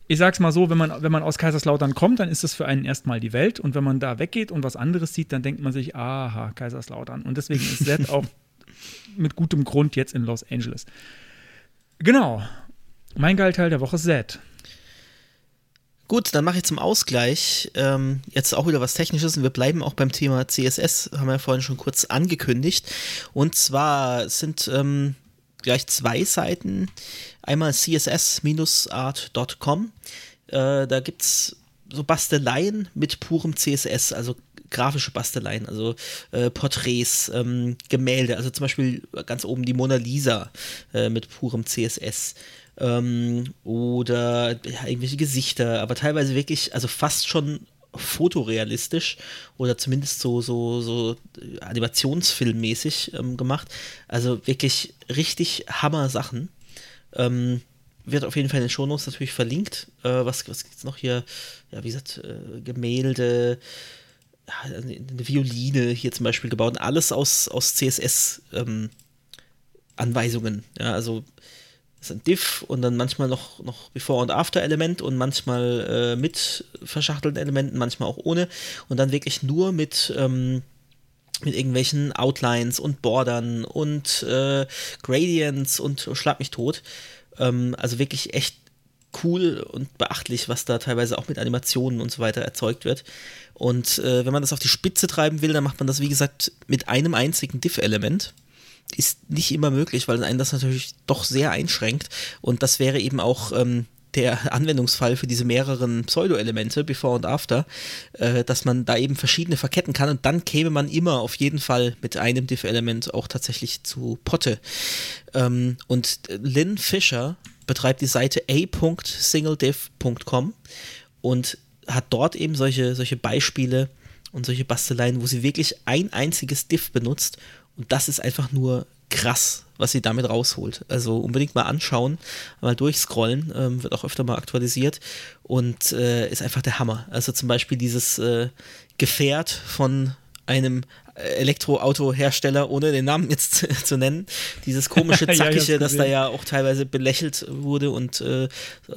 ich sag's mal so, wenn man, wenn man aus Kaiserslautern kommt, dann ist das für einen erstmal die Welt. Und wenn man da weggeht und was anderes sieht, dann denkt man sich, aha, Kaiserslautern. Und deswegen ist Zed auch mit gutem Grund jetzt in Los Angeles. Genau. Mein Geilteil der Woche ist Zed. Gut, dann mache ich zum Ausgleich ähm, jetzt auch wieder was Technisches und wir bleiben auch beim Thema CSS, haben wir ja vorhin schon kurz angekündigt. Und zwar sind ähm, gleich zwei Seiten. Einmal css-art.com. Äh, da gibt es so Basteleien mit purem CSS, also grafische Basteleien, also äh, Porträts, ähm, Gemälde, also zum Beispiel ganz oben die Mona Lisa äh, mit purem CSS ähm, oder ja, irgendwelche Gesichter, aber teilweise wirklich, also fast schon fotorealistisch oder zumindest so, so, so animationsfilmmäßig ähm, gemacht. Also wirklich richtig Hammer-Sachen. Ähm, wird auf jeden Fall in den Shownotes natürlich verlinkt. Äh, was was gibt es noch hier? Ja, wie gesagt, äh, Gemälde, ja, eine Violine hier zum Beispiel gebaut. Und alles aus, aus CSS-Anweisungen. ja, also ist ein Diff und dann manchmal noch, noch Before- und After-Element und manchmal äh, mit verschachtelten Elementen, manchmal auch ohne. Und dann wirklich nur mit. Ähm, mit irgendwelchen Outlines und Bordern und äh, Gradients und schlag mich tot. Ähm, also wirklich echt cool und beachtlich, was da teilweise auch mit Animationen und so weiter erzeugt wird. Und äh, wenn man das auf die Spitze treiben will, dann macht man das, wie gesagt, mit einem einzigen Diff-Element. Ist nicht immer möglich, weil einen das natürlich doch sehr einschränkt. Und das wäre eben auch ähm, der Anwendungsfall für diese mehreren Pseudo-Elemente, Before und After, äh, dass man da eben verschiedene verketten kann und dann käme man immer auf jeden Fall mit einem Diff-Element auch tatsächlich zu Potte. Ähm, und Lynn Fischer betreibt die Seite a.singlediff.com und hat dort eben solche, solche Beispiele und solche Basteleien, wo sie wirklich ein einziges Diff benutzt und das ist einfach nur krass, was sie damit rausholt. Also unbedingt mal anschauen, mal durchscrollen, ähm, wird auch öfter mal aktualisiert und äh, ist einfach der Hammer. Also zum Beispiel dieses äh, Gefährt von einem Elektroautohersteller, ohne den Namen jetzt zu, nennen. Dieses komische Zackige, ja, das da ja auch teilweise belächelt wurde und äh,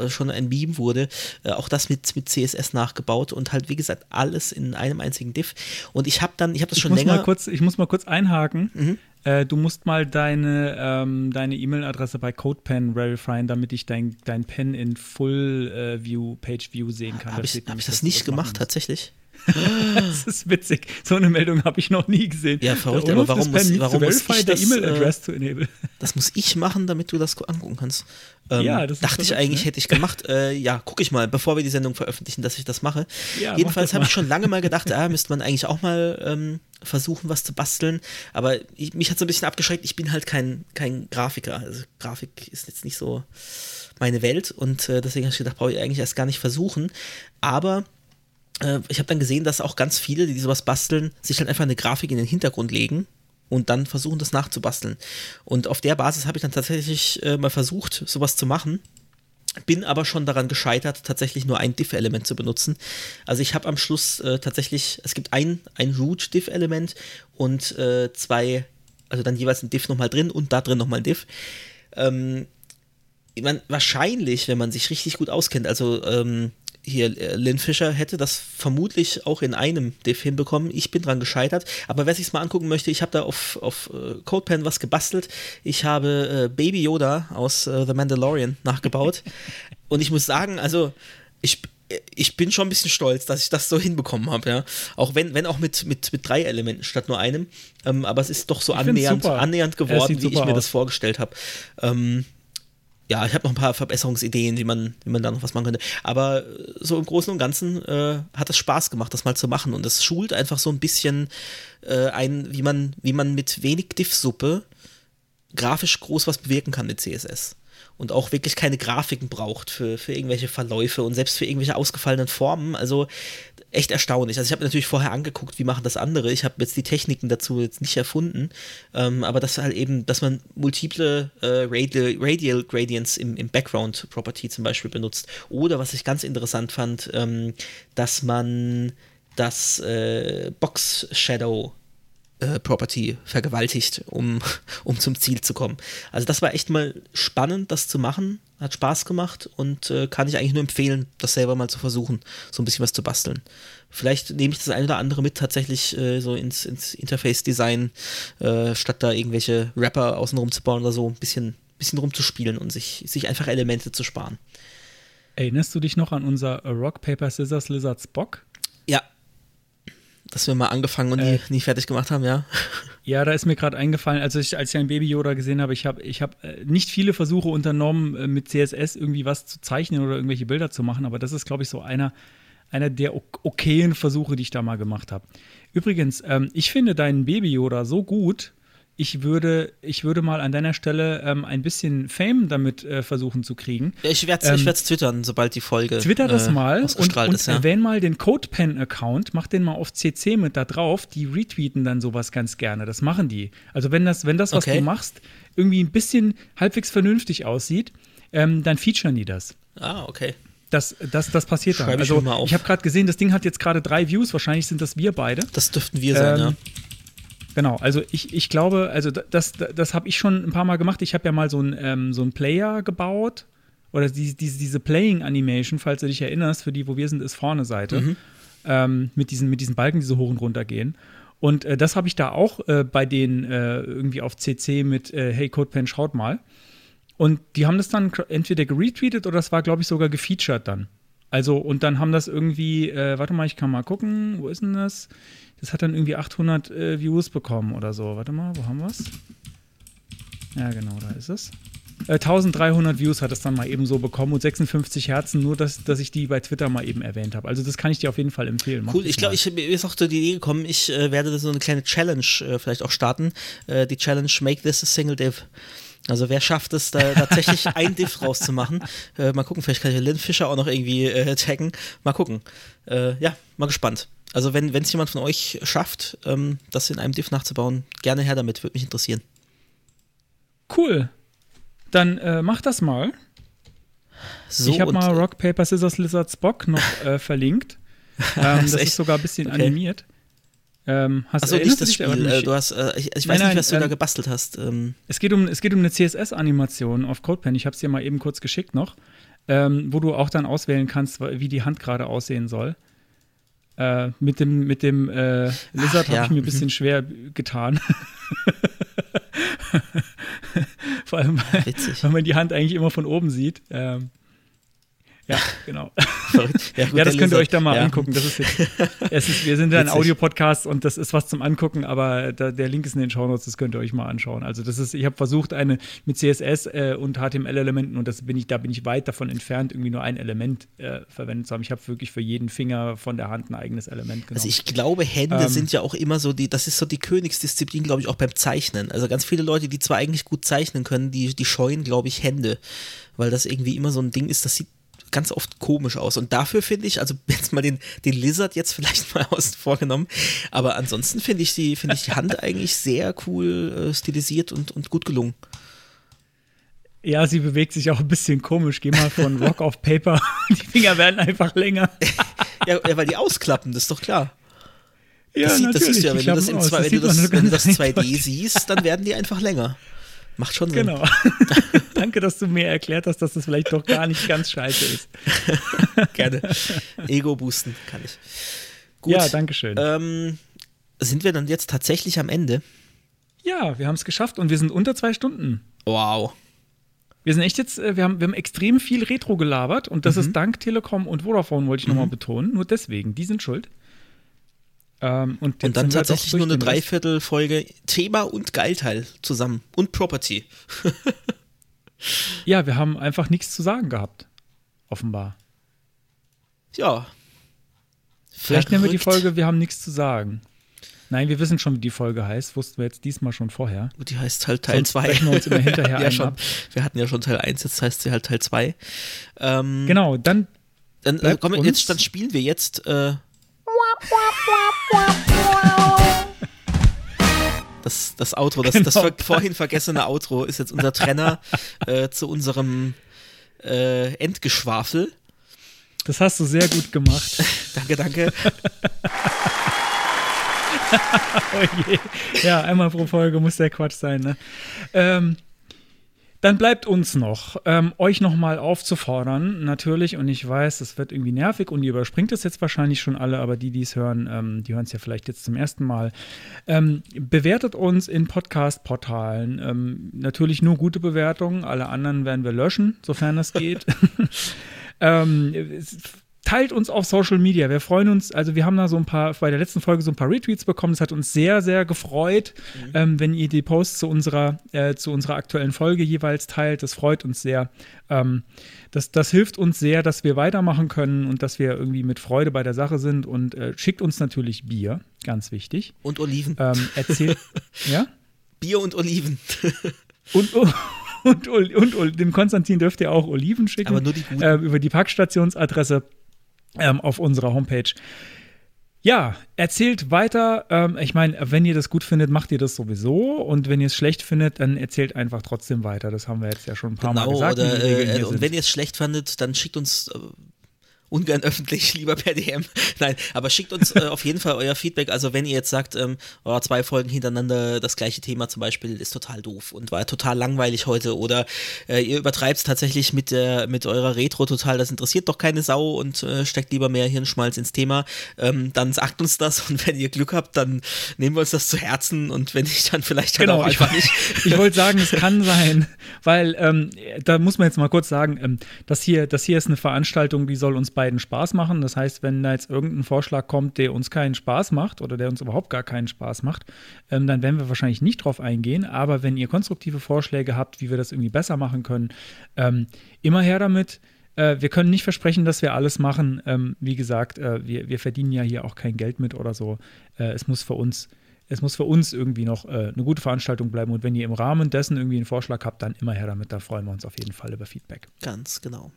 schon ein Meme wurde. Äh, auch das mit, mit CSS nachgebaut und halt, wie gesagt, alles in einem einzigen Diff. Und ich habe dann, ich habe das Ich schon länger. kurz, ich muss mal kurz einhaken. Mhm. Äh, du musst mal deine ähm, deine E-Mail-Adresse bei CodePen verifieren, damit ich dein, dein Pen in Full äh, View, Page View sehen kann. Habe ich, hab ich das nicht gemacht, tatsächlich? Das ist witzig. So eine Meldung habe ich noch nie gesehen. Ja, verrückt, aber warum muss- warum muss ich das, E-Mail-Address to enable. Das muss ich machen, damit du das angucken kannst. Ähm, Ja, das ist dachte ich eigentlich, ne? hätte ich gemacht. Äh, ja, gucke ich mal, bevor wir die Sendung veröffentlichen, dass ich das mache. Ja, Jedenfalls habe ich schon lange mal gedacht, ah, müsste man eigentlich auch mal ähm, versuchen, was zu basteln. Aber ich, mich hat so ein bisschen abgeschreckt. Ich bin halt kein, kein Grafiker. Also Grafik ist jetzt nicht so meine Welt und äh, deswegen habe ich gedacht, brauche ich eigentlich erst gar nicht versuchen. Aber äh, ich habe dann gesehen, dass auch ganz viele, die sowas basteln, sich halt einfach eine Grafik in den Hintergrund legen und dann versuchen, das nachzubasteln. Und auf der Basis habe ich dann tatsächlich äh, mal versucht, sowas zu machen. Bin aber schon daran gescheitert, tatsächlich nur ein Diff-Element zu benutzen. Also ich habe am Schluss äh, tatsächlich, es gibt ein, ein Root-Diff-Element und äh, zwei, also dann jeweils ein Diff nochmal drin und da drin nochmal ein Diff. Ähm, man, wahrscheinlich, wenn man sich richtig gut auskennt, also ähm, hier äh, Lynn Fischer hätte das vermutlich auch in einem Diff hinbekommen. Ich bin dran gescheitert. Aber wer sich mal angucken möchte, ich habe da auf, auf äh, CodePen was gebastelt. Ich habe äh, Baby Yoda aus äh, The Mandalorian nachgebaut. Und ich muss sagen, also ich, ich bin schon ein bisschen stolz, dass ich das so hinbekommen habe, ja. Auch wenn, wenn auch mit, mit, mit drei Elementen statt nur einem. Ähm, aber es ist doch so annähernd, annähernd es geworden, wie ich mir aus. das vorgestellt habe. Ähm, ja, ich habe noch ein paar Verbesserungsideen, wie man, wie man da noch was machen könnte. Aber äh, so im Großen und Ganzen äh, hat es Spaß gemacht, das mal zu machen. Und es schult einfach so ein bisschen äh, ein, wie man, wie man mit wenig Diff-Suppe grafisch groß was bewirken kann mit CSS. Und auch wirklich keine Grafiken braucht für, für irgendwelche Verläufe und selbst für irgendwelche ausgefallenen Formen. Also echt erstaunlich. Also ich habe natürlich vorher angeguckt, wie machen das andere. Ich habe jetzt die Techniken dazu jetzt nicht erfunden. Ähm, aber das halt eben, dass man multiple äh, Radial, Radial Gradients im, im Background Property zum Beispiel benutzt. Oder was ich ganz interessant fand, ähm, dass man das äh, Box Shadow äh, Property vergewaltigt, um, um zum Ziel zu kommen. Also das war echt mal spannend, das zu machen, hat Spaß gemacht und äh, kann ich eigentlich nur empfehlen, das selber mal zu versuchen, so ein bisschen was zu basteln. Vielleicht nehme ich das eine oder andere mit tatsächlich äh, so ins, ins Interface-Design, äh, statt da irgendwelche Rapper außenrum zu bauen oder so, ein bisschen, bisschen rumzuspielen und sich, sich einfach Elemente zu sparen. Erinnerst du dich noch an unser Rock, Paper, Scissors, Lizard, Spock? Ja. Dass wir mal angefangen und Äh. nie, nie fertig gemacht haben, ja. Ja, da ist mir gerade eingefallen, als ich, als ich ein Baby Yoda gesehen habe, ich habe ich hab, äh, nicht viele Versuche unternommen, äh, mit CSS irgendwie was zu zeichnen oder irgendwelche Bilder zu machen, aber das ist, glaube ich, so einer, einer der ok- okayen Versuche, die ich da mal gemacht habe. Übrigens, ähm, ich finde deinen Baby Yoda so gut, ich würde, ich würde mal an deiner Stelle ähm, ein bisschen Fame damit äh, versuchen zu kriegen. Ja, Ich werde es Ähm, twittern, sobald die Folge Twitter das äh, mal und, und ist. Ja. erwähn mal den CodePen-Account, mach den mal auf CC mit da drauf. Die retweeten dann sowas ganz gerne. Das machen die. Also wenn das, wenn das, was Okay. du machst, irgendwie ein bisschen halbwegs vernünftig aussieht, ähm, dann featuren die das. Ah, okay. Das, das, das passiert dann. Schreibe ich Also, mal auf. ich habe gerade gesehen, das Ding hat jetzt gerade drei Views. Wahrscheinlich sind das wir beide. Das dürften wir sein, Ähm, ja. Genau, also ich, ich glaube, also da- das, das, das habe ich schon ein paar Mal gemacht. Ich habe ja mal so einen ähm, so einen Player gebaut. Oder die, diese, diese Playing Animation, falls du dich erinnerst, für die, wo wir sind, ist vorne Seite. Ähm, mit, diesen, mit diesen Balken, die so hoch und runter gehen. Und äh, das habe ich da auch äh, bei denen äh, irgendwie auf CC mit äh, Hey CodePen, schaut mal. Und die haben das dann entweder geretweetet oder das war, glaube ich, sogar gefeatured dann. Also, und dann haben das irgendwie, äh, warte mal, ich kann mal gucken, wo ist denn das? Das hat dann irgendwie 800 äh, Views bekommen oder so. Warte mal, wo haben wir es? Ja, genau, da ist es. Äh, 1300 Views hat es dann mal eben so bekommen und 56 Herzen, nur dass, dass ich die bei Twitter mal eben erwähnt habe. Also, das kann ich dir auf jeden Fall empfehlen. Mach Cool, ich glaube, ich, mir ist auch die Idee gekommen, ich äh, werde so eine kleine Challenge äh, vielleicht auch starten. Äh, die Challenge Make This a Single Div. Also wer schafft es, da tatsächlich ein Div rauszumachen? Äh, mal gucken, vielleicht kann ich Lynn Fischer auch noch irgendwie äh, taggen. Mal gucken. Ja, mal gespannt. Also wenn es jemand von euch schafft, ähm, das in einem Div nachzubauen, gerne her damit, würde mich interessieren. Cool. Dann äh, mach das mal. So, ich habe mal äh, Rock, Paper, Scissors, Lizard, Spock noch äh, verlinkt. Ähm, Ist das echt? ist sogar ein bisschen Okay. animiert. Ähm, hast, Achso, nicht das? Spiel. Äh, du hast, äh, ich, ich Nein, weiß nein, nicht, was du da ähm, gebastelt hast. Ähm, Es geht um, es geht um eine CSS-Animation auf CodePen. Ich habe es dir mal eben kurz geschickt noch, ähm, wo du auch dann auswählen kannst, wie die Hand gerade aussehen soll. Äh, mit dem, mit dem äh, Lizard ja. habe ich mir ein Mhm. bisschen schwer getan. Vor allem, weil, weil man die Hand eigentlich immer von oben sieht. Ähm, ja, genau. Ja, gut, ja, das könnt ihr euch da mal Ja. angucken. Das ist jetzt, es ist, wir sind ja ein. Audiopodcast und das ist was zum Angucken, aber da, der Link ist in den Shownotes, das könnt ihr euch mal anschauen. Also das ist, ich habe versucht, eine mit CSS äh, und HTML-Elementen und das bin ich, da bin ich weit davon entfernt, irgendwie nur ein Element äh, verwendet zu haben. Ich habe wirklich für jeden Finger von der Hand ein eigenes Element genommen. Also ich glaube, Hände Ähm. sind ja auch immer so die, das ist so die Königsdisziplin, glaube ich, auch beim Zeichnen. Also ganz viele Leute, die zwar eigentlich gut zeichnen können, die, die scheuen, glaube ich, Hände. Weil das irgendwie immer so ein Ding ist, das sieht ganz oft komisch aus. Und dafür finde ich, also jetzt mal den, den Lizard jetzt vielleicht mal außen vorgenommen, aber ansonsten finde ich die, finde ich die Hand eigentlich sehr cool äh, stilisiert und, und gut gelungen. ja, sie bewegt sich auch ein bisschen komisch. Geh mal von Rock auf Paper. die Finger werden einfach länger. Ja, weil die ausklappen, das ist doch klar. Ja, Das, sieht, das siehst du ja, wenn du das, aus. zwei, wenn du das, wenn du das 2D eindeutig. siehst, dann werden die einfach länger. Macht schon Sinn. Genau. Danke, dass du mir erklärt hast, dass das vielleicht doch gar nicht ganz scheiße ist. Gerne. Ego boosten kann ich. Gut. Ja, danke schön. Ähm, sind wir dann jetzt tatsächlich am Ende? Ja, wir haben es geschafft und wir sind unter zwei Stunden. Wow. Wir sind echt jetzt, äh, wir haben, wir haben extrem viel Retro gelabert und das ist dank Telekom und Vodafone, wollte ich nochmal betonen. Nur deswegen, die sind schuld. Ähm, und, Und dann doch tatsächlich nur eine. Dreiviertelfolge Thema und Geilteil zusammen. Und Property. Ja, wir haben einfach nichts zu sagen gehabt. Offenbar. Ja. Vielleicht nennen wir die. Folge, wir haben nichts zu sagen. Nein, wir wissen schon, wie die Folge heißt. Wussten wir jetzt diesmal schon vorher. Gut, die heißt halt Teil Sonst 2. brechen wir uns immer hinterher ja, einen schon. ab. Wir hatten ja schon Teil 1, jetzt heißt sie halt Teil 2. Ähm, Genau, dann Dann, äh, komm, jetzt, dann spielen wir jetzt. Äh, das, das Outro, das, das Genau. ver vorhin vergessene Outro ist jetzt unser Trenner äh, zu unserem äh, Endgeschwafel. Das hast du sehr gut gemacht. Danke, danke. Oh je. Ja, einmal pro Folge muss der Quatsch sein. Ne? Ähm, dann bleibt uns noch, ähm, euch nochmal aufzufordern, natürlich, und ich weiß, das wird irgendwie nervig und ihr überspringt es jetzt wahrscheinlich schon alle, aber die, die es hören, ähm, die hören es ja vielleicht jetzt zum ersten Mal. Ähm, bewertet uns in Podcast-Portalen. Ähm, natürlich nur gute Bewertungen, alle anderen werden wir löschen, sofern das geht. ähm, teilt uns auf Social Media. Wir freuen uns, also wir haben da so ein paar, bei der letzten Folge so ein paar Retweets bekommen. Das hat uns sehr, sehr gefreut, ähm, wenn ihr die Posts zu unserer, äh, zu unserer aktuellen Folge jeweils teilt. Das freut uns sehr. Ähm, das, das hilft uns sehr, dass wir weitermachen können und dass wir irgendwie mit Freude bei der Sache sind. Und äh, schickt uns natürlich Bier, ganz wichtig. Und Oliven. Ähm, erzählt, ja? Bier und Oliven. Und, und, und, und, und dem Konstantin dürft ihr auch Oliven schicken. Aber nur die guten. Äh, über die Packstationsadresse ähm, auf unserer Homepage. Ja, erzählt weiter. Ähm, ich meine, wenn ihr das gut findet, macht ihr das sowieso. Und wenn ihr es schlecht findet, dann erzählt einfach trotzdem weiter. Das haben wir jetzt ja schon ein paar Genau, Mal gesagt. oder, äh, und sind. wenn ihr es schlecht fandet, dann schickt uns äh, ungern öffentlich, lieber per DM. Nein, aber schickt uns äh, auf jeden Fall euer Feedback. Also wenn ihr jetzt sagt, ähm, oh, zwei Folgen hintereinander das gleiche Thema zum Beispiel ist total doof und war total langweilig heute oder äh, ihr übertreibt es tatsächlich mit der mit eurer Retro total, das interessiert doch keine Sau und äh, steckt lieber mehr Hirnschmalz ins Thema, ähm, dann sagt uns das und wenn ihr Glück habt, dann nehmen wir uns das zu Herzen und wenn nicht, dann vielleicht halt Genau, auch ich, einfach nicht. ich wollte sagen, es kann sein, weil ähm, da muss man jetzt mal kurz sagen, ähm, das, hier, das hier ist eine Veranstaltung, die soll uns beiden Spaß machen. Das heißt, wenn da jetzt irgendein Vorschlag kommt, der uns keinen Spaß macht oder der uns überhaupt gar keinen Spaß macht, ähm, dann werden wir wahrscheinlich nicht drauf eingehen. Aber wenn ihr konstruktive Vorschläge habt, wie wir das irgendwie besser machen können, ähm, immer her damit. Äh, wir können nicht versprechen, dass wir alles machen. Ähm, wie gesagt, äh, wir, wir verdienen ja hier auch kein Geld mit oder so. Äh, es muss für uns es muss für uns irgendwie noch äh, eine gute Veranstaltung bleiben. Und wenn ihr im Rahmen dessen irgendwie einen Vorschlag habt, dann immer her damit. Da freuen wir uns auf jeden Fall über Feedback. Ganz genau.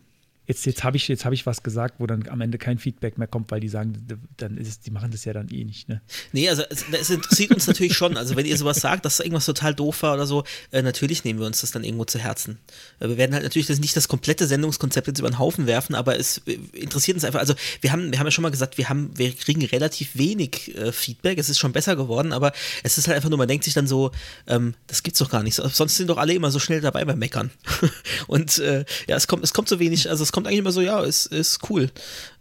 Jetzt, jetzt habe ich, hab ich was gesagt, wo dann am Ende kein Feedback mehr kommt, weil die sagen, dann ist es, die machen das ja dann eh nicht. Ne? Nee, also es, es interessiert uns natürlich schon. Also wenn ihr sowas sagt, dass irgendwas total doof war oder so, äh, natürlich nehmen wir uns das dann irgendwo zu Herzen. Äh, wir werden halt natürlich das nicht das komplette Sendungskonzept jetzt über den Haufen werfen, aber es äh, interessiert uns einfach. Also wir haben, wir haben ja schon mal gesagt, wir haben, wir kriegen relativ wenig äh, Feedback. Es ist schon besser geworden, aber es ist halt einfach nur, man denkt sich dann so, ähm, das gibt's doch gar nicht. So- Sonst sind doch alle immer so schnell dabei beim Meckern. Und ja, es kommt, es kommt so wenig, also es kommt eigentlich immer so, ja, ist, ist cool.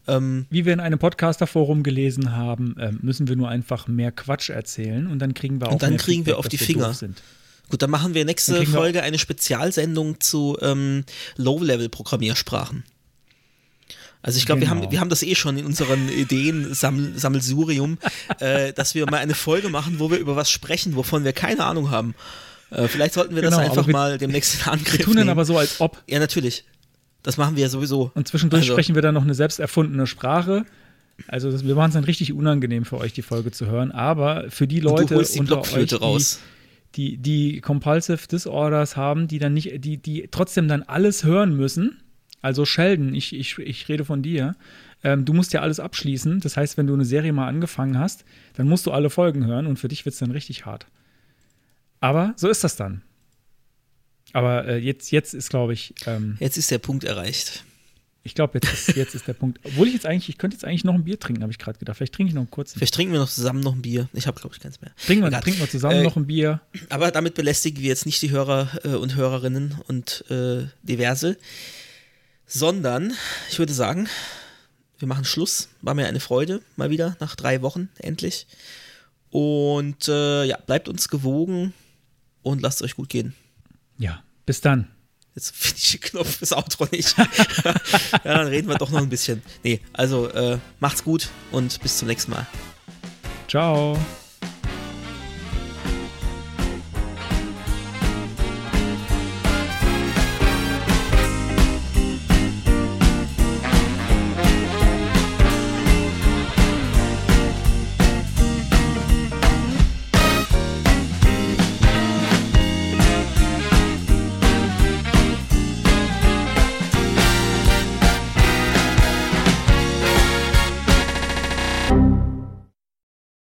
Ähm, Wie wir in einem Podcaster-Forum gelesen haben, ähm, müssen wir nur einfach mehr Quatsch erzählen und dann kriegen wir auch Und dann kriegen wir Feedback, auf dass die wir Finger. Gut, dann machen wir nächste wir- Folge eine Spezialsendung zu ähm, Low-Level-Programmiersprachen. Also ich glaube, wir, Genau. haben, wir haben das eh schon in unseren Ideen-Sammelsurium, äh, dass wir mal eine Folge machen, wo wir über was sprechen, wovon wir keine Ahnung haben. Äh, vielleicht sollten wir das Genau, aber einfach wir- mal demnächst in Angriff Wir tun dann aber so, als ob. ja, natürlich. Das machen wir ja sowieso. Und zwischendurch Also- sprechen wir dann noch eine selbst erfundene Sprache. Also das, wir machen es dann richtig unangenehm für euch, die Folge zu hören. Aber für die Und Leute holst die unter euch, raus. Die, die, die Compulsive Disorders haben, die dann nicht, die, die trotzdem dann alles hören müssen. Also Sheldon, ich, ich, ich rede von dir. Ähm, du musst ja alles abschließen. Das heißt, wenn du eine Serie mal angefangen hast, dann musst du alle Folgen hören und für dich wird es dann richtig hart. Aber so ist das dann. Aber äh, jetzt, jetzt ist, glaube ich, ähm, Jetzt ist der Punkt erreicht. ich glaube, jetzt ist, jetzt ist der Punkt. Obwohl ich jetzt eigentlich, ich könnte jetzt eigentlich noch ein Bier trinken, habe ich gerade gedacht. Vielleicht trinke ich noch einen kurzen. Vielleicht trinken wir noch zusammen noch ein Bier. Ich habe, glaube ich, keins mehr. Trinken wir, trinken wir zusammen Äh, noch ein Bier. Aber damit belästigen wir jetzt nicht die Hörer äh, und Hörerinnen und äh, diverse, sondern ich würde sagen, wir machen Schluss. War mir eine Freude, mal wieder nach drei Wochen endlich. Und äh, ja, bleibt uns gewogen und lasst euch gut gehen. Ja, bis dann. Jetzt finde ich den Knopf fürs Outro nicht. ja, dann reden wir doch noch ein bisschen. Nee, also äh, macht's gut und bis zum nächsten Mal. Ciao.